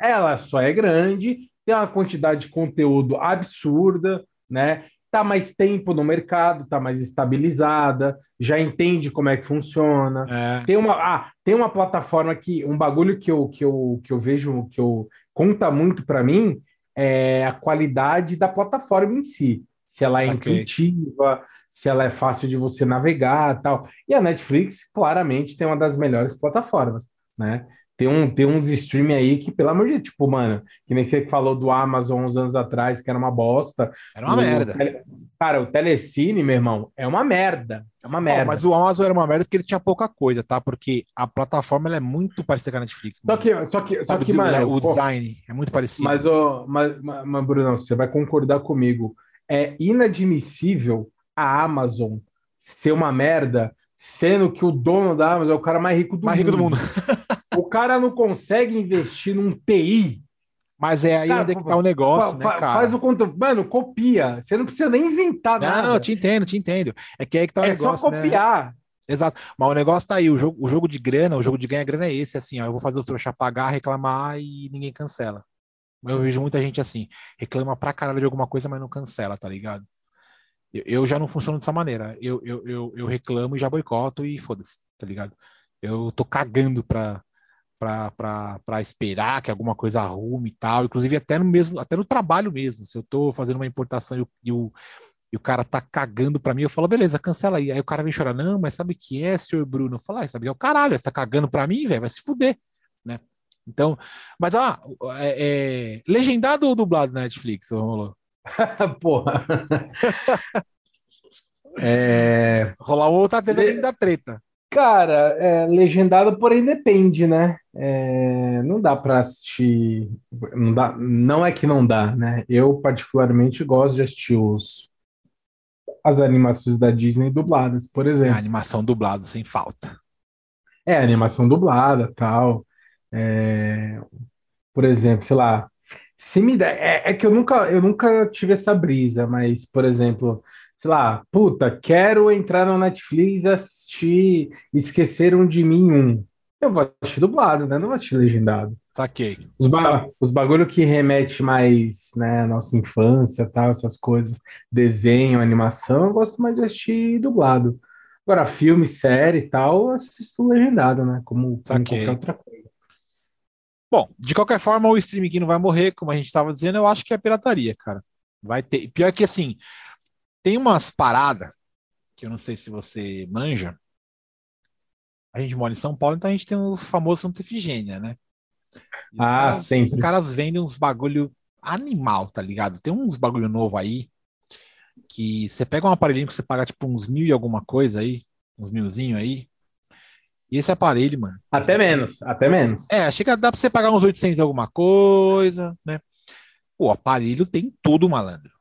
[SPEAKER 2] ela só é grande, tem uma quantidade de conteúdo absurda, né? Tá mais tempo no mercado, tá mais estabilizada, já entende como é que funciona.
[SPEAKER 1] É.
[SPEAKER 2] Tem uma, ah, tem uma plataforma que um bagulho que eu, que eu, que eu vejo que eu conta muito para mim é a qualidade da plataforma em si. Se ela é
[SPEAKER 1] Ok.
[SPEAKER 2] intuitiva, se ela é fácil de você navegar, tal. E a Netflix claramente tem uma das melhores plataformas, né? Tem, um, tem uns streaming aí que, pelo amor de Deus, tipo, mano, que nem você falou do Amazon uns anos atrás, que era uma bosta.
[SPEAKER 1] Era uma
[SPEAKER 2] O
[SPEAKER 1] merda.
[SPEAKER 2] tele- Cara, o Telecine, meu irmão, é uma merda. É uma merda.
[SPEAKER 1] mas o Amazon era uma merda porque ele tinha pouca coisa, tá? Porque a plataforma é muito parecida com a Netflix.
[SPEAKER 2] Só
[SPEAKER 1] mano.
[SPEAKER 2] que, só que, só
[SPEAKER 1] Sabe,
[SPEAKER 2] que, mano,
[SPEAKER 1] o
[SPEAKER 2] pô,
[SPEAKER 1] design é muito parecido.
[SPEAKER 2] mas, ô, mas, mas, mas, Bruno, você vai concordar comigo. É inadmissível a Amazon ser uma merda, sendo que o dono da Amazon é o cara mais rico do
[SPEAKER 1] mais rico do mundo.
[SPEAKER 2] O cara não consegue investir num TI.
[SPEAKER 1] Mas é aí
[SPEAKER 2] Cara,
[SPEAKER 1] onde é que tá o negócio, né, cara?
[SPEAKER 2] Faz o conto. Mano, copia. Você não precisa nem inventar nada.
[SPEAKER 1] Não, eu te entendo, te entendo. É que aí que tá o
[SPEAKER 2] é
[SPEAKER 1] negócio,
[SPEAKER 2] só
[SPEAKER 1] né?
[SPEAKER 2] copiar.
[SPEAKER 1] Exato. Mas o negócio tá aí, o jogo, o jogo de grana, o jogo de ganha grana é esse, assim, ó, eu vou fazer os trouxa pagar, reclamar e ninguém cancela. Eu vejo muita gente assim, reclama pra caralho de alguma coisa, mas não cancela, tá ligado? Eu, eu já não funciono dessa maneira. Eu, eu, eu, eu reclamo e já boicoto e foda-se, tá ligado? Eu tô cagando pra, pra esperar que alguma coisa arrume e tal. Inclusive, até no mesmo, até no trabalho mesmo. Se eu tô fazendo uma importação e o, e o, e o cara tá cagando pra mim, eu falo, beleza, cancela aí. Aí o cara vem chorar, não, mas sabe o que é, senhor Bruno? Eu falo, ah, sabe, é o caralho, você tá cagando pra mim, velho, vai se fuder, né? Então, mas ó, é, é, legendado ou dublado na Netflix, Rolô?
[SPEAKER 2] Porra. É,
[SPEAKER 1] Rolar uma outra treta dentro da treta.
[SPEAKER 2] Cara, é, legendado, porém depende, né? É, não dá para assistir. Não, dá, não é que não dá, né? Eu, particularmente, gosto de assistir os, as animações da Disney dubladas, por exemplo. É,
[SPEAKER 1] animação dublada, sem falta.
[SPEAKER 2] É, animação dublada tal. É, por exemplo, sei lá. Se me der, é, é que eu nunca, eu nunca tive essa brisa, mas, por exemplo, sei lá, puta, quero entrar no Netflix assistir Esqueceram de Mim um. Eu vou assistir dublado, né? Não vou assistir legendado.
[SPEAKER 1] Saquei.
[SPEAKER 2] Os, ba os bagulho que remete mais, né, à nossa infância, tal, essas coisas, desenho, animação, eu gosto mais de assistir dublado. Agora, filme, série e tal, eu assisto legendado, né? Como, como qualquer outra coisa.
[SPEAKER 1] Bom, de qualquer forma, o streaming não vai morrer, como a gente estava dizendo, eu acho que é pirataria, cara. Vai ter. Pior que assim, tem umas paradas que eu não sei se você manja. A gente mora em São Paulo, então a gente tem o famoso Santa Efigênia, né?
[SPEAKER 2] E ah,
[SPEAKER 1] caras,
[SPEAKER 2] sempre.
[SPEAKER 1] Os caras vendem uns bagulho animal, tá ligado? Tem uns bagulho novo aí que você pega um aparelhinho que você paga tipo uns mil e alguma coisa aí, uns milzinho aí. E esse aparelho, mano.
[SPEAKER 2] Até menos, até menos.
[SPEAKER 1] É, chega dá pra você pagar uns 800 e alguma coisa, né? O aparelho tem tudo, malandro.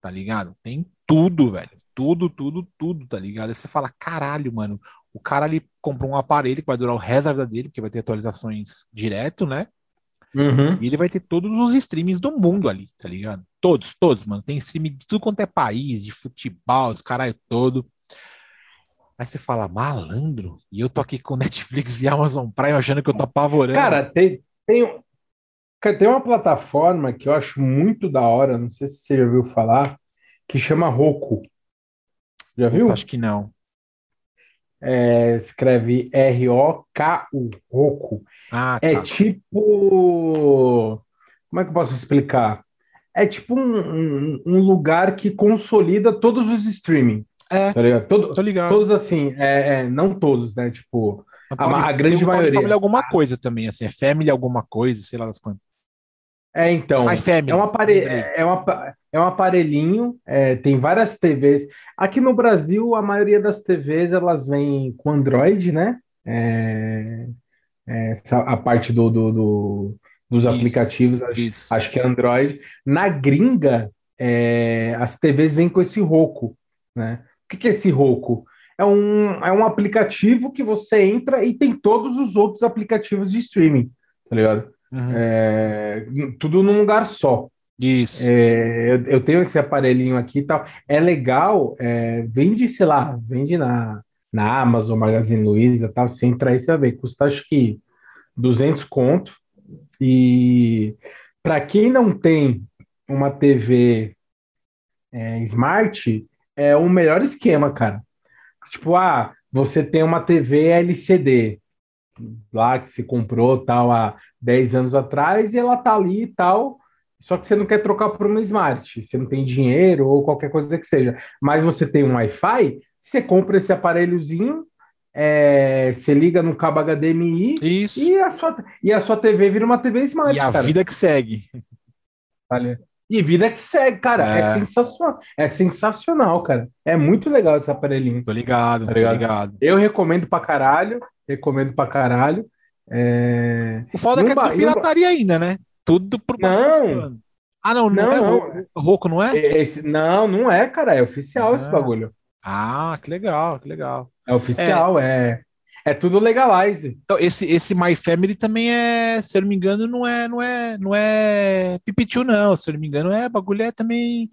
[SPEAKER 1] Tá ligado? Tem tudo, velho. Tudo, tudo, tudo, tá ligado? Aí você fala, caralho, mano. O cara ali comprou um aparelho que vai durar o resto da vida dele, porque vai ter atualizações direto, né?
[SPEAKER 2] Uhum.
[SPEAKER 1] E ele vai ter todos os streams do mundo ali, tá ligado? Todos, todos, mano. Tem stream de tudo quanto é país, de futebol, os caralho todo. Aí você fala, malandro, e eu tô aqui com Netflix e Amazon Prime achando que eu tô apavorando.
[SPEAKER 2] Cara, tem, tem, tem uma plataforma que eu acho muito da hora, não sei se você já ouviu falar, que chama Roku. Já viu?
[SPEAKER 1] Acho que não.
[SPEAKER 2] É, escreve R-O-K-U, Roku.
[SPEAKER 1] Ah,
[SPEAKER 2] é
[SPEAKER 1] tá.
[SPEAKER 2] tipo. Como é que eu posso explicar? É tipo um, um, um lugar que consolida todos os streaming.
[SPEAKER 1] É,
[SPEAKER 2] tá ligado? Todo,
[SPEAKER 1] tô ligado.
[SPEAKER 2] Todos assim, é, é, não todos, né? Tipo, a, a grande maioria.
[SPEAKER 1] Family alguma coisa também, assim, é Family alguma coisa, sei lá das quantas.
[SPEAKER 2] É, então.
[SPEAKER 1] Family.
[SPEAKER 2] É um, apare... é uma, é um aparelhinho, é, tem várias TVs. Aqui no Brasil, a maioria das TVs elas vêm com Android, né? É, é, a parte do, do- do- dos
[SPEAKER 1] Isso,
[SPEAKER 2] aplicativos, acho,
[SPEAKER 1] Isso.
[SPEAKER 2] acho que é Android. Na gringa, é, as TVs vêm com esse Roku, né? O que que é esse Roku? É um, é um aplicativo que você entra e tem todos os outros aplicativos de streaming, tá ligado?
[SPEAKER 1] Uhum.
[SPEAKER 2] É, tudo num lugar só.
[SPEAKER 1] Isso.
[SPEAKER 2] É, eu, eu tenho esse aparelhinho aqui e tal. É legal, é, vende, sei lá, vende na, na Amazon, Magazine Luiza tal. Você entra aí, você vai ver. Custa acho que 200 conto. E para quem não tem uma TV é, Smart, é o melhor esquema, cara. Tipo, ah, você tem uma TV LCD lá que se comprou tal há 10 anos atrás e ela tá ali e tal. Só que você não quer trocar por uma Smart, você não tem dinheiro ou qualquer coisa que seja, mas você tem um Wi-Fi, você compra esse aparelhozinho, é, você liga no cabo HDMI
[SPEAKER 1] Isso.
[SPEAKER 2] e a sua, e a sua TV vira uma TV Smart,
[SPEAKER 1] E a
[SPEAKER 2] cara.
[SPEAKER 1] vida que segue.
[SPEAKER 2] Olha. E vida que segue, cara. É.
[SPEAKER 1] É.
[SPEAKER 2] sensacional. É sensacional, cara. É muito legal esse aparelhinho.
[SPEAKER 1] Tô ligado,
[SPEAKER 2] Tá
[SPEAKER 1] tô
[SPEAKER 2] ligado?
[SPEAKER 1] ligado.
[SPEAKER 2] Eu recomendo pra caralho. Recomendo pra caralho. É,
[SPEAKER 1] O foda é
[SPEAKER 2] E
[SPEAKER 1] que é pirataria ainda, né? Tudo por
[SPEAKER 2] Não.
[SPEAKER 1] Ah, não, não,
[SPEAKER 2] Não,
[SPEAKER 1] é
[SPEAKER 2] não.
[SPEAKER 1] Roku. Roku, não é?
[SPEAKER 2] Esse, não, não é, cara. É oficial esse
[SPEAKER 1] Ah.
[SPEAKER 2] bagulho.
[SPEAKER 1] Ah, que legal, que legal.
[SPEAKER 2] É oficial, é. É tudo legalize.
[SPEAKER 1] Então, esse, esse My Family também é, se eu não me engano, não é, não é, não é pipitiu, não. Se eu não me engano, é bagulho é também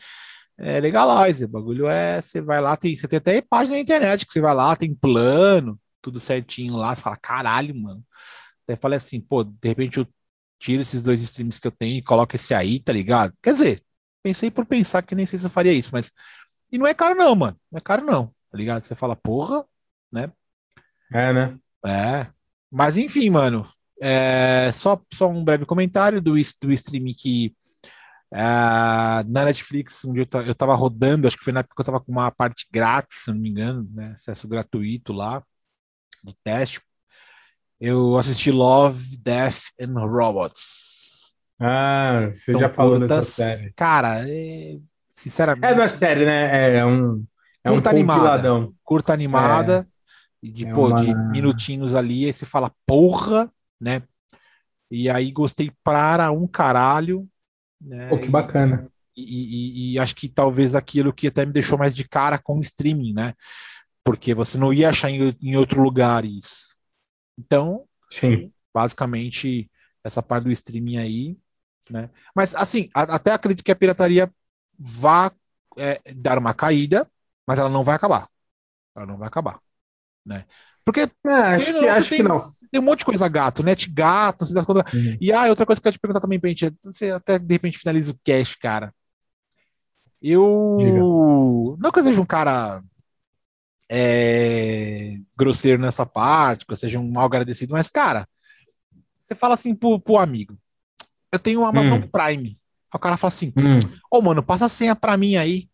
[SPEAKER 1] é legalize. O bagulho é, você vai lá, tem, você tem até página na internet que você vai lá, tem plano, tudo certinho lá, você fala, caralho, mano. Até falei assim, pô, de repente eu tiro esses dois streams que eu tenho e coloco esse aí, tá ligado? Quer dizer, pensei por pensar que nem sei se eu faria isso, mas. E não é caro, não, mano. Não é caro, não, tá ligado? Você fala, porra, né?
[SPEAKER 2] É, né?
[SPEAKER 1] É. Mas enfim, mano. É, só, só um breve comentário do, do stream que ah, na Netflix, onde eu, eu tava rodando, acho que foi na época que eu tava com uma parte grátis, se não me engano, né? Acesso gratuito lá, de teste. Eu assisti Love, Death and Robots.
[SPEAKER 2] Ah, você já falou dessa série.
[SPEAKER 1] Cara, é- sinceramente.
[SPEAKER 2] É, não é série, né? É um, é um
[SPEAKER 1] Curta animada.
[SPEAKER 2] compiladão.
[SPEAKER 1] curta animada. De,
[SPEAKER 2] É
[SPEAKER 1] pô,
[SPEAKER 2] uma-
[SPEAKER 1] de minutinhos ali, aí você fala, porra, né? E aí gostei para um caralho, né?
[SPEAKER 2] Pô, que bacana.
[SPEAKER 1] E, e- e- acho que talvez aquilo que até me deixou mais de cara com o streaming, né? Porque você não ia achar em, em outro lugar isso. Então,
[SPEAKER 2] Sim.
[SPEAKER 1] basicamente, essa parte do streaming aí, né? Mas, assim, a- até acredito que a pirataria vá é, dar uma caída, mas ela não vai acabar. Ela não vai acabar, né? Porque
[SPEAKER 2] Ah, acho que,
[SPEAKER 1] não,
[SPEAKER 2] acho
[SPEAKER 1] você
[SPEAKER 2] que
[SPEAKER 1] tem,
[SPEAKER 2] não.
[SPEAKER 1] tem um monte de coisa gato, net gato, você dá conta.
[SPEAKER 2] Uhum.
[SPEAKER 1] E ah, outra coisa que eu quero te perguntar também pra gente, você até de repente finaliza o cast, cara. Eu.
[SPEAKER 2] Diga.
[SPEAKER 1] Não que eu seja um cara é, grosseiro nessa parte, que eu seja um mal agradecido, mas, cara, você fala assim pro, pro amigo: eu tenho o Amazon
[SPEAKER 2] Hum.
[SPEAKER 1] Prime. Aí o cara fala assim:
[SPEAKER 2] Hum.
[SPEAKER 1] Ô, mano, passa a senha pra mim aí.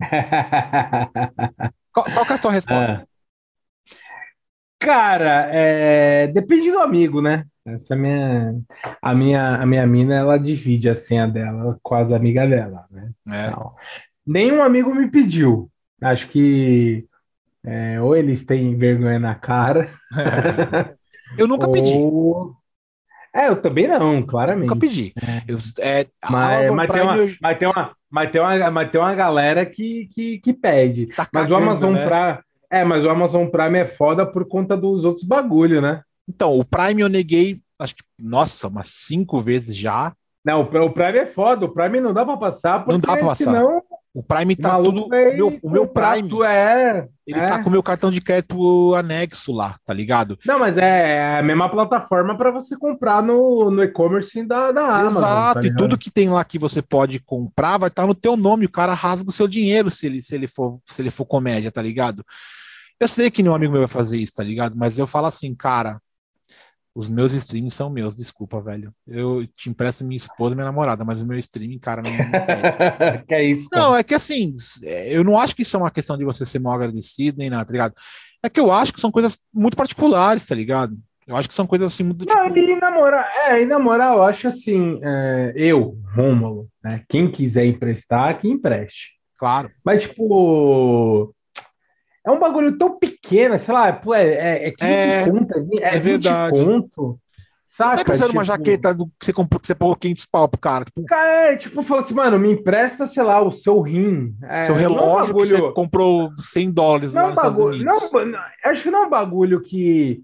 [SPEAKER 1] Qual, qual é a sua resposta?
[SPEAKER 2] Ah. Cara, é, depende do amigo, né? Essa é a minha, a minha, a minha mina, ela divide a senha dela com as amigas dela, né?
[SPEAKER 1] É.
[SPEAKER 2] Não. Nenhum amigo me pediu. Acho que é, ou eles têm vergonha na cara,
[SPEAKER 1] Eu nunca pedi.
[SPEAKER 2] ou... É, eu também não, claramente.
[SPEAKER 1] Nunca pedi. Eu, é,
[SPEAKER 2] Mas, mas, tem uma,
[SPEAKER 1] eu-
[SPEAKER 2] mas, tem uma, mas, tem uma, mas tem uma galera que, que, que pede.
[SPEAKER 1] tá
[SPEAKER 2] Mas o
[SPEAKER 1] cagando,
[SPEAKER 2] Amazon
[SPEAKER 1] né?
[SPEAKER 2] Prime. É, mas o Amazon Prime é foda por conta dos outros bagulho, né?
[SPEAKER 1] Então, o Prime eu neguei, acho que, nossa, umas cinco vezes já.
[SPEAKER 2] Não, o Prime é foda. O Prime não dá pra passar, porque
[SPEAKER 1] Não dá pra passar.
[SPEAKER 2] senão
[SPEAKER 1] O Prime tá
[SPEAKER 2] maluco
[SPEAKER 1] tudo. meu, o meu Prime,
[SPEAKER 2] É,
[SPEAKER 1] ele
[SPEAKER 2] é.
[SPEAKER 1] tá com o meu cartão de crédito anexo lá, tá ligado?
[SPEAKER 2] Não, mas é a mesma plataforma para você comprar no, no e-commerce da, da Amazon.
[SPEAKER 1] Exato,
[SPEAKER 2] tá
[SPEAKER 1] e tudo que tem lá que você pode comprar vai estar no teu nome. O cara rasga o seu dinheiro se ele, se ele for, se ele for comédia, tá ligado? Eu sei que nenhum amigo meu vai fazer isso, tá ligado? Mas eu falo assim, cara, os meus streams são meus, desculpa, velho. Eu te empresto minha esposa e minha namorada, mas o meu streaming, cara, não.
[SPEAKER 2] que é isso, cara.
[SPEAKER 1] Não, é que assim, é, eu não acho que isso é uma questão de você ser mal agradecido nem nada, tá ligado? É que eu acho que são coisas muito particulares, tá ligado? Eu acho que são coisas assim muito
[SPEAKER 2] Não,
[SPEAKER 1] tipo,
[SPEAKER 2] e na moral, é, e na moral, eu acho assim, é, eu, Rômulo, né? Quem quiser emprestar, que empreste.
[SPEAKER 1] claro.
[SPEAKER 2] Mas, tipo, é um bagulho tão pequeno, sei lá, é, é, é 15
[SPEAKER 1] É,
[SPEAKER 2] conto, é,
[SPEAKER 1] é
[SPEAKER 2] 20
[SPEAKER 1] verdade.
[SPEAKER 2] conto, saca?
[SPEAKER 1] Tá pensando numa
[SPEAKER 2] Tipo,
[SPEAKER 1] jaqueta do, que, você comprou, que você pagou 500 pau pro cara, tipo,
[SPEAKER 2] Cara, é, tipo, falou assim, mano, me empresta, sei lá, o seu rim. É,
[SPEAKER 1] seu
[SPEAKER 2] não é um
[SPEAKER 1] relógio que
[SPEAKER 2] bagulho-
[SPEAKER 1] você comprou 100 dólares
[SPEAKER 2] Não
[SPEAKER 1] lá
[SPEAKER 2] é um
[SPEAKER 1] nos Estados
[SPEAKER 2] bagulho,
[SPEAKER 1] Unidos.
[SPEAKER 2] não, acho que não é um bagulho que,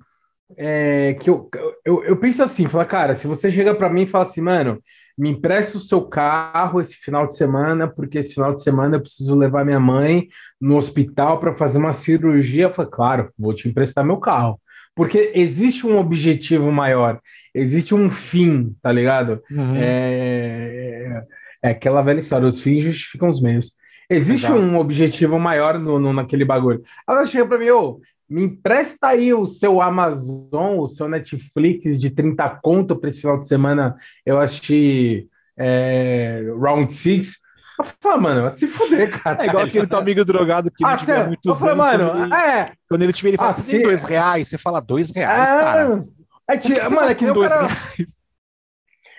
[SPEAKER 2] é, que eu, eu, eu penso assim, fala, cara, se você chega pra mim e fala assim, mano, me empresta o seu carro esse final de semana, porque esse final de semana eu preciso levar minha mãe no hospital para fazer uma cirurgia, eu falo, claro, vou te emprestar meu carro. Porque existe um objetivo maior, existe um fim, tá ligado?
[SPEAKER 1] Uhum.
[SPEAKER 2] É, é aquela velha história, os fins justificam os meios. Existe
[SPEAKER 1] Exato.
[SPEAKER 2] um objetivo maior no, no- naquele bagulho. Ela chega pra mim, ô, me empresta aí o seu Amazon, o seu Netflix de 30 conto para esse final de semana eu assisti é, Round Six. Eu falo, mano, vai se fuder, cara.
[SPEAKER 1] É igual aquele teu amigo drogado que não
[SPEAKER 2] Ah,
[SPEAKER 1] tiver
[SPEAKER 2] sério? Eu
[SPEAKER 1] muitos
[SPEAKER 2] falei,
[SPEAKER 1] anos.
[SPEAKER 2] mano,
[SPEAKER 1] quando, ele,
[SPEAKER 2] é,
[SPEAKER 1] quando ele tiver, ele fala,
[SPEAKER 2] Ah,
[SPEAKER 1] você tem
[SPEAKER 2] se-
[SPEAKER 1] dois reais? Você fala, dois reais, cara?
[SPEAKER 2] é, é,
[SPEAKER 1] O que
[SPEAKER 2] mano, é que
[SPEAKER 1] dois
[SPEAKER 2] cara-
[SPEAKER 1] reais?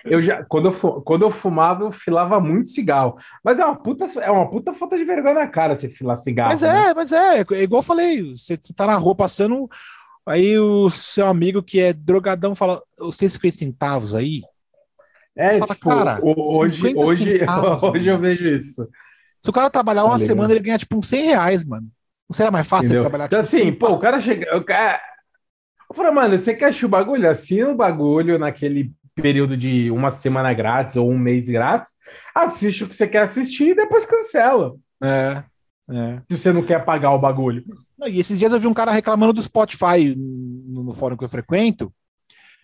[SPEAKER 2] Eu já, quando eu, quando eu fumava, eu filava muito cigarro. Mas é uma puta, é uma puta falta de vergonha na cara você filar cigarro.
[SPEAKER 1] Mas
[SPEAKER 2] né?
[SPEAKER 1] é, mas é, é igual eu falei, você, você tá na rua passando, aí o seu amigo que é drogadão fala, os seus 50 centavos aí,
[SPEAKER 2] É,
[SPEAKER 1] fala,
[SPEAKER 2] tipo,
[SPEAKER 1] cara,
[SPEAKER 2] hoje,
[SPEAKER 1] 50
[SPEAKER 2] hoje,
[SPEAKER 1] centavos,
[SPEAKER 2] hoje eu vejo isso.
[SPEAKER 1] se o cara trabalhar
[SPEAKER 2] Tá
[SPEAKER 1] uma
[SPEAKER 2] ligado.
[SPEAKER 1] semana, ele ganha tipo uns 100 reais, mano. Não será mais fácil ele
[SPEAKER 2] Entendeu?
[SPEAKER 1] trabalhar
[SPEAKER 2] Então,
[SPEAKER 1] tipo
[SPEAKER 2] assim,
[SPEAKER 1] 100
[SPEAKER 2] pô, o cara chega. O cara... Eu falei, mano, você quer assistir o bagulho? Assina o bagulho naquele período de uma semana grátis ou um mês grátis, assiste o que você quer assistir e depois cancela.
[SPEAKER 1] É, é.
[SPEAKER 2] Se você não quer pagar o bagulho.
[SPEAKER 1] Não, e esses dias eu vi um cara reclamando do Spotify no, no fórum que eu frequento,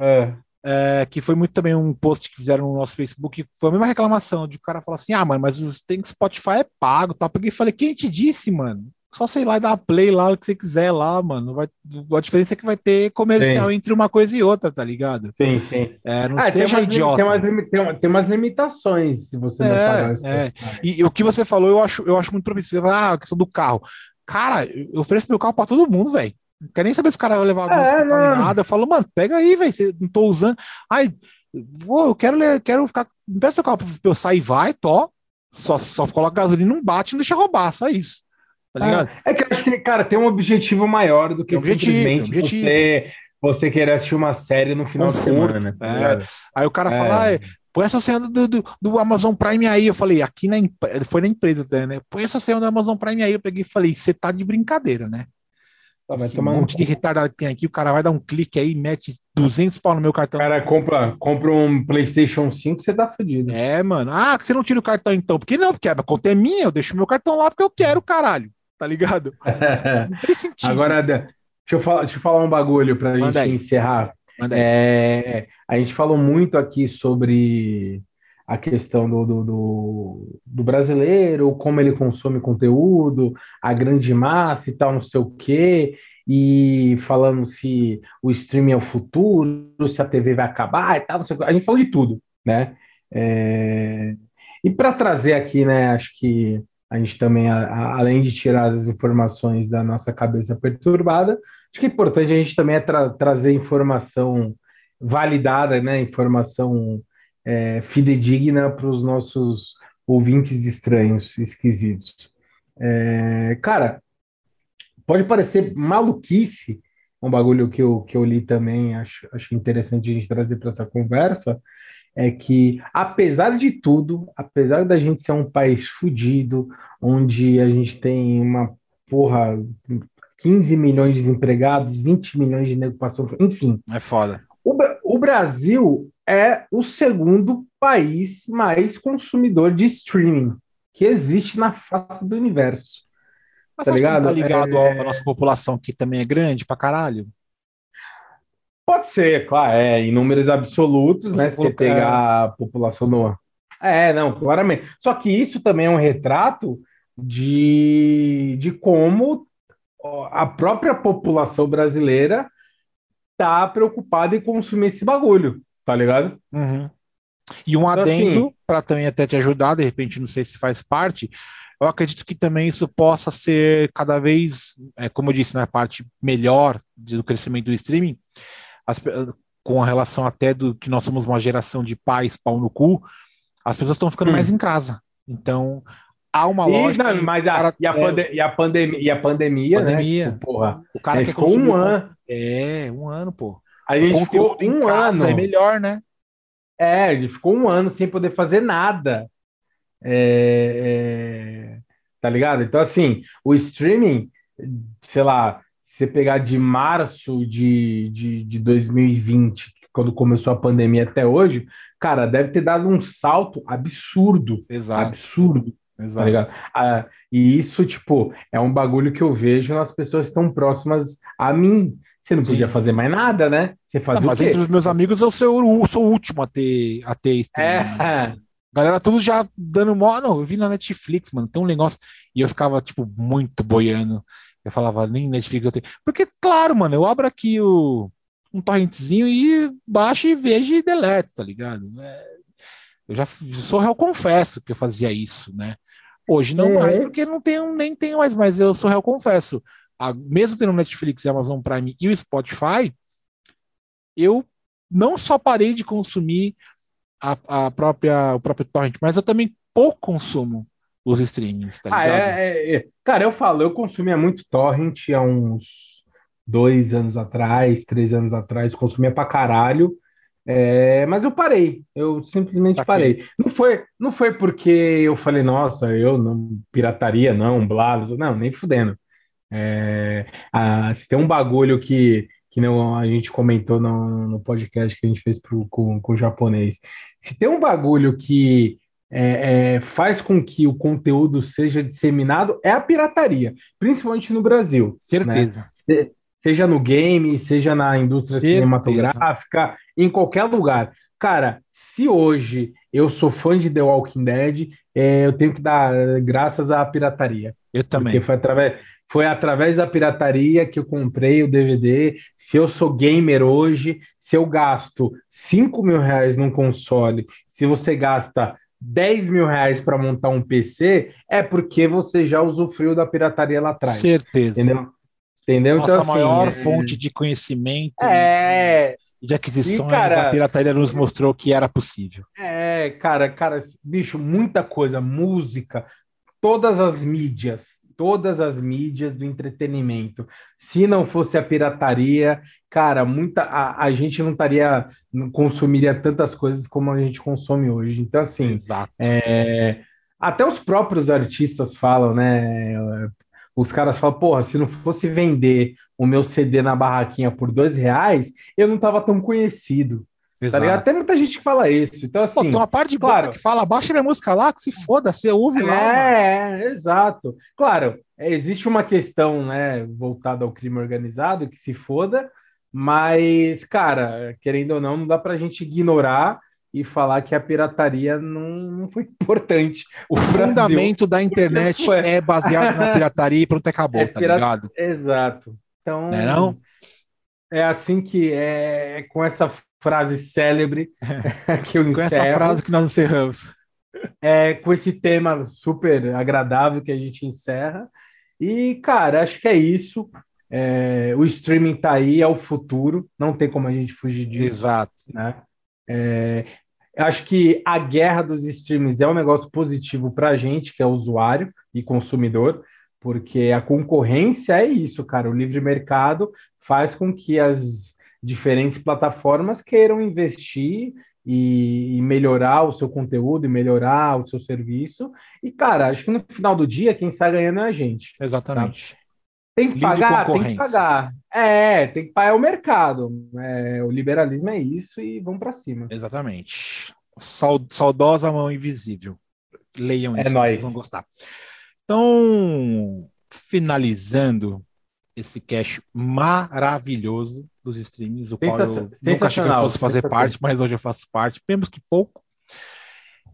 [SPEAKER 2] É.
[SPEAKER 1] é, que foi muito também um post que fizeram no nosso Facebook, foi a mesma reclamação, de o cara falar assim, ah, mano, mas os, tem que Spotify é pago, tá? Peguei e falei, quem te disse, mano? Só sei lá e dar play lá, o que você quiser lá, mano. Vai, a diferença é que vai ter comercial
[SPEAKER 2] Sim.
[SPEAKER 1] entre uma coisa e outra, tá ligado?
[SPEAKER 2] Sim, sim.
[SPEAKER 1] É, não
[SPEAKER 2] Ah, tem,
[SPEAKER 1] seja
[SPEAKER 2] umas,
[SPEAKER 1] idiota.
[SPEAKER 2] tem, umas, tem, tem umas limitações se você não
[SPEAKER 1] É,
[SPEAKER 2] pagar o
[SPEAKER 1] é. E, e o que você falou, eu acho, eu acho muito propício. Ah, a questão do carro. Cara, eu ofereço meu carro pra todo mundo, velho. Não quero nem saber se o cara vai levar algum
[SPEAKER 2] É, não.
[SPEAKER 1] nada. Eu falo, mano, pega aí, velho. você- Não tô usando. Ai, pô, eu quero, ler- quero ficar. Não seu carro pra eu sair, vai, tó. Só, só coloca gasolina, não bate, não deixa roubar, só isso. Tá ligado?
[SPEAKER 2] É, é que eu acho que, cara, tem um objetivo maior do que
[SPEAKER 1] Tem objetivo,
[SPEAKER 2] simplesmente
[SPEAKER 1] objetivo.
[SPEAKER 2] você, você querer assistir uma série no final de
[SPEAKER 1] Conforto,
[SPEAKER 2] semana. tá
[SPEAKER 1] é. Aí o cara
[SPEAKER 2] É.
[SPEAKER 1] fala, ah, põe essa senha do, do, do Amazon Prime aí. Eu falei, aqui na foi na empresa, até, né? Põe essa senha do Amazon Prime aí. Eu peguei e falei, você tá de brincadeira, né?
[SPEAKER 2] Tá,
[SPEAKER 1] Esse
[SPEAKER 2] tomar no
[SPEAKER 1] monte de retardado que tem aqui, o cara vai dar um clique aí, mete 200 pau no meu cartão.
[SPEAKER 2] O cara compra, compra um PlayStation 5, você tá fudido.
[SPEAKER 1] É, mano. Ah, você não tira o cartão então? Porque não, porque a conta é minha, eu deixo meu cartão lá porque eu quero, caralho. Tá ligado?
[SPEAKER 2] Agora, deixa eu falar, deixa eu falar um bagulho pra
[SPEAKER 1] Manda
[SPEAKER 2] gente
[SPEAKER 1] aí.
[SPEAKER 2] encerrar. É, a gente falou muito aqui sobre a questão do, do, do, do brasileiro, como ele consome conteúdo, a grande massa e tal, não sei o quê, e falando se o streaming é o futuro, se a TV vai acabar e tal, não sei o quê. A gente falou de tudo, né? É, e para trazer aqui, né, acho que a gente também, a- a- além de tirar as informações da nossa cabeça perturbada, acho que é importante a gente também é tra- trazer informação validada, né? Informação é, fidedigna para os nossos ouvintes estranhos, esquisitos. É, cara, pode parecer maluquice, um bagulho que eu, que eu li também, acho, acho interessante a gente trazer para essa conversa, é que, apesar de tudo, apesar da gente ser um país fudido, onde a gente tem uma porra, 15 milhões de desempregados, 20 milhões de nego passando, enfim,
[SPEAKER 1] É foda.
[SPEAKER 2] o, o Brasil é o segundo país mais consumidor de streaming que existe na face do universo.
[SPEAKER 1] Mas
[SPEAKER 2] Tá
[SPEAKER 1] não
[SPEAKER 2] ligado?
[SPEAKER 1] tá ligado
[SPEAKER 2] É-
[SPEAKER 1] à nossa população, que também é grande pra caralho.
[SPEAKER 2] Pode ser, claro, é, em números absolutos,
[SPEAKER 1] Você
[SPEAKER 2] né? Se você pegar a população no. É, não, claramente. Só que isso também é um retrato de, de como a própria população brasileira tá preocupada em consumir esse bagulho, tá ligado?
[SPEAKER 1] Uhum. E um
[SPEAKER 2] Então,
[SPEAKER 1] adendo,
[SPEAKER 2] assim-
[SPEAKER 1] para também até te ajudar, de repente, não sei se faz parte, eu acredito que também isso possa ser cada vez, é, como eu disse, na parte melhor do crescimento do streaming, as com a relação até do que nós somos uma geração de pais pau no cu, as pessoas estão ficando
[SPEAKER 2] Hum.
[SPEAKER 1] mais em casa. Então, há uma
[SPEAKER 2] E,
[SPEAKER 1] lógica.
[SPEAKER 2] não, mas a,
[SPEAKER 1] cara-
[SPEAKER 2] e, a
[SPEAKER 1] é,
[SPEAKER 2] e a pandemia, e a pandemia,
[SPEAKER 1] Pandemia.
[SPEAKER 2] né? Tipo, porra,
[SPEAKER 1] o cara
[SPEAKER 2] gente ficou um ano.
[SPEAKER 1] É, um ano, pô.
[SPEAKER 2] A gente ficou um ano.
[SPEAKER 1] é melhor, né?
[SPEAKER 2] É, a gente ficou um ano sem poder fazer nada. É, é, tá ligado? Então, assim, o streaming, sei lá, se você pegar de março de, de, de 2020, quando começou a pandemia até hoje, cara, deve ter dado um salto absurdo.
[SPEAKER 1] Exato,
[SPEAKER 2] Absurdo. Tá
[SPEAKER 1] exato.
[SPEAKER 2] ligado? Ah, e isso, tipo, é um bagulho que eu vejo nas pessoas estão próximas a mim. Você não
[SPEAKER 1] Sim.
[SPEAKER 2] podia fazer mais nada, né? Você
[SPEAKER 1] Não,
[SPEAKER 2] fazia
[SPEAKER 1] mas
[SPEAKER 2] o quê?
[SPEAKER 1] entre os meus amigos eu sou, o- sou o último a ter, a ter streaming. né?
[SPEAKER 2] É,
[SPEAKER 1] Galera, tudo já dando mó. Não, eu vi na Netflix, mano, tem um negócio. E eu ficava, tipo, muito boiando. Eu falava, nem Netflix eu tenho. Porque, claro, mano, eu abro aqui o, um torrentezinho e baixo e vejo e deleto, tá ligado? É, eu já sou réu, confesso que eu fazia isso, né? Hoje não
[SPEAKER 2] Uhum.
[SPEAKER 1] mais, porque não tenho, nem tenho mais, mas eu sou réu, confesso. A- mesmo tendo Netflix Amazon Prime e o Spotify, eu não só parei de consumir a, a própria, o próprio torrent, mas eu também pouco consumo os streamings, tá
[SPEAKER 2] Ah,
[SPEAKER 1] ligado?
[SPEAKER 2] é, é, é. Cara, eu falo, eu consumia muito torrent há uns dois anos atrás, três anos atrás, consumia pra caralho, é, mas eu parei, eu simplesmente parei. Não foi, não foi porque eu falei, nossa, eu não pirataria, não, blá, não, nem fudendo. É, ah, se tem um bagulho que, que não, a gente comentou no, no podcast que a gente fez pro, com, com o japonês, se tem um bagulho que é, é, faz com que o conteúdo seja disseminado é a pirataria, principalmente no Brasil.
[SPEAKER 1] Certeza.
[SPEAKER 2] Se- seja no game, seja na indústria
[SPEAKER 1] Certeza.
[SPEAKER 2] cinematográfica, em qualquer lugar. Cara, se hoje eu sou fã de The Walking Dead, é, eu tenho que dar graças à pirataria.
[SPEAKER 1] Eu também.
[SPEAKER 2] Porque foi através, foi através da pirataria que eu comprei o DVD. Se eu sou gamer hoje, se eu gasto 5 mil reais num console, se você gasta 10 mil reais para montar um PC, é porque você já usufruiu da pirataria lá atrás.
[SPEAKER 1] Certeza.
[SPEAKER 2] Entendeu? Entendeu?
[SPEAKER 1] Nossa
[SPEAKER 2] Então, assim,
[SPEAKER 1] maior
[SPEAKER 2] é-
[SPEAKER 1] fonte de conhecimento
[SPEAKER 2] É,
[SPEAKER 1] de aquisições,
[SPEAKER 2] E, cara,
[SPEAKER 1] a pirataria nos mostrou que era possível.
[SPEAKER 2] é, cara, cara, bicho, muita coisa, música, todas as mídias, todas as mídias do entretenimento. Se não fosse a pirataria, cara, muita a, a gente não estaria não consumiria tantas coisas como a gente consome hoje. Então, assim, é, até os próprios artistas falam, né? Os caras falam, porra, se não fosse vender o meu CD na barraquinha por dois reais, eu não estava tão conhecido. Tá ligado? Até muita gente que fala isso. Então, assim. Pô, tem
[SPEAKER 1] uma parte de claro, que fala, baixa minha música lá, que se foda, você ouve
[SPEAKER 2] é,
[SPEAKER 1] lá.
[SPEAKER 2] É, exato. Claro, existe uma questão, né, voltada ao crime organizado, que se foda, mas, cara, querendo ou não, não dá pra gente ignorar e falar que a pirataria não, não foi importante.
[SPEAKER 1] O fundamento da internet é baseado na pirataria e pronto, acabou, é tá ligado?
[SPEAKER 2] Exato. Então.
[SPEAKER 1] Não é, não?
[SPEAKER 2] é assim que é com essa frase célebre que eu encerro. Com essa
[SPEAKER 1] frase que nós encerramos.
[SPEAKER 2] É, com esse tema super agradável que a gente encerra. E, cara, acho que é isso. É, o streaming tá aí, é o futuro, não tem como a gente fugir disso.
[SPEAKER 1] Exato.
[SPEAKER 2] Né? É, acho que a guerra dos streams é um negócio positivo para a gente, que é usuário e consumidor, porque a concorrência é isso, cara. O livre mercado faz com que as diferentes plataformas queiram investir e, melhorar o seu conteúdo e melhorar o seu serviço. E, cara, acho que no final do dia, quem sai ganhando é a gente.
[SPEAKER 1] Exatamente. Tá?
[SPEAKER 2] Tem que pagar? Tem que pagar. É, tem que pagar o mercado. É, o liberalismo é isso e vamos para cima.
[SPEAKER 1] Exatamente. Saudosa mão invisível. Leiam
[SPEAKER 2] é isso, vocês
[SPEAKER 1] vão gostar. Então, finalizando esse cache maravilhoso dos streams, o qual eu nunca achei que eu fosse fazer parte, mas hoje eu faço parte, temos que pouco.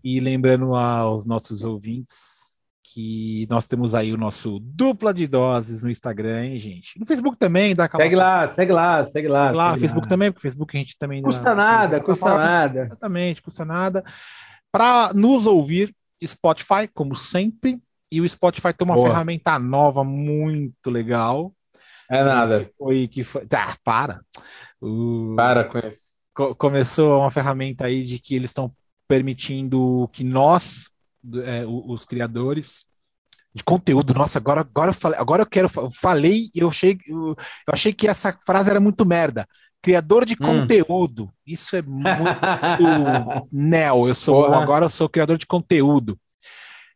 [SPEAKER 1] E lembrando aos nossos ouvintes que nós temos aí o nosso dupla de doses no Instagram, hein, gente? No Facebook também, dá
[SPEAKER 2] aquela. Segue lá, segue lá, segue lá.
[SPEAKER 1] Lá, segue Facebook lá. também, porque o Facebook a gente também.
[SPEAKER 2] Custa dá, nada, custa nada.
[SPEAKER 1] Exatamente, custa nada. Para nos ouvir, Spotify, como sempre. E o Spotify tem uma Boa. ferramenta nova muito legal,
[SPEAKER 2] é nada.
[SPEAKER 1] Que foi, que foi... Ah, para.
[SPEAKER 2] Uh, para com isso.
[SPEAKER 1] Co começou uma ferramenta aí de que eles estão permitindo que nós, é, os criadores de conteúdo, nossa, agora, agora eu falei, agora eu quero, eu falei e eu achei, eu, eu achei que essa frase era muito merda. Criador de hum. conteúdo. Isso é muito neo. Eu sou Porra. agora eu sou criador de conteúdo.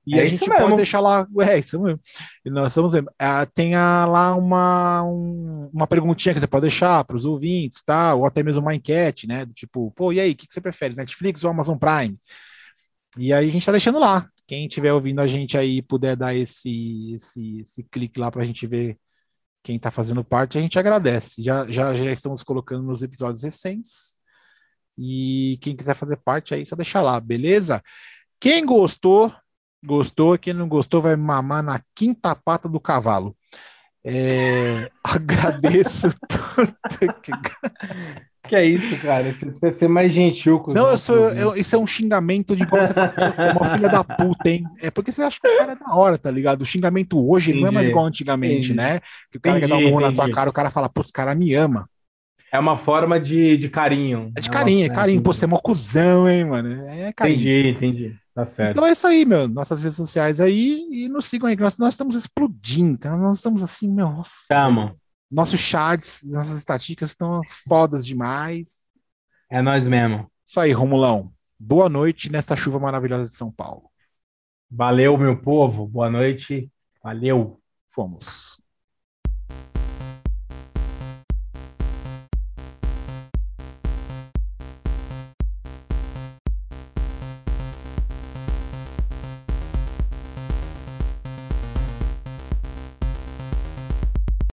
[SPEAKER 1] E é a gente pode deixar lá. É, isso mesmo. E nós estamos vendo. É, tem a, lá uma, um, uma perguntinha que você pode deixar para os ouvintes, tá? Ou até mesmo uma enquete, né? Do tipo, pô, e aí, o que, que você prefere? Netflix ou Amazon Prime? E aí a gente está deixando lá. Quem estiver ouvindo a gente aí puder dar esse, esse, esse clique lá para a gente ver quem está fazendo parte, a gente agradece. Já, já, já estamos colocando nos episódios recentes. E quem quiser fazer parte aí, só deixar lá, beleza? Quem gostou, Gostou, quem não gostou vai mamar na quinta pata do cavalo. É, agradeço
[SPEAKER 2] tudo. Que... que é isso, cara? Você precisa ser mais gentil com
[SPEAKER 1] Não, eu sou. Eu, isso é um xingamento de como você fala, você é uma filha da puta, hein? É porque você acha que o cara é da hora, tá ligado? O xingamento hoje entendi, não é mais igual antigamente, entendi, né? Que o cara entendi, quer dar um murro na tua cara, o cara fala, pô, esse cara me ama.
[SPEAKER 2] É uma forma de, de carinho.
[SPEAKER 1] É de carinho, é carinho. Pô, você é mocuzão, hein, mano? É carinho.
[SPEAKER 2] Entendi, entendi. Tá certo.
[SPEAKER 1] Então é isso aí, meu. Nossas redes sociais aí e nos sigam aí, que nós, nós estamos explodindo, cara. Nós estamos assim, meu. Nossa,
[SPEAKER 2] Calma.
[SPEAKER 1] Nossos charts, nossas estatísticas estão fodas demais.
[SPEAKER 2] É nós mesmo.
[SPEAKER 1] Isso aí, Romulão. Boa noite nesta chuva maravilhosa de São Paulo.
[SPEAKER 2] Valeu, meu povo. Boa noite. Valeu.
[SPEAKER 1] Fomos.